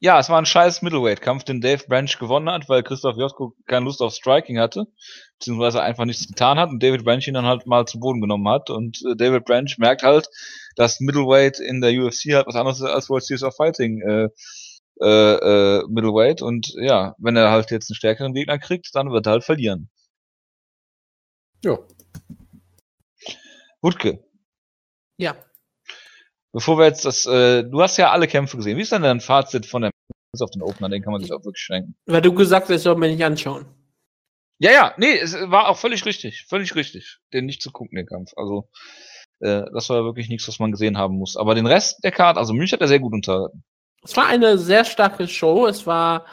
Ja, es war ein scheiß Middleweight-Kampf, den Dave Branch gewonnen hat, weil Christoph Josko keine Lust auf Striking hatte, beziehungsweise einfach nichts getan hat und David Branch ihn dann halt mal zu Boden genommen hat. Und äh, David Branch merkt halt, dass Middleweight in der UFC halt was anderes ist als World Series of Fighting äh, äh, äh, Middleweight. Und ja, wenn er halt jetzt einen stärkeren Gegner kriegt, dann wird er halt verlieren. Ja. Wutke, Ja. Bevor wir jetzt das, äh, du hast ja alle Kämpfe gesehen. Wie ist denn dein Fazit von der bis auf den Opener? Den kann man sich auch wirklich schenken. Weil du gesagt hast, ich soll mir nicht anschauen. Ja, ja, nee, es war auch völlig richtig, völlig richtig, den nicht zu gucken, den Kampf. Also, äh, das war wirklich nichts, was man gesehen haben muss. Aber den Rest der Karte, also mich hat er sehr gut unterhalten. Es war eine sehr starke Show. Es war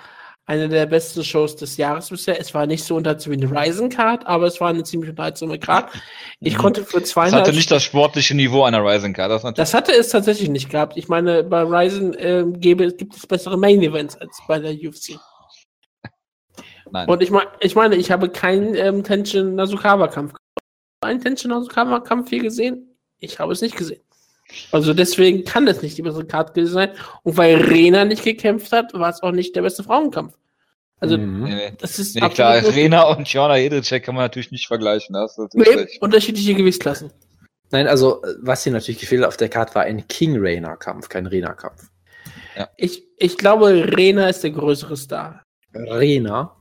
eine der besten Shows des Jahres bisher. Es war nicht so unterhaltsam wie eine Ryzen Card, aber es war eine ziemlich unterhaltsame Card. Ich Mhm. konnte für Das zweieinhalb hatte nicht das sportliche Niveau einer Rising Card. Das Das hatte es tatsächlich nicht gehabt. Ich meine, bei Ryzen ähm, gäbe, gibt es bessere Main Events als bei der UFC. nein. Und ich, mein, ich meine, ich habe keinen ähm, Tenshin Nasukawa Kampf. Einen Tenshin Nasukawa Kampf hier gesehen? Ich habe es nicht gesehen. Also deswegen kann es nicht die bessere Karte gewesen sein. Und weil Rena nicht gekämpft hat, war es auch nicht der beste Frauenkampf. Also Mhm. das ist nee klar, Rena und Jona Jedrzejczyk kann man natürlich nicht vergleichen. Da hast du natürlich Nee, unterschiedliche Gewichtsklassen. Nein, also was hier natürlich gefehlt auf der Karte war ein King Rainer Kampf, kein Rena Kampf. Ich, ich glaube, Rena ist der größere Star. Rena,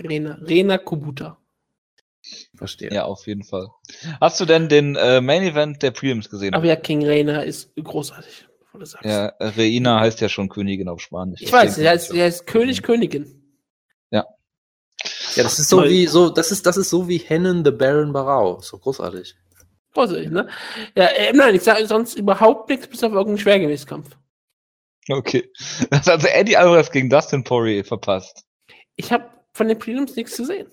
Rena, Rena Kubuta. Verstehe. Ja, auf jeden Fall. Hast du denn den äh, Main Event der Prelims gesehen? Aber ja, King Rena ist großartig. bevor du sagst. Ja, Reina heißt ja schon Königin auf Spanisch. Ich weiß, er ist, er ist König, Königin. Ja, das ist so wie so, das ist das ist so wie Hennen the Baron Barau, so großartig. Großartig, ne? Ja, äh, nein, ich sage sonst überhaupt nichts bis auf irgendeinen Schwergewichtskampf. Okay. Das hat also Eddie Alvarez gegen Dustin Poirier verpasst. Ich habe von den Prelims nichts gesehen.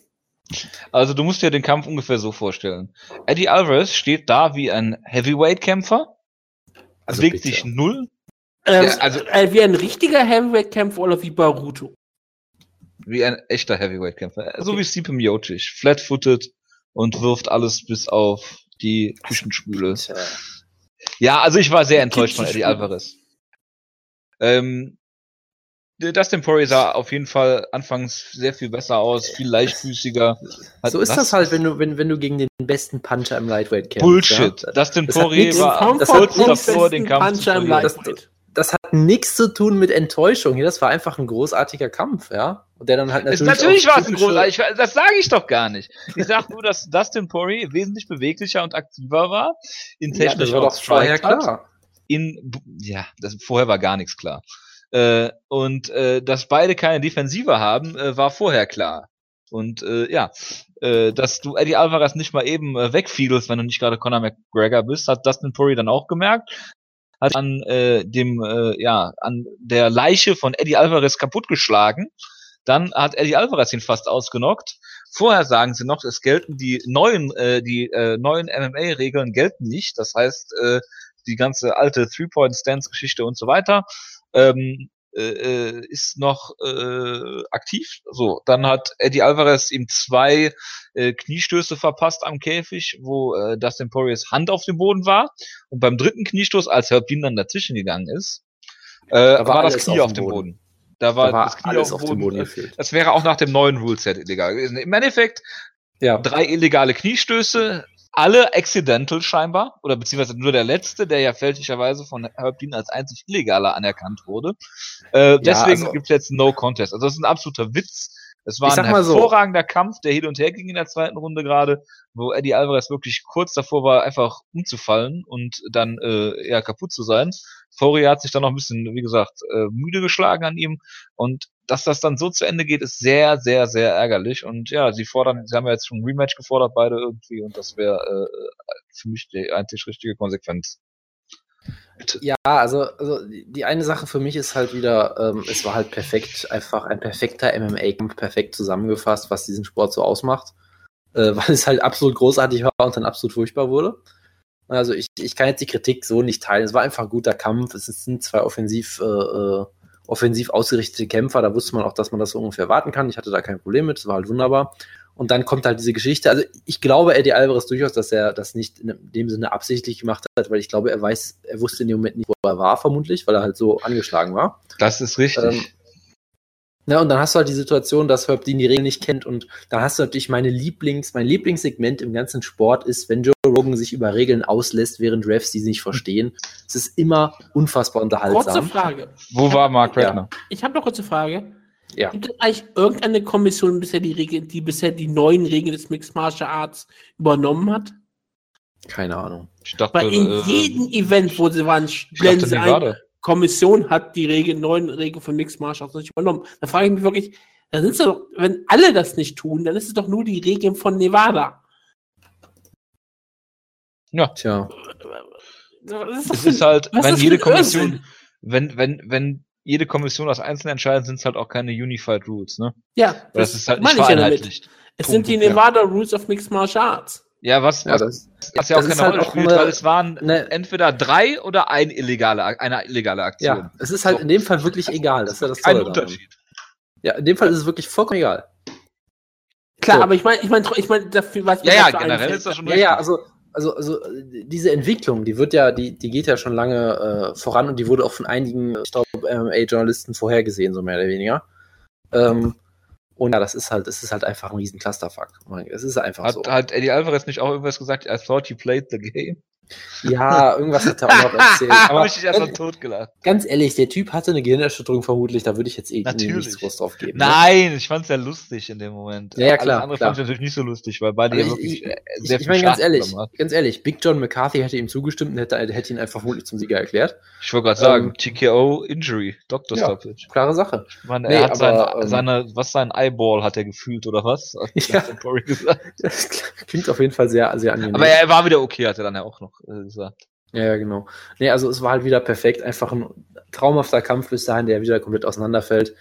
Also du musst dir den Kampf ungefähr so vorstellen. Eddie Alvarez steht da wie ein Heavyweight-Kämpfer, Also bewegt bitte. sich null, Ähm, Ja, also- äh, wie ein richtiger Heavyweight-Kämpfer oder wie Baruto. wie ein echter Heavyweight-Kämpfer. So Okay. wie Stipe Miocic, flat-footed und wirft alles bis auf die Küchenspüle. Tja. Ja, also ich war sehr enttäuscht von Eddie Küchenspüle. Alvarez. Ähm, Dustin Poirier sah auf jeden Fall anfangs sehr viel besser aus, viel leichtfüßiger. Hat- So ist das halt, wenn du, wenn, wenn du gegen den besten Puncher im Lightweight kämpfst. Bullshit. Ja? Dustin das Poirier war das kurz davor, den Kampf zu Puncher im verlieren. Lightweight. Das hat nichts zu tun mit Enttäuschung. hier. Das war einfach ein großartiger Kampf, ja. Und der dann halt Es, natürlich. natürlich auch war es ein ich, das sage ich doch gar nicht. Ich sag nur, dass Dustin Poirier wesentlich beweglicher und aktiver war, in Ja, das technisch war doch vorher klar. in, ja, das, vorher war gar nichts klar. Äh, und äh, dass beide keine Defensive haben, äh, war vorher klar. Und äh, ja, äh, dass du Eddie Alvarez nicht mal eben äh, wegfiedelst, wenn du nicht gerade Conor McGregor bist, hat Dustin Poirier dann auch gemerkt. Hat an äh, dem, äh, ja, an der Leiche von Eddie Alvarez kaputtgeschlagen. Dann hat Eddie Alvarez ihn fast ausgenockt. Vorher sagen sie noch, es gelten die neuen, äh, die äh, neuen MMA-Regeln gelten nicht. Das heißt, äh, die ganze alte Three-Point-Stance-Geschichte und so weiter ähm, äh, äh, ist noch äh, aktiv. So, dann hat Eddie Alvarez ihm zwei äh, Kniestöße verpasst am Käfig, wo äh, Dustin Poiriers Hand auf dem Boden war. Und beim dritten Kniestoß, als Herb Dean dann dazwischen gegangen ist, äh, war war, das Knie auf dem Boden. Boden. Da war, Da war das Knie auf auf dem Boden. Boden gefehlt. Das wäre auch nach dem neuen Ruleset illegal gewesen. Im Endeffekt Ja. drei illegale Kniestöße, alle accidental scheinbar, oder beziehungsweise nur der letzte, der ja fälschlicherweise von Herb Dean als einzig illegaler anerkannt wurde. Äh, deswegen also- gibt's jetzt No Contest. Also das ist ein absoluter Witz. Es war ein mal so. hervorragender Kampf, der hin und her ging in der zweiten Runde gerade, wo Eddie Alvarez wirklich kurz davor war, einfach umzufallen und dann äh, ja kaputt zu sein. Fury hat sich dann noch ein bisschen, wie gesagt, äh, müde geschlagen an ihm und dass das dann so zu Ende geht, ist sehr, sehr, sehr ärgerlich. Und ja, sie fordern, sie haben ja jetzt schon ein Rematch gefordert, beide irgendwie, und das wäre äh, für mich die einzig richtige Konsequenz. Ja, also, also die eine Sache für mich ist halt wieder, ähm, es war halt perfekt, einfach ein perfekter MMA-Kampf, perfekt zusammengefasst, was diesen Sport so ausmacht, äh, weil es halt absolut großartig war und dann absolut furchtbar wurde. Also ich, ich kann jetzt die Kritik so nicht teilen. Es war einfach ein guter Kampf. Es sind zwei offensiv, äh, äh, offensiv ausgerichtete Kämpfer. Da wusste man auch, dass man das so ungefähr erwarten kann. Ich hatte da kein Problem mit. Es war halt wunderbar. Und dann kommt halt diese Geschichte. Also ich glaube Eddie Alvarez durchaus, dass er das nicht in dem Sinne absichtlich gemacht hat, weil ich glaube, er weiß, er wusste in dem Moment nicht, wo er war, vermutlich, weil er halt so angeschlagen war. Das ist richtig. Ähm, na, und dann hast du halt die Situation, dass Herb Dean die Regeln nicht kennt und dann hast du natürlich meine Lieblings, mein Lieblingssegment im ganzen Sport ist, wenn Joe Rogan sich über Regeln auslässt, während Refs die sie nicht verstehen. Es ist immer unfassbar Kurze unterhaltsam. Frage. Wo war Mark Ja. Redner? Ich habe noch kurze Frage. Ja. Gibt es eigentlich irgendeine Kommission bisher die Regeln, die bisher die neuen Regeln des Mixed Martial Arts übernommen hat? Keine Ahnung. Ich dachte, Weil in äh, jedem Event, wo sie waren, ich blenden dachte sie ein. Kommission hat die Regeln, neuen Regeln von Mixed Martial Arts nicht übernommen. Da frage ich mich wirklich, dann sind es doch, wenn alle das nicht tun, dann ist es doch nur die Regeln von Nevada. Tja. Das ist Es ist halt, wenn ist jede Kommission, Irrsinn? wenn, wenn, wenn jede Kommission das einzeln entscheidet, sind es halt auch keine Unified Rules, ne? Ja, Das, ist halt nicht ich ja vereinheitlicht. Es Punkt, sind die ja. Nevada Rules of Mixed Martial Arts. Ja, was, Ja, das, was ja auch keine halt Rolle auch spielt, eine- weil es waren ne- entweder drei oder ein illegale, eine illegale Aktion. ja, es ist halt in dem Fall wirklich egal. Das ist ja das Kein Tolle daran. Unterschied. Ja, in dem Fall ist es wirklich vollkommen egal. Klar, So. aber ich meine, ich meine, ich meine, dafür, was Ja, ja, generell einfällt- ist das schon Ja, richtig. ja, also, also, also äh, diese Entwicklung, die wird ja, die, die geht ja schon lange äh, voran und die wurde auch von einigen, ich glaube, MMA-Journalisten vorhergesehen, so mehr oder weniger. Ähm, und ja, das ist halt, das ist halt einfach ein riesen Clusterfuck. Es ist einfach Hat, so. hat Eddie Alvarez nicht auch irgendwas gesagt? I thought you played the game. Ja, irgendwas hat er auch noch erzählt. Aber ich dich erstmal totgelacht. ganz ehrlich, der Typ hatte eine Gehirnerschütterung vermutlich, da würde ich jetzt eh nichts groß drauf geben. ne? Nein, ich fand's ja lustig in dem Moment. Ja, ja, klar, andere fand ich natürlich nicht so lustig, weil beide ja ich- wirklich ich- äh, Ich, sehr ich viel meine ganz ehrlich, ganz ehrlich, Big John McCarthy hätte ihm zugestimmt und hätte, hätte ihn einfach vermutlich zum Sieger erklärt. Ich wollte gerade sagen, Ähm, TKO Injury, Doctor ja. Stoppage. Klare Sache. Ich meine, Nee, er hat aber, seine, ähm, seine, was sein Eyeball hat er gefühlt oder was? Hat Ja. Das klingt auf jeden Fall sehr, sehr angenehm. Aber er war wieder okay, hat er dann ja auch noch gesagt. Ja, ja, genau. Nee, also es war halt wieder perfekt. Einfach ein traumhafter Kampf bis dahin, der wieder komplett auseinanderfällt.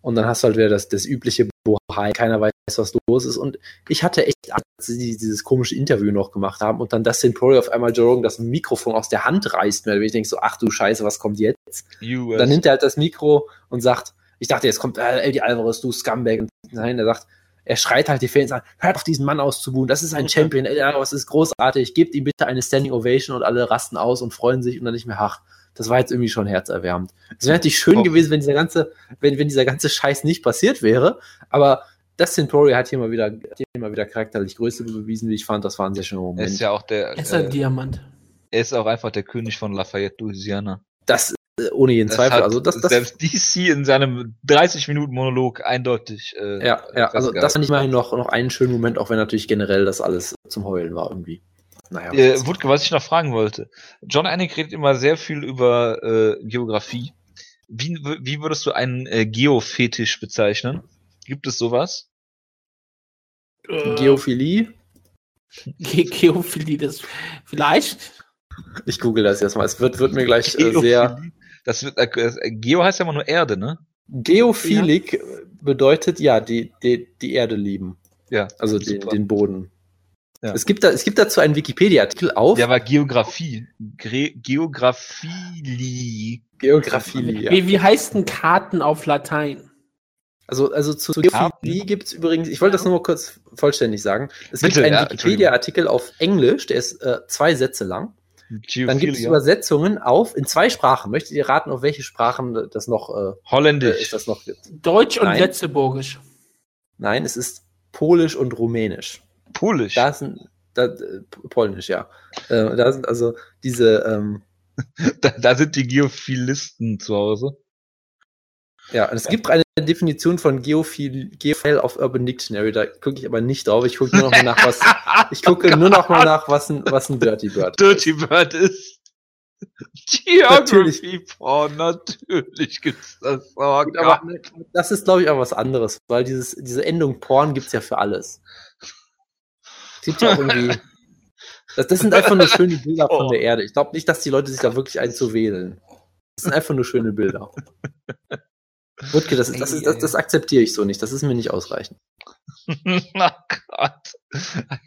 Und dann hast du halt wieder das, das übliche Bohai. Keiner weiß, was los ist. Und ich hatte echt Angst, als sie dieses komische Interview noch gemacht haben und dann Dustin Poirier auf einmal Joe Rogan das Mikrofon aus der Hand reißt. Mir, ich denke so, ach du Scheiße, was kommt jetzt? US. Dann nimmt er halt das Mikro und sagt, ich dachte, jetzt kommt äh, Eddie Alvarez, du Scumbag. Und nein, er sagt, er schreit halt die Fans an, hört auf diesen Mann auszubuhen, das ist ein Champion, Eddie Alvarez ist großartig, gebt ihm bitte eine Standing Ovation und alle rasten aus und freuen sich und dann nicht mehr, ach, das war jetzt irgendwie schon herzerwärmend. Es wäre natürlich schön Oh. gewesen, wenn dieser ganze, wenn, wenn dieser ganze Scheiß nicht passiert wäre, aber Dustin Poirier hat hier mal wieder, hier mal wieder charakterlich Größe bewiesen, wie ich fand, das war ein sehr schöner er Moment. ist ja auch der, Er ist ein äh, Diamant. er ist auch einfach der König von Lafayette, Louisiana. das, ohne jeden Das Zweifel, hat also das, das, selbst DC in seinem 30 Minuten Monolog eindeutig. Äh, Ja, ja, also das fand ich immerhin noch, noch einen schönen Moment, auch wenn natürlich generell das alles zum Heulen war irgendwie. Naja. Äh, Wutke, was ich noch fragen wollte. John Anik redet immer sehr viel über äh, Geografie. Wie, wie würdest du einen äh, Geofetisch bezeichnen? Gibt es sowas? Äh, Geophilie? Ge Geophilie, das vielleicht. Ich google das jetzt mal. Es wird, wird mir gleich äh, sehr. Das wird, äh, äh, Geo heißt ja immer nur Erde, ne? Geophilik bedeutet ja, die, die, die Erde lieben. Ja. Also den, den Boden. Ja. Es, gibt da, es gibt dazu einen Wikipedia-Artikel auf Ja, aber Geografie. Gre Geografie. Geographilie. Ja. Wie, wie heißt denn Karten auf Latein? Also, also zu Karten? Geophilie gibt es übrigens, ich wollte das nur mal kurz vollständig sagen. Es Bitte, gibt einen ja, Wikipedia-Artikel auf Englisch, der ist äh, zwei Sätze lang. Dann gibt es Geophilia. Übersetzungen auf in zwei Sprachen. Möchtet ihr raten, auf welche Sprachen das noch äh, Holländisch. ist das noch gibt? Deutsch und. Letzteburgisch. Nein, es ist Polisch und Rumänisch. Polisch. Da sind Da, äh, polnisch, ja. Äh, da sind also diese, ähm, Da, da sind die Geophilisten zu Hause. ja, und es gibt eine Definition von Geophil, Geophile auf Urban Dictionary, da gucke ich aber nicht drauf. Ich gucke nur noch mal nach, was, ich gucke nur noch mal nach, was ein, was ein Dirty Bird Dirty Bird ist. Geography Porn, natürlich gibt's das. Oh Gut, aber das ist, glaube ich, auch was anderes, weil dieses, diese Endung Porn gibt's ja für alles. Es gibt ja auch irgendwie. Das, das sind einfach nur schöne Bilder von Oh. der Erde. Ich glaube nicht, dass die Leute sich da wirklich einzuwählen. Das sind einfach nur schöne Bilder. Wutke, das, das, das, das akzeptiere ich so nicht. Das ist mir nicht ausreichend. oh Gott.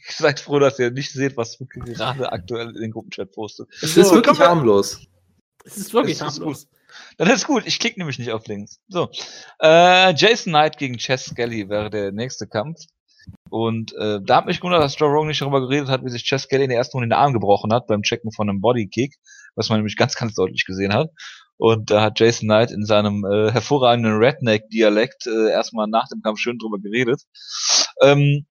Seid froh, dass ihr nicht seht, was Wicke gerade aktuell in den Gruppenchat postet. Es So, ist wirklich kommen wir- harmlos. Es ist wirklich ist harmlos. Dann ist gut, ich klicke nämlich nicht auf Links. So. Äh, Jason Knight gegen Chess Skelly wäre der nächste Kampf. Und äh, da hat mich gewundert, dass Joe Rogan nicht darüber geredet hat, wie sich Chess Skelly in der ersten Runde den Arm gebrochen hat beim Checken von einem Bodykick, was man nämlich ganz, ganz deutlich gesehen hat. Und da hat Jason Knight in seinem äh, hervorragenden Redneck-Dialekt äh, erstmal nach dem Kampf schön drüber geredet. Ähm,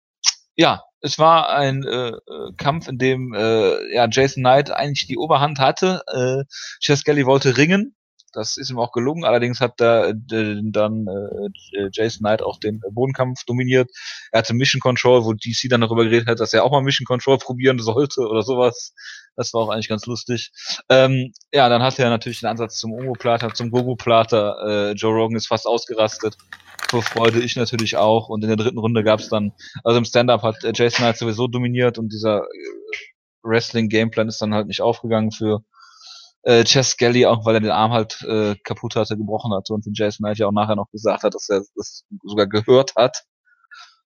ja, es war ein äh, äh, Kampf, in dem äh, ja, Jason Knight eigentlich die Oberhand hatte. Äh, Chess Skelly wollte ringen. Das ist ihm auch gelungen. Allerdings hat da äh, dann äh, Jason Knight auch den Bodenkampf dominiert. Er hatte Mission Control, wo DC dann darüber geredet hat, dass er auch mal Mission Control probieren sollte oder sowas. Das war auch eigentlich ganz lustig. Ähm, ja, dann hatte er natürlich den Ansatz zum Omoplater, zum Gogo-Plater. Äh, Joe Rogan ist fast ausgerastet. Vor Freude ich natürlich auch. Und in der dritten Runde gab es dann, also im Stand-Up hat äh, Jason Knight sowieso dominiert und dieser äh, Wrestling-Gameplan ist dann halt nicht aufgegangen für äh, Chess Skelly, auch weil er den Arm halt äh, kaputt hatte, gebrochen hatte und den Jason Knight ja auch nachher noch gesagt hat, dass er das sogar gehört hat,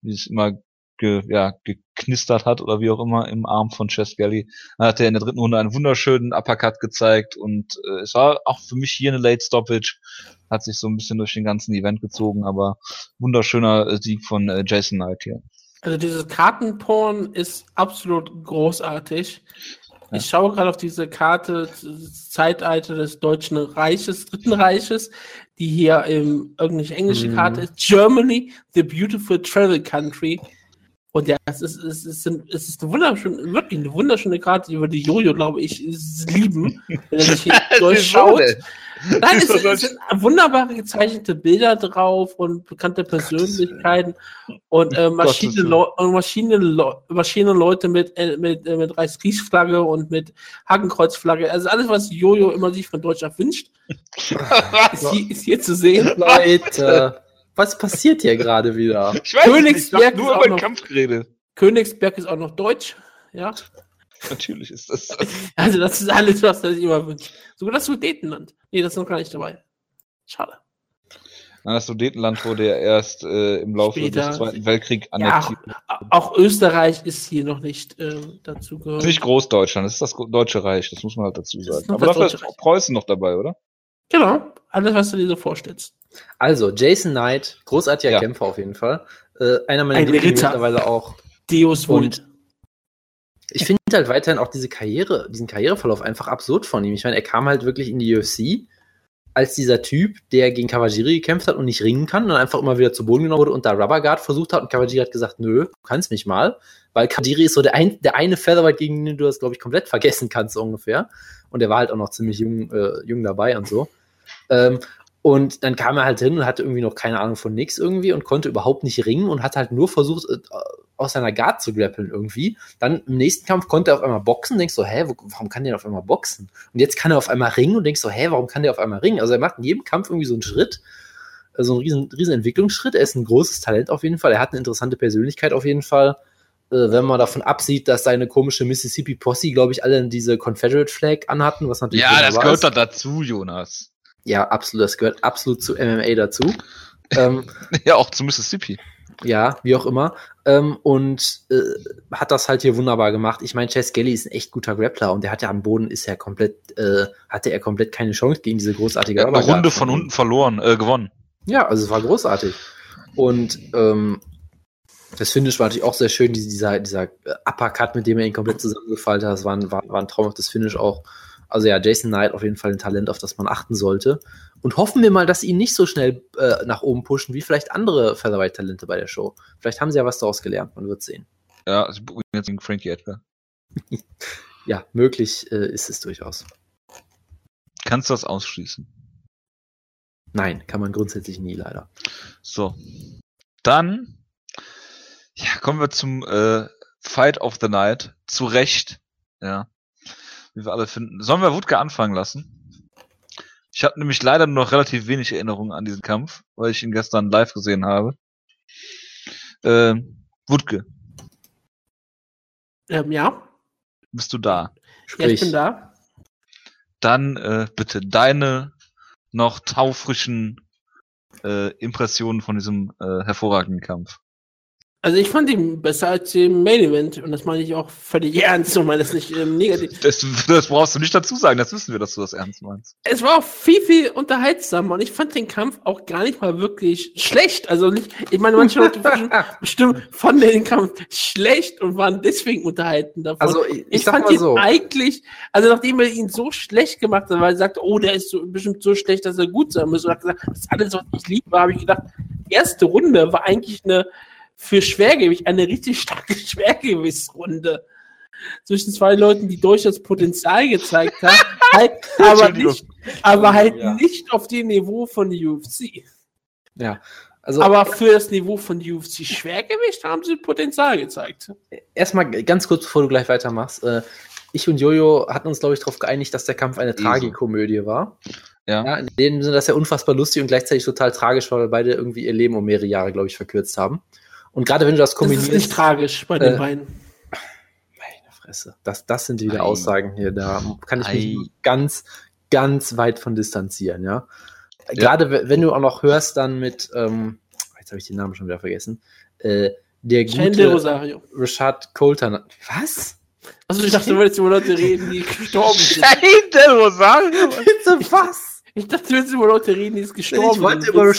wie es immer ge, ja, geknistert hat oder wie auch immer im Arm von Chess Skelly. Dann hat er in der dritten Runde einen wunderschönen Uppercut gezeigt und äh, es war auch für mich hier eine Late Stoppage, hat sich so ein bisschen durch den ganzen Event gezogen, aber wunderschöner äh, Sieg von äh, Jason Knight hier. Also dieses Kartenporn ist absolut großartig. Ja. Ich schaue gerade auf diese Karte das Zeitalter des Deutschen Reiches, Dritten Reiches, die hier im irgendeine englische Mhm. Karte ist. Germany, the beautiful travel country. Und ja, es ist, es ist, es ist eine wunderschöne, wirklich eine wunderschöne Karte, über die Jojo, glaube ich, lieben, wenn er sich hier durchschaut. Nein, es, es sind wunderbare gezeichnete Bilder drauf und bekannte Persönlichkeiten und äh, Maschinen, Gottes Leu- und Maschinen, Maschinenleute mit, äh, mit, äh, mit Reichskriegsflagge und mit Hakenkreuzflagge. Also alles, was Jojo immer sich von Deutschland wünscht, ist hier, ist hier zu sehen. Leute, was passiert hier gerade wieder? Ich weiß nicht, ich Königsberg nur über den Kampf geredet. Königsberg ist auch noch deutsch. Ja, Natürlich ist das. also das ist alles, was er sich immer wünscht. Sogar das Sudetenland. Nee, das ist noch gar nicht dabei. Schade. Nein, das Sudetenland wurde ja erst äh, im Laufe Später. des Zweiten Weltkriegs Ja, annektiert. auch, auch Österreich ist hier noch nicht äh, dazu Das gehört. nicht Großdeutschland, das ist das Deutsche Reich, das muss man halt dazu Das sagen. Aber das dafür ist Reich. Preußen noch dabei, oder? Genau, alles, was du dir so vorstellst. Also, Jason Knight, großartiger Ja. Kämpfer auf jeden Fall. Äh, einer meiner Ein Lieblinge Ritter. mittlerweile auch. Deus Vult. Ich finde halt weiterhin auch diese Karriere, diesen Karriereverlauf einfach absurd von ihm. Ich meine, er kam halt wirklich in die UFC als dieser Typ, der gegen Kawajiri gekämpft hat und nicht ringen kann und einfach immer wieder zu Boden genommen wurde und da Rubber Guard versucht hat und Kawajiri hat gesagt, nö, du kannst mich mal, weil Kawajiri ist so der, ein, der eine Featherweight, gegen den du das, glaube ich, komplett vergessen kannst, ungefähr. Und er war halt auch noch ziemlich jung, äh, jung dabei und so. Ähm, und dann kam er halt hin und hatte irgendwie noch keine Ahnung von nix irgendwie und konnte überhaupt nicht ringen und hat halt nur versucht, äh, aus seiner Guard zu grappeln irgendwie. Dann im nächsten Kampf konnte er auf einmal boxen, denkst so, hä, warum kann der auf einmal boxen? Und jetzt kann er auf einmal ringen und denkst so, hä, warum kann der auf einmal ringen? Also er macht in jedem Kampf irgendwie so einen Schritt, äh, so einen riesen, riesen Entwicklungsschritt. Er ist ein großes Talent auf jeden Fall. Er hat eine interessante Persönlichkeit auf jeden Fall. Äh, wenn man davon absieht, dass seine komische Mississippi Posse, glaube ich, alle diese Confederate Flag anhatten, was natürlich wunderbar ist. dazu, Jonas. Ja, absolut. Das gehört absolut zu MMA dazu. ähm, Ja, auch zu Mississippi. ja, wie auch immer. Ähm, und äh, hat das halt hier wunderbar gemacht. Ich meine, Chess Gelly ist ein echt guter Grappler und der hat ja am Boden ist ja komplett, äh, hatte er komplett keine Chance gegen diese großartige eine Runde von unten verloren, äh, gewonnen. Ja, also es war großartig. Und ähm, das Finish war natürlich auch sehr schön, diese- dieser, dieser äh, Uppercut, mit dem er ihn komplett zusammengefaltet hat. Das war ein, war, war ein traumhaftes Finish auch. Also ja, Jason Knight auf jeden Fall ein Talent, auf das man achten sollte. Und hoffen wir mal, dass sie ihn nicht so schnell äh, nach oben pushen, wie vielleicht andere Featherweight-Talente bei der Show. Vielleicht haben sie ja was daraus gelernt, man wird sehen. Ja, sie buchen jetzt gegen Frankie Edgar. Ja, möglich äh, ist es durchaus. Kannst du das ausschließen? Nein, kann man grundsätzlich nie, leider. So. Dann ja, kommen wir zum äh, Fight of the Night. Zu Recht. Ja. Wie wir alle finden. Sollen wir Wutke anfangen lassen? Ich habe nämlich leider nur noch relativ wenig Erinnerungen an diesen Kampf, weil ich ihn gestern live gesehen habe. Ähm, Wutke, Ähm, ja. bist du da? ja, ich bin da. Dann äh, bitte deine noch taufrischen äh, Impressionen von diesem äh, hervorragenden Kampf. Also ich fand ihn besser als im Main Event und das meine ich auch völlig ernst und meine das nicht ähm, negativ. Das, das brauchst du nicht dazu sagen, das wissen wir, dass du das ernst meinst. Es war auch viel, viel unterhaltsamer und ich fand den Kampf auch gar nicht mal wirklich schlecht. Also nicht, ich meine, manche Leute bestimmt- fanden den Kampf schlecht und waren deswegen unterhalten davon. Also ich, ich, ich sag fand mal ihn so. eigentlich, also nachdem er ihn so schlecht gemacht hat, weil er sagte, oh, der ist so, bestimmt so schlecht, dass er gut sein muss, und hat gesagt, das ist alles, was ich liebe, habe ich gedacht, die erste Runde war eigentlich eine, für Schwergewicht, eine richtig starke Schwergewichtsrunde. Zwischen zwei Leuten, die durchaus Potenzial gezeigt haben, halt, aber nicht, aber halt Ja. nicht auf dem Niveau von UFC. Ja. Also Aber für das Niveau von UFC Schwergewicht haben sie Potenzial gezeigt. erstmal ganz kurz, bevor du gleich weitermachst. Äh, ich und Jojo hatten uns, glaube ich, darauf geeinigt, dass der Kampf eine. Tragikomödie war. Ja. Ja, in dem Sinne, dass er unfassbar lustig und gleichzeitig total tragisch war, weil beide irgendwie ihr Leben um mehrere Jahre, glaube ich, verkürzt haben. Und gerade wenn du das Das ist kombinierst. nicht tragisch bei den Äh, beiden. Meine Fresse. Das, das sind wieder Ei. Aussagen hier. Da kann ich mich Ei. ganz, ganz weit von distanzieren, ja. Gerade we- wenn du auch noch hörst, dann mit, ähm, jetzt habe ich den Namen schon wieder vergessen, äh, der Shane gute Rosario. Rashad Coulter. Was? Also ich dachte, du wolltest über Leute reden, die gestorben sind. Del Rosario! Bitte was? Ich dachte, du willst über Leute reden, die ist gestorben Ich wollte über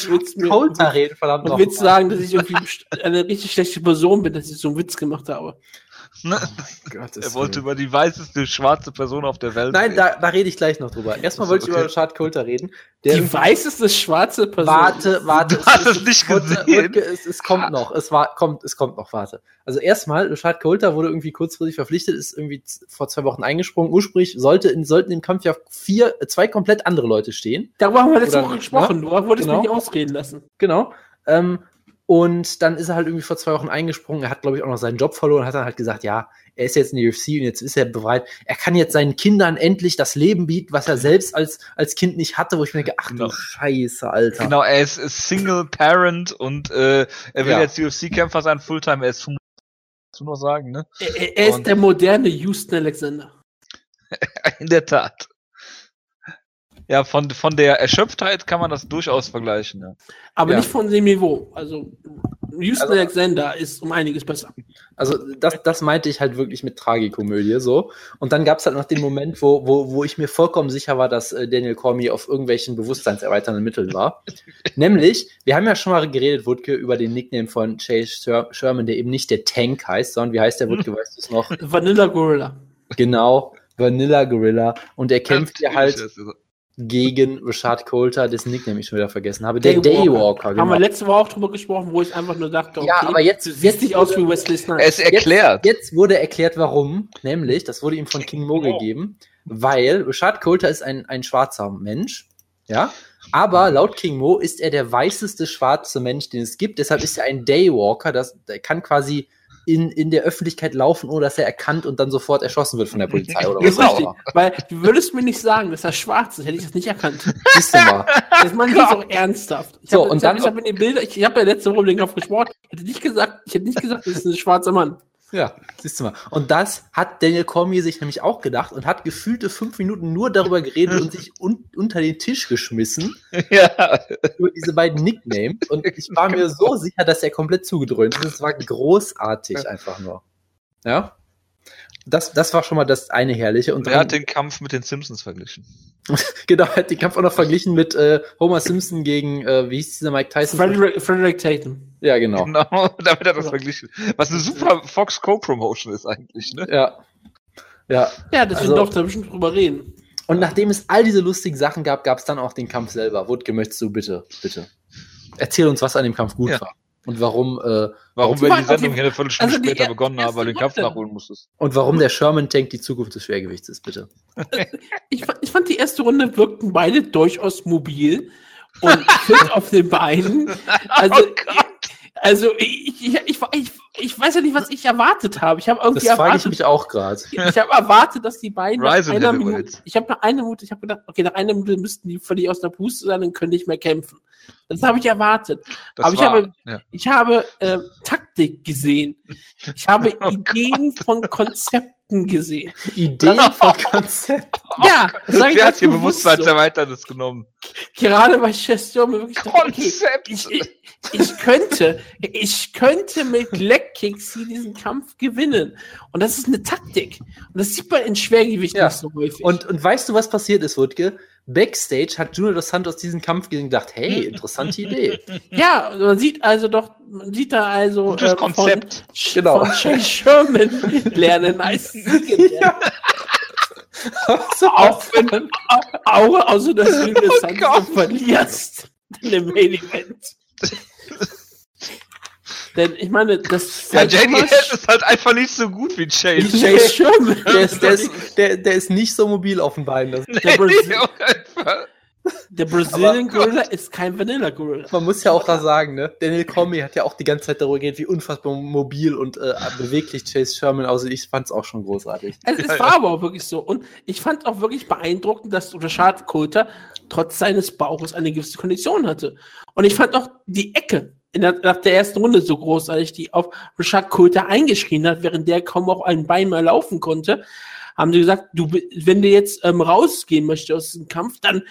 Coulter reden, verdammt Und willst sagen, dass ich irgendwie eine richtig schlechte Person bin, dass ich so einen Witz gemacht habe? Ne? Gottes Er wollte Willen. über die weißeste schwarze Person auf der Welt Nein, reden. da, da rede ich gleich noch drüber. Erstmal wollte ich Okay. über Rashad Coulter reden. Der Die weißeste schwarze Person. Warte, warte. Du hast es nicht Wutke, gesehen. Wutke, es, es kommt noch. Es war, kommt, es kommt noch, warte. Also erstmal, Rashad Coulter wurde irgendwie kurzfristig verpflichtet, ist irgendwie vor zwei Wochen eingesprungen. Ursprünglich sollte in, sollten im Kampf ja vier, äh, zwei komplett andere Leute stehen. Darüber haben wir letzte Woche gesprochen. Du wolltest Genau. mich nicht ausreden lassen. Genau. Ähm, und dann ist er halt irgendwie vor zwei Wochen eingesprungen. Er hat, glaube ich, auch noch seinen Job verloren und hat dann halt gesagt, ja, er ist jetzt in der UFC und jetzt ist er bereit. Er kann jetzt seinen Kindern endlich das Leben bieten, was er selbst als, als Kind nicht hatte, wo ich mir denke, ach Genau. du Scheiße, Alter. Genau, er ist, Single Parent und äh, er will Ja. jetzt UFC-Kämpfer sein, Fulltime. Er ist 25, kannst du noch sagen, ne? Er, er- er ist Und- der moderne Houston Alexander. In der Tat. Ja, von, von der Erschöpftheit kann man das durchaus vergleichen, ja. Aber Ja. nicht von dem Niveau. Also Houston Also- Alexander ist um einiges besser. Also das, das meinte ich halt wirklich mit Tragikomödie so. Und dann gab es halt noch den Moment, wo, wo, wo ich mir vollkommen sicher war, dass äh, Daniel Cormier auf irgendwelchen bewusstseinserweiternden Mitteln war. Nämlich, wir haben ja schon mal geredet, Wutke, über den Nickname von Chase Sher- Sherman, der eben nicht der Tank heißt, sondern wie heißt der Wutke, weißt du es noch? Vanilla Gorilla. Genau, Vanilla Gorilla. Und er kämpft hier halt ist es. Gegen Rashad Coulter, dessen Nickname ich schon wieder vergessen habe. Der Daywalker. Daywalker, Haben genau. wir letzte Woche auch drüber gesprochen, wo ich einfach nur dachte, okay, Ja, aber jetzt- siehst jetzt nicht aus wie Wesley Snipes. Ist erklärt. Jetzt, jetzt wurde erklärt, warum. Nämlich, das wurde ihm von King Mo gegeben, weil Rashad Coulter ist ein, ein schwarzer Mensch. Ja. Aber laut King Mo ist er der weißeste schwarze Mensch, den es gibt. Deshalb ist er ein Daywalker. Das, der kann quasi in, in der Öffentlichkeit laufen, ohne dass er erkannt und dann sofort erschossen wird von der Polizei oder was ist auch richtig, immer. weil du würdest mir nicht sagen, dass er schwarz ist, hätte ich das nicht erkannt. Siehst du mal. Das meine ich jetzt auch ernsthaft. Ich So, hab, und ich dann- hab, ich habe in den Bildern, ich habe ja letzte Woche den Kopf gesprochen, ich hätte nicht gesagt, ich hätte nicht gesagt, das ist ein schwarzer Mann. Ja, siehst du mal. Und das hat Daniel Cormier sich nämlich auch gedacht und hat gefühlte fünf Minuten nur darüber geredet und sich un unter den Tisch geschmissen Ja. über diese beiden Nicknames. Und ich war mir so sicher, dass er komplett zugedröhnt ist. Es war großartig einfach nur. Ja. Das, das war schon mal das eine Herrliche. Und Er hat den Kampf mit den Simpsons verglichen. genau, er hat den Kampf auch noch verglichen mit äh, Homer Simpson gegen, äh, wie hieß dieser Mike Tyson? Frederick, Frederick Tatum. Ja, genau. Genau, damit hat er das verglichen. Was eine super Fox Co-Promotion ist eigentlich, ne? Ja. Ja. Ja, deswegen Also- doch da bestimmt drüber reden. Und nachdem es all diese lustigen Sachen gab, gab es dann auch den Kampf selber. Wutke, möchtest du bitte, bitte. Erzähl uns, was an dem Kampf gut Ja. war. Und warum, äh, Warum wir die Sendung hier eine Viertelstunde also später er- begonnen haben, weil du den Kampf nachholen musstest. und warum der Sherman-Tank die Zukunft des Schwergewichts ist, bitte. Ich, ich fand, die erste Runde wirkten beide durchaus mobil und fit auf den Beinen. Also, also ich, ich, ich, ich, ich weiß ja nicht, was ich erwartet habe. Ich habe irgendwie Das frage ich erwartet, mich auch gerade. ich habe erwartet, dass die beiden nach einer. Minute, ich habe nach einer Minute, ich habe gedacht, okay, nach einer Minute müssten die völlig aus der Puste sein und können nicht mehr kämpfen. Das habe ich erwartet. Das Aber ich war, habe- ja. Ich habe äh, Taktik gesehen. Ich habe Ideen von Konzepten gesehen. Ideen von Konzept. Ja, sag ich Wer hat hier bewusst so. Genommen? Gerade bei Chess Stürme wirklich dachte, okay, Konzept! ich, ich, ich könnte, ich könnte mit Leg Kicks hier diesen Kampf gewinnen. Und das ist eine Taktik. Und das sieht man in Schwergewicht Ja. nicht so häufig. Und, und weißt du, was passiert ist, Wutke? Backstage hat Junior dos Santos diesen Kampf gesehen und gedacht, hey, interessante Idee. ja, man sieht also doch, man sieht da also Gutes äh, Konzept. von, Genau. von Sherman lernen als Sieger. So, Auch wenn, auch, außer dass du das Oh Gott. verlierst in dem Main Event. Denn ich meine, das Ja, schon JD mal, Head ist halt einfach nicht so gut wie Chase. Chase Sherman. der, ist, der, ist, der, der ist nicht so mobil auf den Beinen. Das, Der Brasil-. Der Brazilian Gorilla ist kein Vanilla Gorilla. man muss ja auch da sagen, ne? Daniel Comey hat ja auch die ganze Zeit darüber geredet, wie unfassbar mobil und äh, beweglich Chase Sherman aussieht. Ich fand's auch schon großartig. Also, es war aber auch wirklich so. Und ich fand auch wirklich beeindruckend, dass Rashad Coulter trotz seines Bauches eine gewisse Kondition hatte. Und ich fand auch die Ecke der, nach der ersten Runde so großartig, die auf Rashad Coulter eingeschrien hat, während der kaum auch ein Bein mehr laufen konnte. Haben sie gesagt, du, wenn du jetzt ähm, rausgehen möchtest aus dem Kampf, dann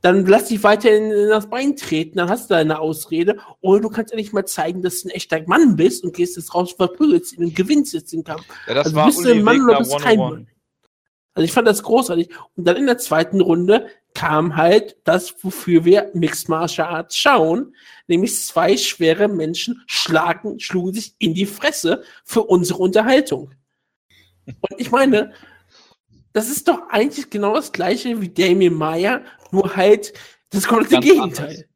dann lass dich weiter in, in das Bein treten, dann hast du deine Ausrede. Oder du kannst ja nicht mal zeigen, dass du ein echter Mann bist und gehst jetzt raus, verprügelst ihn und gewinnst jetzt den Kampf. Ja, das Also war bist du ein Mann Wegner oder bist kein 101. Mann? Also ich fand das großartig. Und dann in der zweiten Runde kam halt das, wofür wir Mixed Martial Arts schauen, nämlich zwei schwere Menschen schlagen, schlugen sich in die Fresse für unsere Unterhaltung. Und ich meine, das ist doch eigentlich genau das gleiche wie Damien Meyer, nur halt das komplette Gegenteil.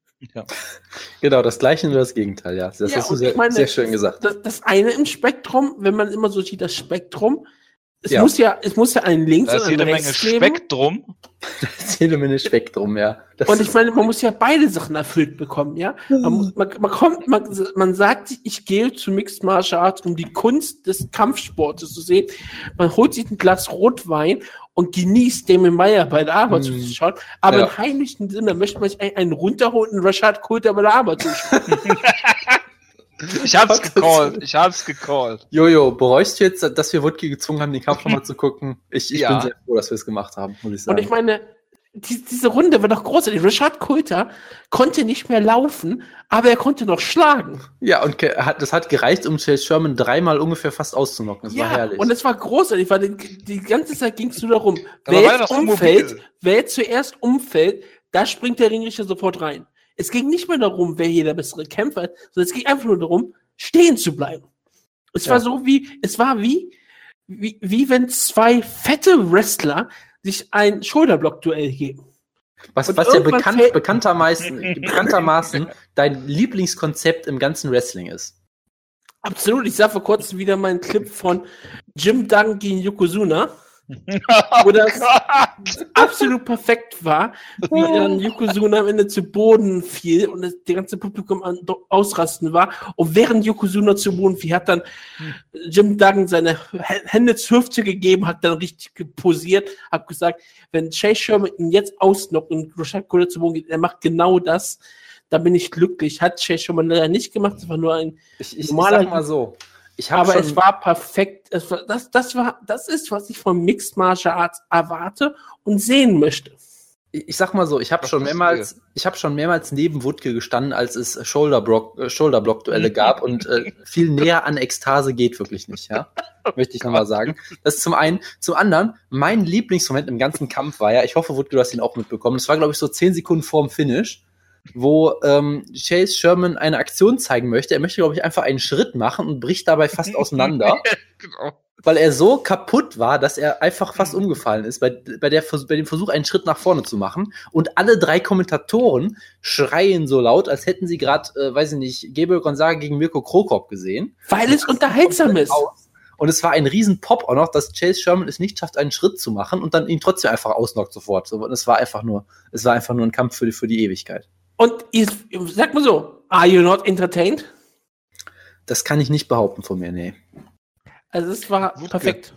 Genau, das gleiche nur das Gegenteil, ja. Das Ja, hast du sehr, meine, sehr schön gesagt. Das, das eine im Spektrum, wenn man immer so sieht, das Spektrum, es Ja. muss ja, es muss ja einen links Da und ist einen jede Menge rechts geben. Spektrum. Das ist jede Menge Spektrum, ja. Das Und ich ist- meine, man muss ja beide Sachen erfüllt bekommen, ja. Man, muss- man, man kommt, man, man sagt sich, ich gehe zu Mixed Martial Arts, um die Kunst des Kampfsportes zu sehen. Man holt sich ein Glas Rotwein und genießt Damien Meyer bei der Arbeit Hm. zuzuschauen. Aber Ja. im heimlichen Sinne möchte man sich einen, runterholen und Rashad Coulter bei der Arbeit zuschauen. Ich hab's gecallt. Ich hab's gecallt. Jojo, bereust du jetzt, dass wir Wutke gezwungen haben, den Kampf nochmal zu gucken? Ich, ich Ja. bin sehr froh, dass wir es gemacht haben, muss ich sagen. Und ich meine, die, diese Runde war doch großartig. Rashad Coulter konnte nicht mehr laufen, aber er konnte noch schlagen. ja, und das hat gereicht, um Chase Sherman dreimal ungefähr fast auszunocken. Das war herrlich. und es war großartig, weil die, die ganze Zeit ging es nur darum, wer jetzt umfällt, wer jetzt zuerst umfällt, da springt der Ringrichter sofort rein. Es ging nicht mehr darum, wer hier der bessere Kämpfer ist, sondern es ging einfach nur darum, stehen zu bleiben. Es Ja. war so wie, es war wie, wie, wie wenn zwei fette Wrestler sich ein Schulterblock-Duell geben. was, und was ja bekannt, bekanntermaßen, bekanntermaßen dein Lieblingskonzept im ganzen Wrestling ist. Absolut. Ich sah vor kurzem wieder meinen Clip von Jim Duggan gegen Yokozuna, wo das absolut perfekt war, wie dann Yokozuna am Ende zu Boden fiel und das, der ganze Publikum an, ausrasten war. Und während Yokozuna zu Boden fiel, hat dann Jim Duggan seine Hände zur Hüfte gegeben, hat dann richtig posiert, hat gesagt, wenn Chase Sherman ihn jetzt ausnockt und Rashad Coulter zu Boden geht, er macht genau das, dann bin ich glücklich. Hat Chase Sherman leider nicht gemacht, es war nur ein Ich, ich, ich Normaler- sag mal so. Ich habe aber schon, es war perfekt. Es war, das, das, war, das ist, was ich von Mixed Martial Arts erwarte und sehen möchte. ich ich sag mal so, ich habe schon mehrmals, ich habe schon mehrmals neben Wutke gestanden, als es Shoulderblock, äh, Shoulderblock-Duelle gab und äh, viel näher an Ekstase geht wirklich nicht, ja. Möchte ich nochmal sagen. Das ist zum einen. Zum anderen, mein Lieblingsmoment im ganzen Kampf war ja, ich hoffe, Wutke, du hast ihn auch mitbekommen. Das war, glaube ich, so zehn Sekunden vorm Finish, wo ähm, Chase Sherman eine Aktion zeigen möchte. Er möchte, glaube ich, einfach einen Schritt machen und bricht dabei fast auseinander. genau. weil er so kaputt war, dass er einfach fast umgefallen ist bei, bei, der, bei dem Versuch, einen Schritt nach vorne zu machen. Und alle drei Kommentatoren schreien so laut, als hätten sie gerade, äh, weiß ich nicht, Gabriel Gonzaga gegen Mirko Krokop gesehen. Weil es unterhaltsam ist. Und es war ein riesen Pop auch noch, dass Chase Sherman es nicht schafft, einen Schritt zu machen und dann ihn trotzdem einfach ausnockt sofort. So, Und es war einfach nur, es war einfach nur ein Kampf für die, für die Ewigkeit. Und ich, sag mal so, are you not entertained? Das kann ich nicht behaupten von mir, nee. Also es war Wutke. perfekt.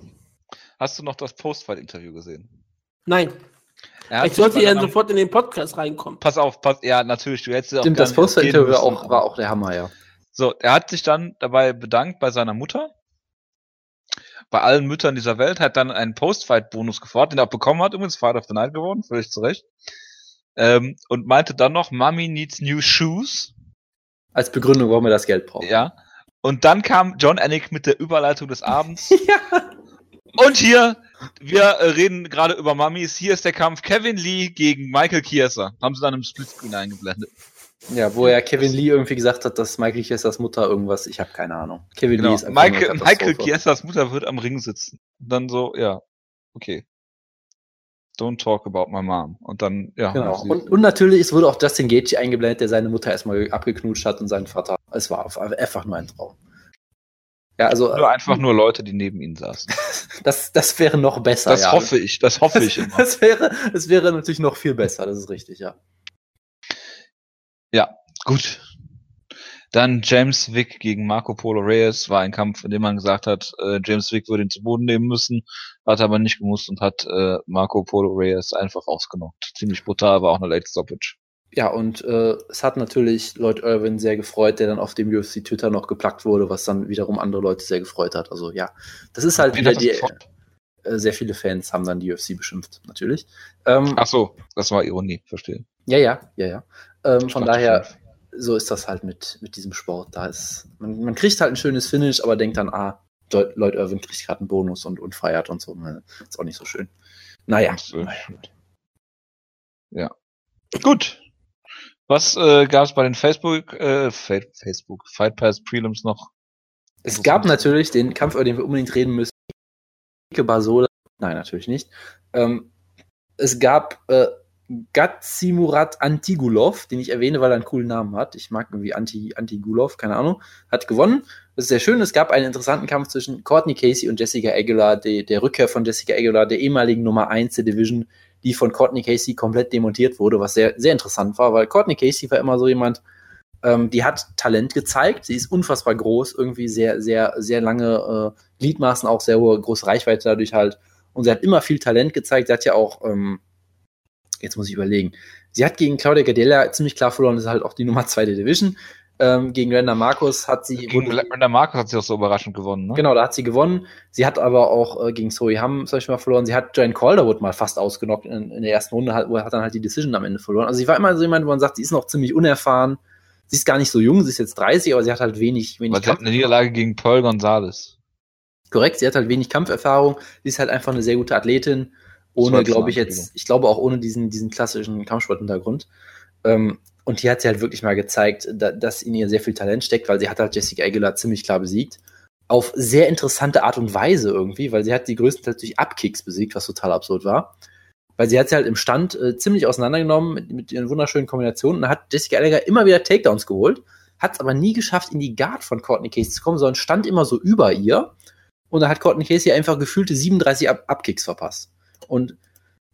Hast du noch das Postfight-Interview gesehen? Nein, ich sollte ja sofort in den Podcast reinkommen. Pass auf, pass, ja, natürlich, du hättest ja auch Stimmt, das Poster-Interview war auch, war auch der Hammer, ja. So, er hat sich dann dabei bedankt bei seiner Mutter. Bei allen Müttern dieser Welt, hat dann einen Postfight-Bonus gefordert, den er auch bekommen hat, übrigens Father of the Night geworden, völlig zu Recht. Ähm, und meinte dann noch, Mommy needs new shoes. Als Begründung, warum er das Geld braucht. Ja. Und dann kam John Anik mit der Überleitung des Abends. ja. Und hier, wir äh, reden gerade über Mummies. Hier ist der Kampf Kevin Lee gegen Michael Kieser. Haben sie dann im Splitscreen eingeblendet. Ja, wo ja Kevin Lee irgendwie gesagt hat, dass Michael Chiesas Mutter irgendwas, ich habe keine Ahnung. Kevin Genau. Lee ist Michael, Michael. Kiesas Mutter wird am Ring sitzen. Und dann so, ja, okay. Don't talk about my mom. Und dann, ja. Genau. sie- Und, und natürlich, es wurde auch Justin Gaethje eingeblendet, der seine Mutter erstmal abgeknutscht hat und seinen Vater. Es war einfach nur ein Traum. Ja, also Nur einfach nur Leute, die neben ihnen saßen. das, das wäre noch besser. Das ja. hoffe ich, das hoffe ich immer. Das wäre, das wäre natürlich noch viel besser, das ist richtig, ja. Gut. Dann James Wick gegen Marco Polo Reyes war ein Kampf, in dem man gesagt hat, äh, James Wick würde ihn zu Boden nehmen müssen, hat aber nicht gemusst und hat äh, Marco Polo Reyes einfach ausgenockt. Ziemlich brutal, war auch eine Late Stoppage. Ja, und äh, es hat natürlich Lloyd Irwin sehr gefreut, der dann auf dem UFC Twitter noch geplagt wurde, was dann wiederum andere Leute sehr gefreut hat. Also ja, das ist halt wieder die. gefreut? Äh, sehr viele Fans haben dann die UFC beschimpft, natürlich. Ähm, Ach so, das war Ironie, verstehe. ja, ja, ja, ja. Ähm, von daher. So ist das halt mit, mit diesem Sport. Da ist, man, man kriegt halt ein schönes Finish, aber denkt dann, ah, Lloyd Irwin kriegt gerade einen Bonus und, und feiert und so. Ne, Ist auch nicht so schön. Naja. Ja. Gut. Was äh, gab es bei den Facebook, äh, Fa Facebook, Fight Pass Prelims noch? Es gab natürlich den Kampf, über den wir unbedingt reden müssen. Basola. Nein, natürlich nicht. Ähm, es gab äh, Gatsimurat Antigulov, den ich erwähne, weil er einen coolen Namen hat. Ich mag irgendwie Anti, Antigulov, keine Ahnung. Hat gewonnen. Das ist sehr schön. Es gab einen interessanten Kampf zwischen Courtney Casey und Jessica Aguilar, die, der Rückkehr von Jessica Aguilar, der ehemaligen Nummer 1 der Division, die von Courtney Casey komplett demontiert wurde, was sehr, sehr interessant war, weil Courtney Casey war immer so jemand, ähm, die hat Talent gezeigt. Sie ist unfassbar groß, irgendwie sehr, sehr, sehr lange äh, Gliedmaßen, auch sehr hohe, große Reichweite dadurch halt. Und sie hat immer viel Talent gezeigt. Sie hat ja auch, ähm, jetzt muss ich überlegen, sie hat gegen Claudia Gadella ziemlich klar verloren, das ist halt auch die Nummer 2 der Division. Ähm, gegen Randa Marcus hat sie. Gegen Brenda Marcus hat sie auch so überraschend gewonnen, ne? Genau, da hat sie gewonnen. Sie hat aber auch äh, gegen Zoe Hamm zum Beispiel mal verloren. Sie hat Joanne Calderwood mal fast ausgenockt in, in der ersten Runde, hat, hat dann halt die Decision am Ende verloren. Also sie war immer so jemand, wo man sagt, sie ist noch ziemlich unerfahren. Sie ist gar nicht so jung, sie ist jetzt 30, aber sie hat halt wenig, wenig Weil sie hat eine Niederlage gegen Paul Gonzalez. Korrekt, sie hat halt wenig Kampferfahrung. Sie ist halt einfach eine sehr gute Athletin. Ohne, glaube ich, jetzt, ich glaube auch ohne diesen, diesen klassischen Kampfsporthintergrund. Ähm, und hier hat sie halt wirklich mal gezeigt, da, dass in ihr sehr viel Talent steckt, weil sie hat halt Jessica Aguilar ziemlich klar besiegt. Auf sehr interessante Art und Weise irgendwie, weil sie hat die größtenteils durch Abkicks besiegt, was total absurd war. Weil sie hat sie halt im Stand äh, ziemlich auseinandergenommen mit, mit ihren wunderschönen Kombinationen. Und da hat Jessica Aguilar immer wieder Takedowns geholt, hat es aber nie geschafft, in die Guard von Courtney Casey zu kommen, sondern stand immer so über ihr. Und da hat Courtney Casey einfach gefühlte 37 Ab Abkicks verpasst. Und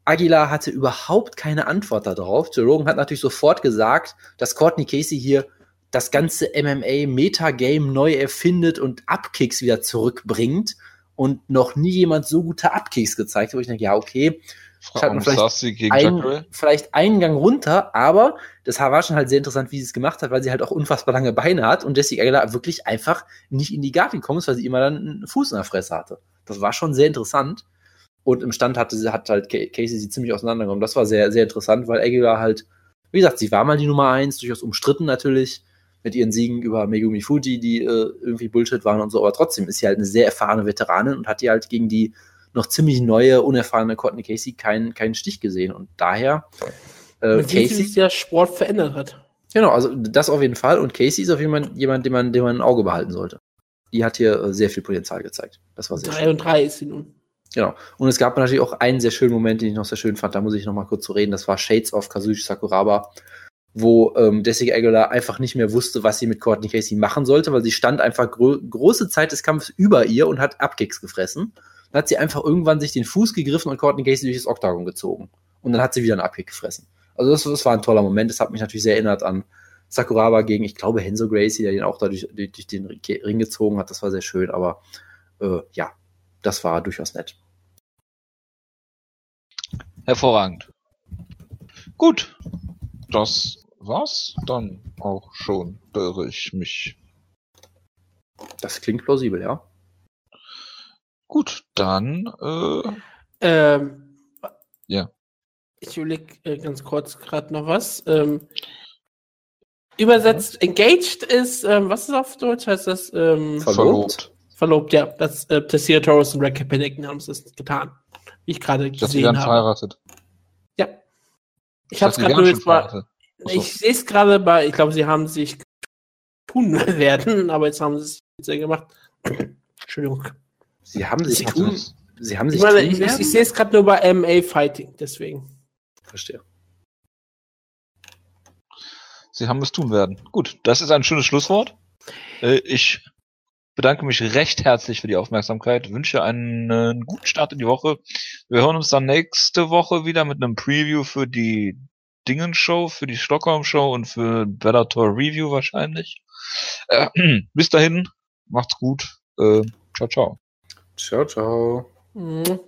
Aguilar hatte überhaupt keine Antwort darauf. Joe Rogan hat natürlich sofort gesagt, dass Courtney Casey hier das ganze MMA-Metagame neu erfindet und Upkicks wieder zurückbringt und noch nie jemand so gute Upkicks gezeigt hat, wo ich denke, ja, okay, mal vielleicht gegen ein, vielleicht einen Gang runter, aber das war schon halt sehr interessant, wie sie es gemacht hat, weil sie halt auch unfassbar lange Beine hat und Jessica Aguilar wirklich einfach nicht in die Garde gekommen ist, weil sie immer dann einen Fuß in der Fresse hatte. Das war schon sehr interessant. Und im Stand hatte sie, hat halt Ca- Casey sie ziemlich auseinandergenommen. Das war sehr, sehr interessant, weil Aguilar halt, wie gesagt, sie war mal die Nummer eins, durchaus umstritten natürlich, mit ihren Siegen über Megumi Fuji, die äh, irgendwie Bullshit waren und so, aber trotzdem ist sie halt eine sehr erfahrene Veteranin und hat die halt gegen die noch ziemlich neue, unerfahrene Courtney Casey keinen, keinen Stich gesehen. Und daher, äh, wie Casey, sich der Sport verändert hat. genau, also das auf jeden Fall. Und Casey ist auf jeden Fall jemand, den man, den man im Auge behalten sollte. die hat hier äh, sehr viel Potenzial gezeigt. Das war sehr 3 schön. und 3 ist sie nun. Genau. Und es gab natürlich auch einen sehr schönen Moment, den ich noch sehr schön fand. Da muss ich noch mal kurz zu reden. Das war Shades of Kazushi Sakuraba, wo ähm, Jessica Aguilar einfach nicht mehr wusste, was sie mit Courtney Casey machen sollte, weil sie stand einfach gro große Zeit des Kampfes über ihr und hat Upkicks gefressen. Dann hat sie einfach irgendwann sich den Fuß gegriffen und Courtney Casey durch das Oktagon gezogen. Und dann hat sie wieder einen Upkick gefressen. Also das, das war ein toller Moment. Das hat mich natürlich sehr erinnert an Sakuraba gegen, ich glaube, Henzo Gracie, der den auch dadurch durch, durch den Ring gezogen hat. Das war sehr schön, aber äh, ja, das war durchaus nett. Hervorragend. Gut. Das war's dann auch schon, irre ich mich. Das klingt plausibel, ja. Gut, dann äh, Ähm, Ja. Ich überlege äh, ganz kurz gerade noch was. Ähm, übersetzt engaged ist, ähm, was ist auf Deutsch? Heißt das ähm, Ver- verlobt. Verlobt? Ja, das äh, Tessira Torres und Red Kaepernick haben es getan. Wie ich gerade Dass sie gesehen werden habe. verheiratet. Ja. Ich habe es gerade nur jetzt mal. so. Ich sehe es gerade bei, ich glaube, sie haben sich tun werden, aber jetzt haben sie es jetzt ja gemacht. Entschuldigung. Sie haben sich Sie tun, sie haben Ich sich meine, tun ich, ich, werden? ich sehe es gerade nur bei MA Fighting, deswegen. Verstehe. Sie haben es tun werden. Gut, das ist ein schönes Schlusswort. Äh, Ich bedanke mich recht herzlich für die Aufmerksamkeit, wünsche einen, äh, guten Start in die Woche. Wir hören uns dann nächste Woche wieder mit einem Preview für die Dingen-Show, für die Stockholm-Show und für Bellator Review wahrscheinlich. Äh, bis dahin, macht's gut. Äh, ciao, ciao. Ciao, ciao. Mhm.